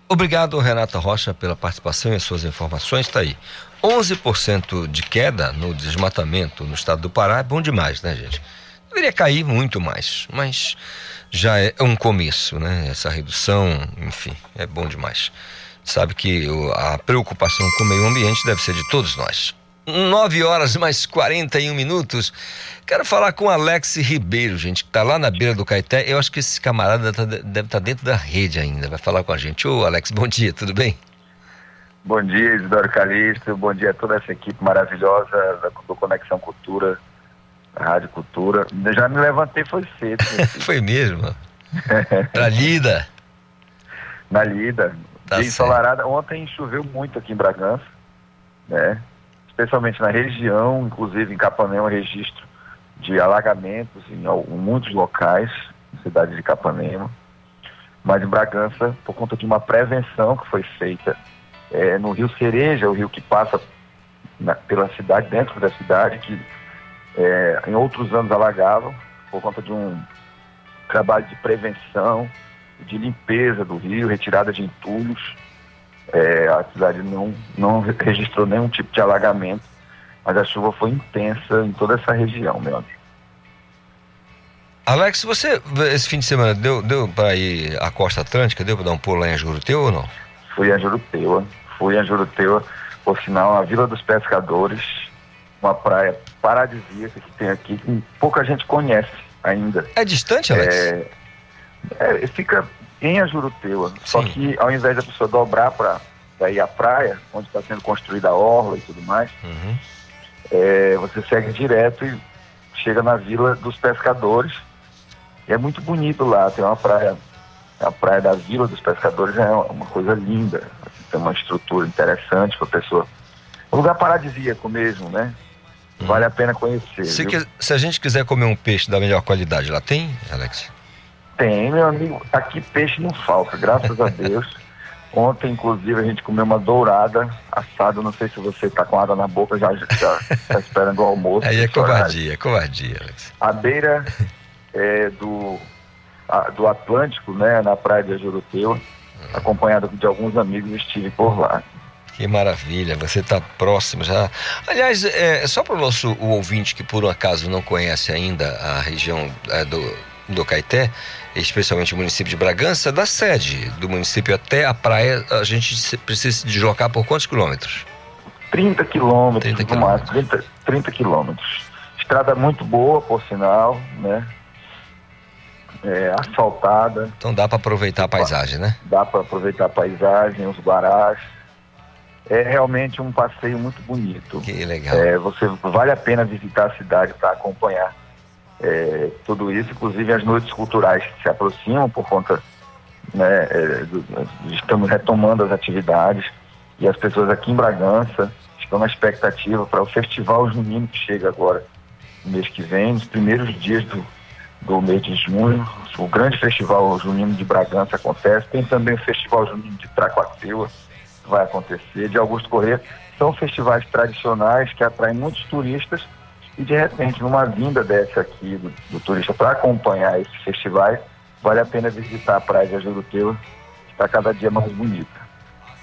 [SPEAKER 2] Obrigado, Renata Rocha, pela participação e suas informações. Está aí. 11% de queda no desmatamento no estado do Pará é bom demais, né, gente? Deveria cair muito mais, mas já é um começo, né? Essa redução, enfim, é bom demais. Sabe que a preocupação com o meio ambiente deve ser de todos nós. 9 horas mais 41 minutos. Quero falar com Alex Ribeiro, gente, que está lá na beira do Caeté. Eu acho que esse camarada tá, deve estar tá dentro da rede ainda. Vai falar com a gente. Ô, Alex, bom dia, tudo bem?
[SPEAKER 29] Bom dia, Isidoro Calixto. Bom dia a toda essa equipe maravilhosa do Conexão Cultura Rádio Cultura. Já me levantei, foi cedo.
[SPEAKER 2] foi mesmo? Na lida?
[SPEAKER 29] Na lida. Tá ensolarada. Ontem choveu muito aqui em Bragança, né? Especialmente na região, inclusive em Capanema, registro de alagamentos em, em muitos locais, na cidade de Capanema. Mas em Bragança, por conta de uma prevenção que foi feita é, no Rio Cereja, o rio que passa na, pela cidade, dentro da cidade, que é, em outros anos alagavam, por conta de um trabalho de prevenção, de limpeza do rio, retirada de entulhos. É, a cidade não, não registrou nenhum tipo de alagamento, mas a chuva foi intensa em toda essa região, meu amigo.
[SPEAKER 2] Alex, você esse fim de semana deu, deu para ir à costa atlântica, deu para dar um pulo lá em Juruteu ou não?
[SPEAKER 29] Fui em Juruteu, fui Juruteu, por sinal, a Vila dos Pescadores, uma praia paradisíaca que tem aqui, que pouca gente conhece ainda.
[SPEAKER 2] É distante, Alex?
[SPEAKER 29] É, é, fica em Ajuruteua, só que ao invés da pessoa dobrar para ir à praia, onde está sendo construída a orla e tudo mais,
[SPEAKER 2] uhum.
[SPEAKER 29] é, você segue direto e chega na Vila dos Pescadores. E é muito bonito lá, tem uma praia, a praia da Vila dos Pescadores é uma coisa linda, tem uma estrutura interessante para a pessoa. Um lugar paradisíaco mesmo, né? Vale a pena conhecer.
[SPEAKER 2] Se, que, se, a gente quiser comer um peixe da melhor qualidade, lá tem, Alex?
[SPEAKER 29] Tem, meu amigo. Aqui peixe não falta, graças a Deus. Ontem, inclusive, a gente comeu uma dourada assada. Não sei se você está com água na boca, já está esperando o almoço.
[SPEAKER 2] Aí é covardia, é covardia, Alex.
[SPEAKER 29] À beira é, do, a, do Atlântico, né, na praia de Ajuruteu, hum. acompanhado de alguns amigos, estive por lá.
[SPEAKER 2] Que maravilha, você está próximo já. Aliás, é, só para o nosso o ouvinte que por um acaso não conhece ainda a região é, do, do Caeté, especialmente o município de Bragança, da sede do município até a praia, a gente precisa se deslocar por quantos quilômetros?
[SPEAKER 29] 30 quilômetros 30 no máximo, 30, 30 quilômetros. Estrada muito boa, por sinal, né? É, asfaltada.
[SPEAKER 2] Então dá para aproveitar a paisagem, né?
[SPEAKER 29] Dá para aproveitar a paisagem, os guarás é realmente um passeio muito bonito.
[SPEAKER 2] Que legal.
[SPEAKER 29] É, você vale a pena visitar a cidade para acompanhar é, tudo isso, inclusive as noites culturais que se aproximam por conta, né, é, do, estamos retomando as atividades e as pessoas aqui em Bragança estão na expectativa para o Festival Junino que chega agora no mês que vem, nos primeiros dias do, do mês de junho. O grande Festival Junino de Bragança acontece, tem também o Festival Junino de Vai acontecer, de Augusto Corrêa, são festivais tradicionais que atraem muitos turistas e de repente numa vinda dessa aqui do, do turista para acompanhar esses festivais, vale a pena visitar a praia de Ajuruteu, que está cada dia mais bonita.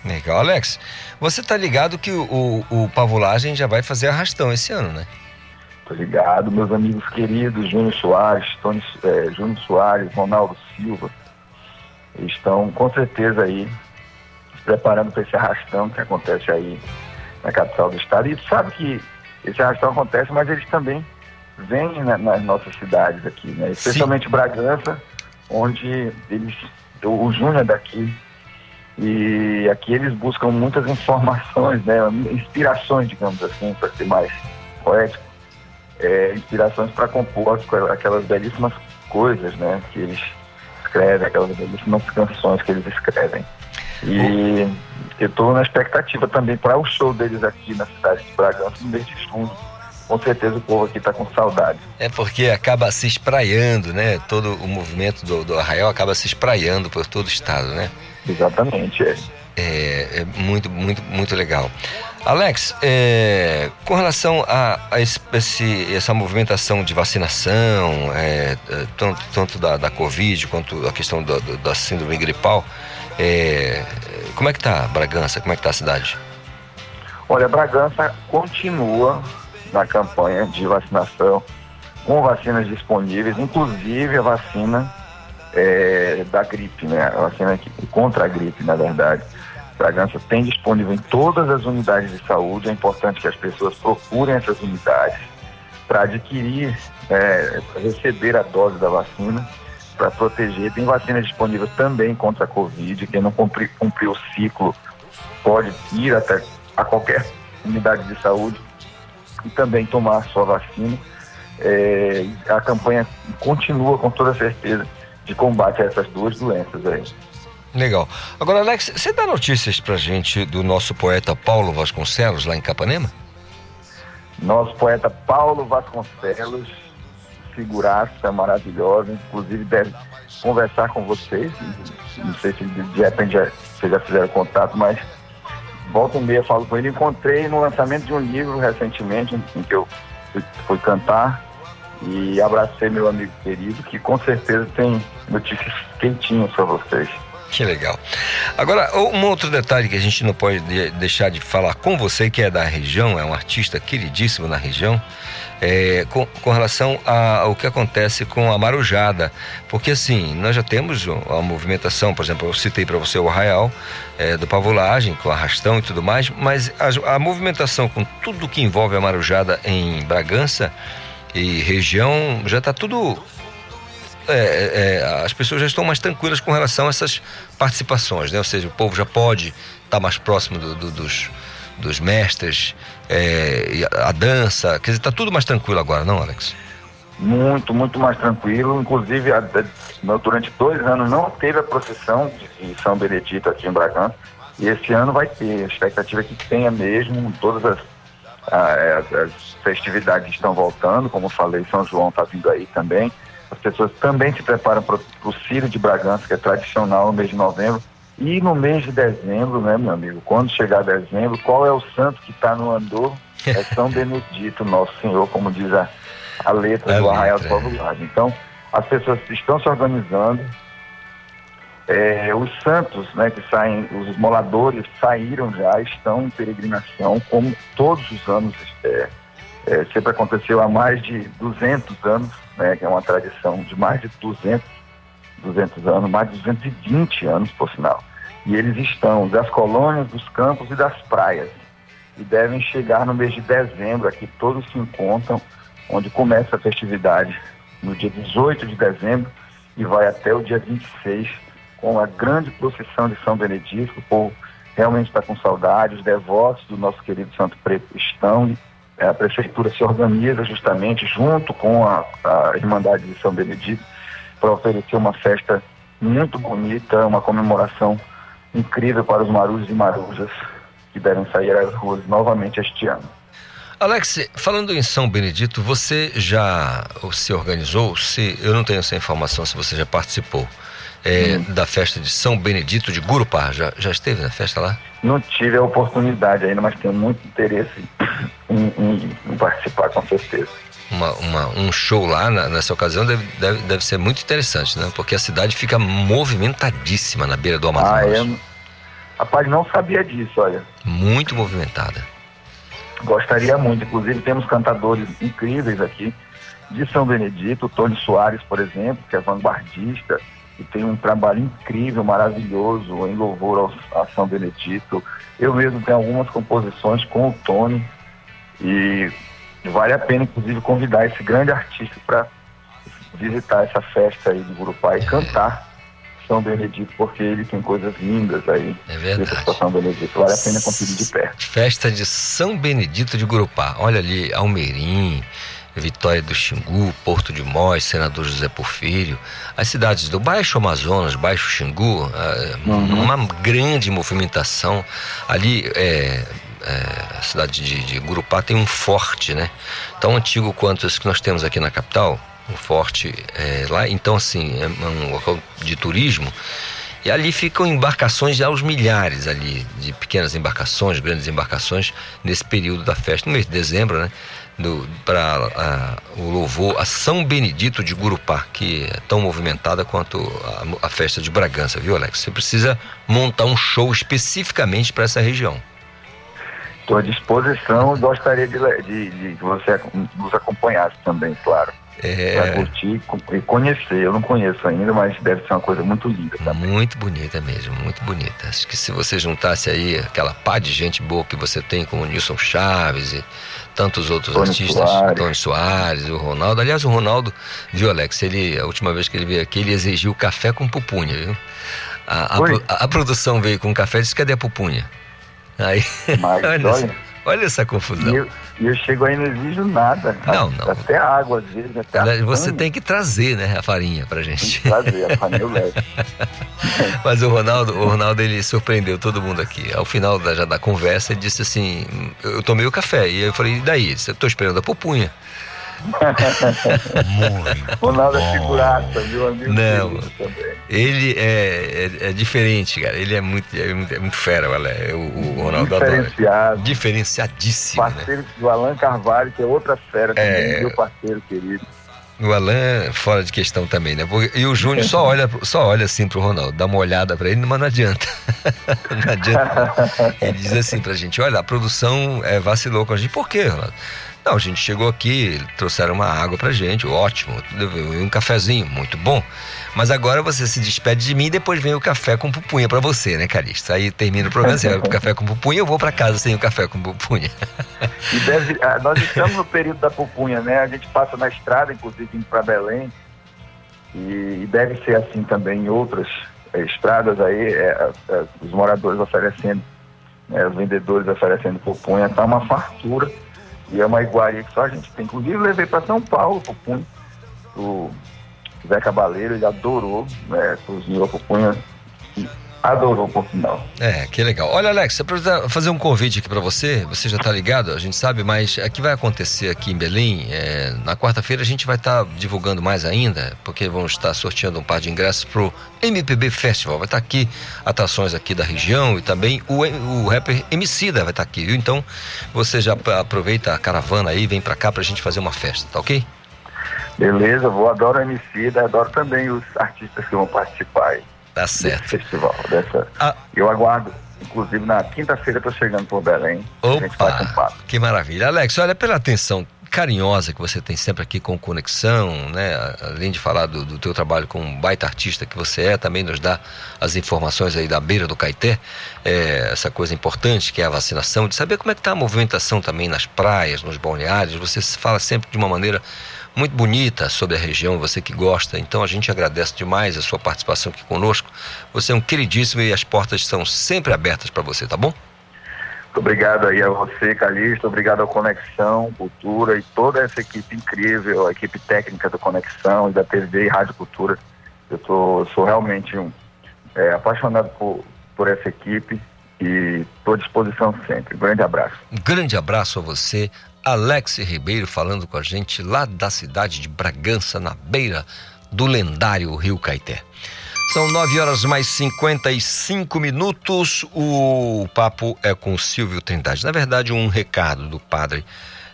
[SPEAKER 2] Legal, Alex. Você tá ligado que o, o, o Pavulagem já vai fazer arrastão esse ano, né?
[SPEAKER 29] Tô ligado, meus amigos queridos, Júnior Soares, Tony, é, Júnior Soares, Ronaldo Silva, estão com certeza aí preparando para esse arrastão que acontece aí na capital do estado. E tu sabe que esse arrastão acontece, mas eles também vêm na, nas nossas cidades aqui, né? Especialmente Sim. Bragança, onde eles, o, o Júnior é daqui, e aqui eles buscam muitas informações, né? Inspirações, digamos assim, para ser mais poético. É, inspirações para compor aquelas belíssimas coisas, né? Que eles escrevem, aquelas belíssimas canções que eles escrevem. E eu estou na expectativa também para o show deles aqui na cidade de Bragança no mês de junho. Com certeza o povo aqui está com saudade.
[SPEAKER 2] É porque acaba se espraiando, né? Todo o movimento do, do arraial acaba se espraiando por todo o estado, né?
[SPEAKER 29] Exatamente, é.
[SPEAKER 2] É, é muito, muito, muito legal. Alex, é, com relação a, a esse, essa movimentação de vacinação, é, é, tanto, tanto da, da Covid quanto a questão da, da síndrome gripal, é, como é que tá Bragança? Como é que tá a cidade?
[SPEAKER 29] Olha, Bragança continua na campanha de vacinação com vacinas disponíveis, inclusive a vacina é, da gripe, né? A vacina contra a gripe, na verdade. Bragança tem disponível em todas as unidades de saúde. É importante que as pessoas procurem essas unidades para adquirir, é, receber a dose da vacina para proteger. Tem vacinas disponíveis também contra a Covid. Quem não cumpriu, cumpriu o ciclo pode ir até a qualquer unidade de saúde e também tomar a sua vacina. É, a campanha continua com toda certeza de combate a essas duas doenças aí.
[SPEAKER 2] Legal. Agora, Alex, você dá notícias pra gente do nosso poeta Paulo Vasconcelos, lá em Capanema?
[SPEAKER 29] Nosso poeta Paulo Vasconcelos figuraça maravilhosa, inclusive deve conversar com vocês. Não sei se de repente já, vocês já fizeram contato, mas volta um meia falo com ele. Encontrei no lançamento de um livro recentemente, em que eu fui, fui cantar e abracei meu amigo querido, que com certeza tem notícias quentinhas para vocês.
[SPEAKER 2] Que legal. Agora, um outro detalhe que a gente não pode deixar de falar com você, que é da região, é um artista queridíssimo na região, é, com, com, relação ao que acontece com a marujada. Porque assim, nós já temos a movimentação, por exemplo, eu citei para você o arraial é, do pavulagem, com arrastão e tudo mais, mas a, a movimentação com tudo que envolve a marujada em Bragança e região já está tudo é, é, as pessoas já estão mais tranquilas com relação a essas participações, né? Ou seja, o povo já pode estar mais próximo do, do, dos, dos mestres, é, a dança, quer dizer, está tudo mais tranquilo agora, não, Alex?
[SPEAKER 29] Muito, muito mais tranquilo. Inclusive, a, a, durante dois anos não teve a procissão de, São Benedito aqui em Bragança. E esse ano vai ter. A expectativa é que tenha mesmo. Todas as, as, as festividades estão voltando. Como falei, São João está vindo aí também. As pessoas também se preparam para o Círio de Bragança, que é tradicional no mês de novembro. E no mês de dezembro, né, meu amigo, quando chegar dezembro, qual é o santo que está no andor? É São Benedito, nosso Senhor, como diz a, a letra
[SPEAKER 2] A
[SPEAKER 29] do Arraial do
[SPEAKER 2] é.
[SPEAKER 29] Largo. Então, as pessoas estão se organizando. É, os santos, né, que saem, os moladores saíram já, estão em peregrinação, como todos os anos é, é, sempre aconteceu há mais de 200 anos, né, que é uma tradição de mais de 200, 200 anos, mais de 220 anos, por sinal. E eles estão das colônias, dos campos e das praias. E devem chegar no mês de dezembro, aqui todos se encontram, onde começa a festividade no dia 18 de dezembro e vai até o dia 26, com a grande procissão de São Benedito. O povo realmente está com saudade, os devotos do nosso querido Santo Preto estão. A prefeitura se organiza justamente junto com a, a Irmandade de São Benedito para oferecer uma festa muito bonita, uma comemoração incrível para os marujos e marujas que devem sair às ruas novamente este ano.
[SPEAKER 2] Alex, falando em São Benedito, você já se organizou? Se eu não tenho essa informação, se você já participou é, da festa de São Benedito de Gurupá, já, já esteve na festa lá?
[SPEAKER 29] Não tive a oportunidade ainda, mas tenho muito interesse em, em- em participar, com certeza.
[SPEAKER 2] Uma, uma- um show lá na- nessa ocasião deve, deve, deve ser muito interessante, né? Porque a cidade fica movimentadíssima na beira do Amazonas.
[SPEAKER 29] Ah, é? Rapaz, não sabia disso, olha.
[SPEAKER 2] Muito movimentada.
[SPEAKER 29] Gostaria muito. Inclusive, temos cantadores incríveis aqui de São Benedito. O Tony Soares, por exemplo, que é vanguardista e tem um trabalho incrível, maravilhoso em louvor ao, a São Benedito. Eu mesmo tenho algumas composições com o Tony e vale a pena, inclusive, convidar esse grande artista para visitar essa festa aí de Gurupá e cantar São Benedito, porque ele tem coisas lindas aí.
[SPEAKER 2] É verdade.
[SPEAKER 29] São Benedito. Vale a pena conferir de perto.
[SPEAKER 2] Festa de São Benedito de Gurupá. Olha ali, Almeirim, Vitória do Xingu, Porto de Mós, Senador José Porfírio, as cidades do Baixo Amazonas, Baixo Xingu, ah, uma grande movimentação. Ali, é, é, a cidade de, de Gurupá tem um forte, né? Tão antigo quanto esse que nós temos aqui na capital, um forte é, lá. Então, assim, é um local de turismo. E ali ficam embarcações aos milhares ali, de pequenas embarcações, grandes embarcações, nesse período da festa, no mês de dezembro, né? Para o louvor a São Benedito de Gurupá, que é tão movimentada quanto a, a festa de Bragança, viu, Alex? Você precisa montar um show especificamente para essa região.
[SPEAKER 29] Estou à disposição gostaria de, de- de que você nos acompanhasse também, claro.
[SPEAKER 2] É.
[SPEAKER 29] Para curtir e conhecer. Eu não conheço ainda, mas deve ser uma coisa muito linda.
[SPEAKER 2] Muito bonita mesmo, muito bonita. Acho que se você juntasse aí aquela pá de gente boa que você tem, como o Nilson Chaves e tantos outros
[SPEAKER 29] Tony
[SPEAKER 2] artistas,
[SPEAKER 29] Soares.
[SPEAKER 2] Tony Soares, o Ronaldo. Aliás, o Ronaldo, viu, Alex? Ele, a última vez que ele veio aqui, ele exigiu café com pupunha, viu? A, a, a- a produção veio com café e disse: cadê a pupunha? Aí,
[SPEAKER 29] Mas,
[SPEAKER 2] olha,
[SPEAKER 29] olha,
[SPEAKER 2] olha essa confusão.
[SPEAKER 29] E eu, eu chego aí e não exijo nada.
[SPEAKER 2] Não, não.
[SPEAKER 29] Até água, às vezes. Até
[SPEAKER 2] Você tem que trazer, né, a farinha pra gente.
[SPEAKER 29] Trazer, a farinha eu levo.
[SPEAKER 2] Mas o Ronaldo, o Ronaldo ele surpreendeu todo mundo aqui. Ao final da, já da conversa, ele disse assim: Eu tomei o café. E eu falei: E daí? Eu tô esperando a pupunha.
[SPEAKER 29] Ronaldo é figuraça, meu amigo.
[SPEAKER 2] Não. Ele é, é, é diferente, cara. Ele é muito, é muito, é muito fera, olha. O, o Ronaldo adora.
[SPEAKER 29] Diferenciado.
[SPEAKER 2] Diferenciadíssimo, né?
[SPEAKER 29] Parceiro do Alan Carvalho, que é outra fera também,
[SPEAKER 2] É.
[SPEAKER 29] meu parceiro querido.
[SPEAKER 2] O Alan é fora de questão também, né? Porque- E o Júnior só olha, só olha assim pro Ronaldo, dá uma olhada pra ele, mas não adianta. não adianta. Ele diz assim pra gente: olha, a produção é, vacilou com a gente. Por quê, Ronaldo? Não, a gente chegou aqui, trouxeram uma água pra gente, ótimo, um cafezinho, muito bom. Mas agora você se despede de mim e depois vem o café com pupunha pra você, né, Calixto? Aí termina o programa, você vai pro café com pupunha, eu vou pra casa sem o café com pupunha.
[SPEAKER 29] E deve, ah, nós estamos no período da pupunha, né? A gente passa na estrada, inclusive indo para Belém, e, e deve ser assim também em outras eh, estradas aí, eh, eh, os moradores oferecendo, né, os vendedores oferecendo pupunha, tá uma fartura e é uma iguaria que só a gente tem. Inclusive levei para São Paulo pupunha, o Zé Cabaleiro, ele adorou, né, cozinhou a pupunha. Adorou, por final.
[SPEAKER 2] É, que legal. Olha, Alex, eu preciso fazer um convite aqui para você. Você já está ligado, a gente sabe, mas o que vai acontecer aqui em Belém, é, na quarta-feira a gente vai estar tá divulgando mais ainda, porque vamos estar sorteando um par de ingressos pro MPB Festival. Vai estar tá aqui atrações aqui da região e também o, o rapper Emicida vai estar tá aqui, viu? Então, você já aproveita a caravana aí, vem para cá pra gente fazer uma festa, tá ok?
[SPEAKER 29] Beleza, vou adoro a Emicida, adoro também os artistas que vão participar aí.
[SPEAKER 2] Tá certo.
[SPEAKER 29] festival. Dessa... Ah. Eu aguardo. Inclusive na quinta-feira estou chegando por Belém.
[SPEAKER 2] Opa, que maravilha. Alex, olha pela atenção carinhosa que você tem sempre aqui com Conexão, né? Além de falar do, do teu trabalho com um baita artista que você é, também nos dá as informações aí da beira do Caeté, é, essa coisa importante que é a vacinação, de saber como é que está a movimentação também nas praias, nos balneários. Você fala sempre de uma maneira muito bonita sobre a região, você que gosta. Então a gente agradece demais a sua participação aqui conosco. Você é um queridíssimo e as portas estão sempre abertas para você, tá bom?
[SPEAKER 29] Muito obrigado aí a você, Calixto. Obrigado ao Conexão, Cultura e toda essa equipe incrível, a equipe técnica do Conexão e da TV e Rádio Cultura. Eu tô, sou realmente um, é, apaixonado por, por essa equipe e estou à disposição sempre. Um grande abraço.
[SPEAKER 2] Um grande abraço a você. Alex Ribeiro falando com a gente lá da cidade de Bragança, na beira do lendário Rio Caeté. São 9 horas mais 55 minutos. O papo é com Silvio Trindade. Na verdade, um recado do padre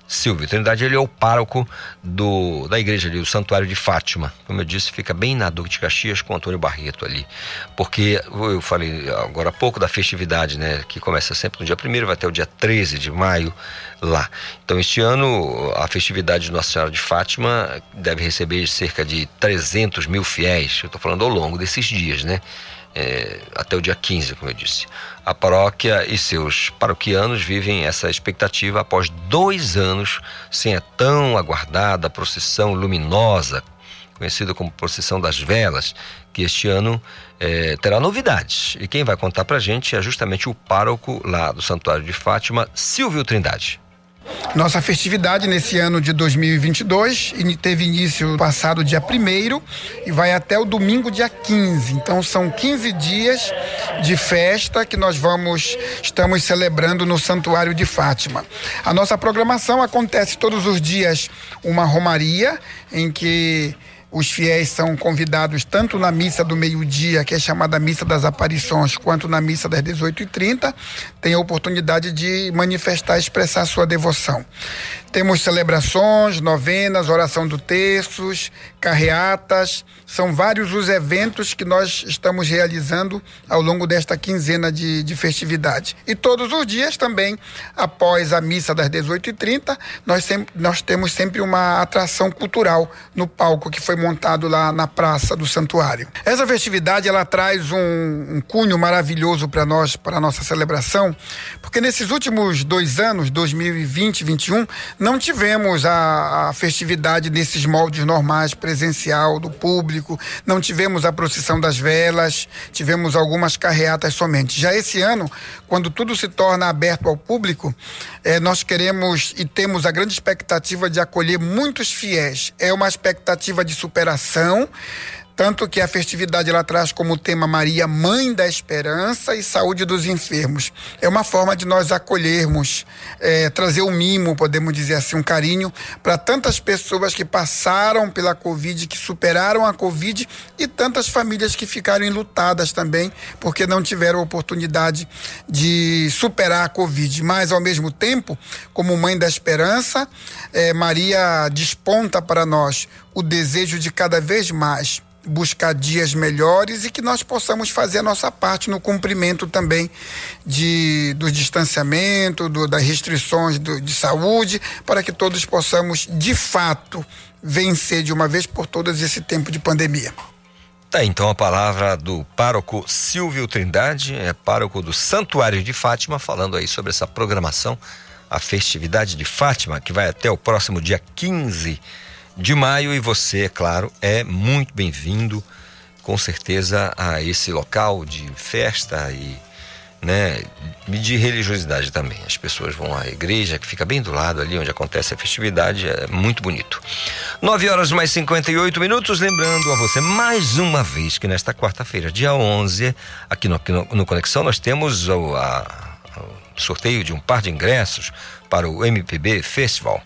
[SPEAKER 2] Silvio Trindade, ele é o pároco do, da igreja ali, o Santuário de Fátima. Como eu disse, fica bem na Duque de Caxias com Antônio Barreto ali. Porque eu falei agora há pouco da festividade, né? Que começa sempre no dia 1 vai até o dia 13 de maio lá. Então, este ano, a festividade de Nossa Senhora de Fátima deve receber cerca de 300 mil fiéis. Eu estou falando ao longo desses dias, né? É, até o dia 15, como eu disse. A paróquia e seus paroquianos vivem essa expectativa após dois anos sem a tão aguardada procissão luminosa, conhecida como Procissão das Velas, que este ano é, terá novidades. E quem vai contar para gente é justamente o pároco lá do Santuário de Fátima, Silvio Trindade.
[SPEAKER 30] Nossa festividade nesse ano de 2022 teve início passado dia 1 e vai até o domingo dia 15. Então são 15 dias de festa que nós vamos estamos celebrando no Santuário de Fátima. A nossa programação acontece todos os dias uma romaria em que os fiéis são convidados tanto na missa do meio-dia, que é chamada Missa das Aparições, quanto na missa das 18h30, tem a oportunidade de manifestar, expressar sua devoção. Temos celebrações, novenas, oração do terços, carreatas, são vários os eventos que nós estamos realizando ao longo desta quinzena de, de festividade. E todos os dias também, após a missa das 18h30, nós, nós temos sempre uma atração cultural no palco que foi montado lá na praça do santuário. Essa festividade ela traz um, um cunho maravilhoso para nós, para a nossa celebração, porque nesses últimos dois anos, 2020 e 2021, não tivemos a, a, festividade nesses moldes normais, presencial, do público, não tivemos a procissão das velas, tivemos algumas carreatas somente. Já esse ano, quando tudo se torna aberto ao público, eh, nós queremos e temos a grande expectativa de acolher muitos fiéis. É uma expectativa de superação tanto que a festividade ela traz como tema Maria, Mãe da Esperança e Saúde dos Enfermos. É uma forma de nós acolhermos, é, trazer um mimo, podemos dizer assim, um carinho para tantas pessoas que passaram pela Covid, que superaram a Covid e tantas famílias que ficaram enlutadas também, porque não tiveram oportunidade de superar a Covid. Mas, ao mesmo tempo, como Mãe da Esperança, é, Maria desponta para nós o desejo de cada vez mais buscar dias melhores e que nós possamos fazer a nossa parte no cumprimento também de, do distanciamento, do, das restrições do, de saúde, para que todos possamos, de fato, vencer de uma vez por todas esse tempo de pandemia.
[SPEAKER 2] Tá, então a palavra do pároco Silvio Trindade, é pároco do Santuário de Fátima, falando aí sobre essa programação, a festividade de Fátima, que vai até o próximo dia 15 de maio e você, é claro, é muito bem-vindo, com certeza, a esse local de festa e né, de religiosidade também. As pessoas vão à igreja, que fica bem do lado ali onde acontece a festividade, é muito bonito. 9 horas mais 58 minutos, lembrando a você mais uma vez que nesta quarta-feira, dia 11, aqui no, no, no Conexão, nós temos o, a, o sorteio de um par de ingressos para o MPB Festival.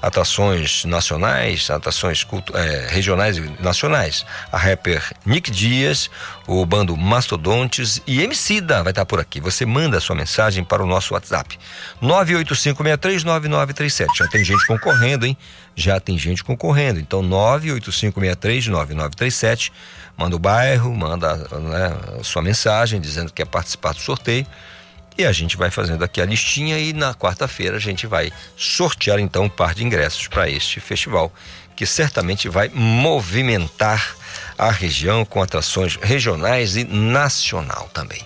[SPEAKER 2] Atrações nacionais, atrações é, regionais e nacionais. A rapper Nick Dias, o bando Mastodontes e Emicida vai estar por aqui. Você manda sua mensagem para o nosso WhatsApp. 985639937. Já tem gente concorrendo, hein? Já tem gente concorrendo. Então 985639937. Manda o bairro, manda né, sua mensagem dizendo que quer participar do sorteio e a gente vai fazendo aqui a listinha e na quarta-feira a gente vai sortear então um par de ingressos para este festival, que certamente vai movimentar a região com atrações regionais e nacional também.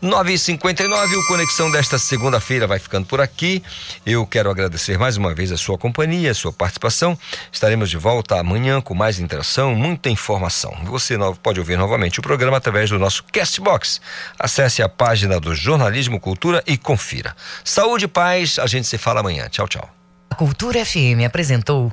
[SPEAKER 2] 9h59, o Conexão desta segunda-feira vai ficando por aqui. Eu quero agradecer mais uma vez a sua companhia, a sua participação. Estaremos de volta amanhã com mais interação, muita informação. Você pode ouvir novamente o programa através do nosso Castbox. Acesse a página do Jornalismo Cultura e confira. Saúde e paz, a gente se fala amanhã. Tchau, tchau.
[SPEAKER 1] A Cultura FM apresentou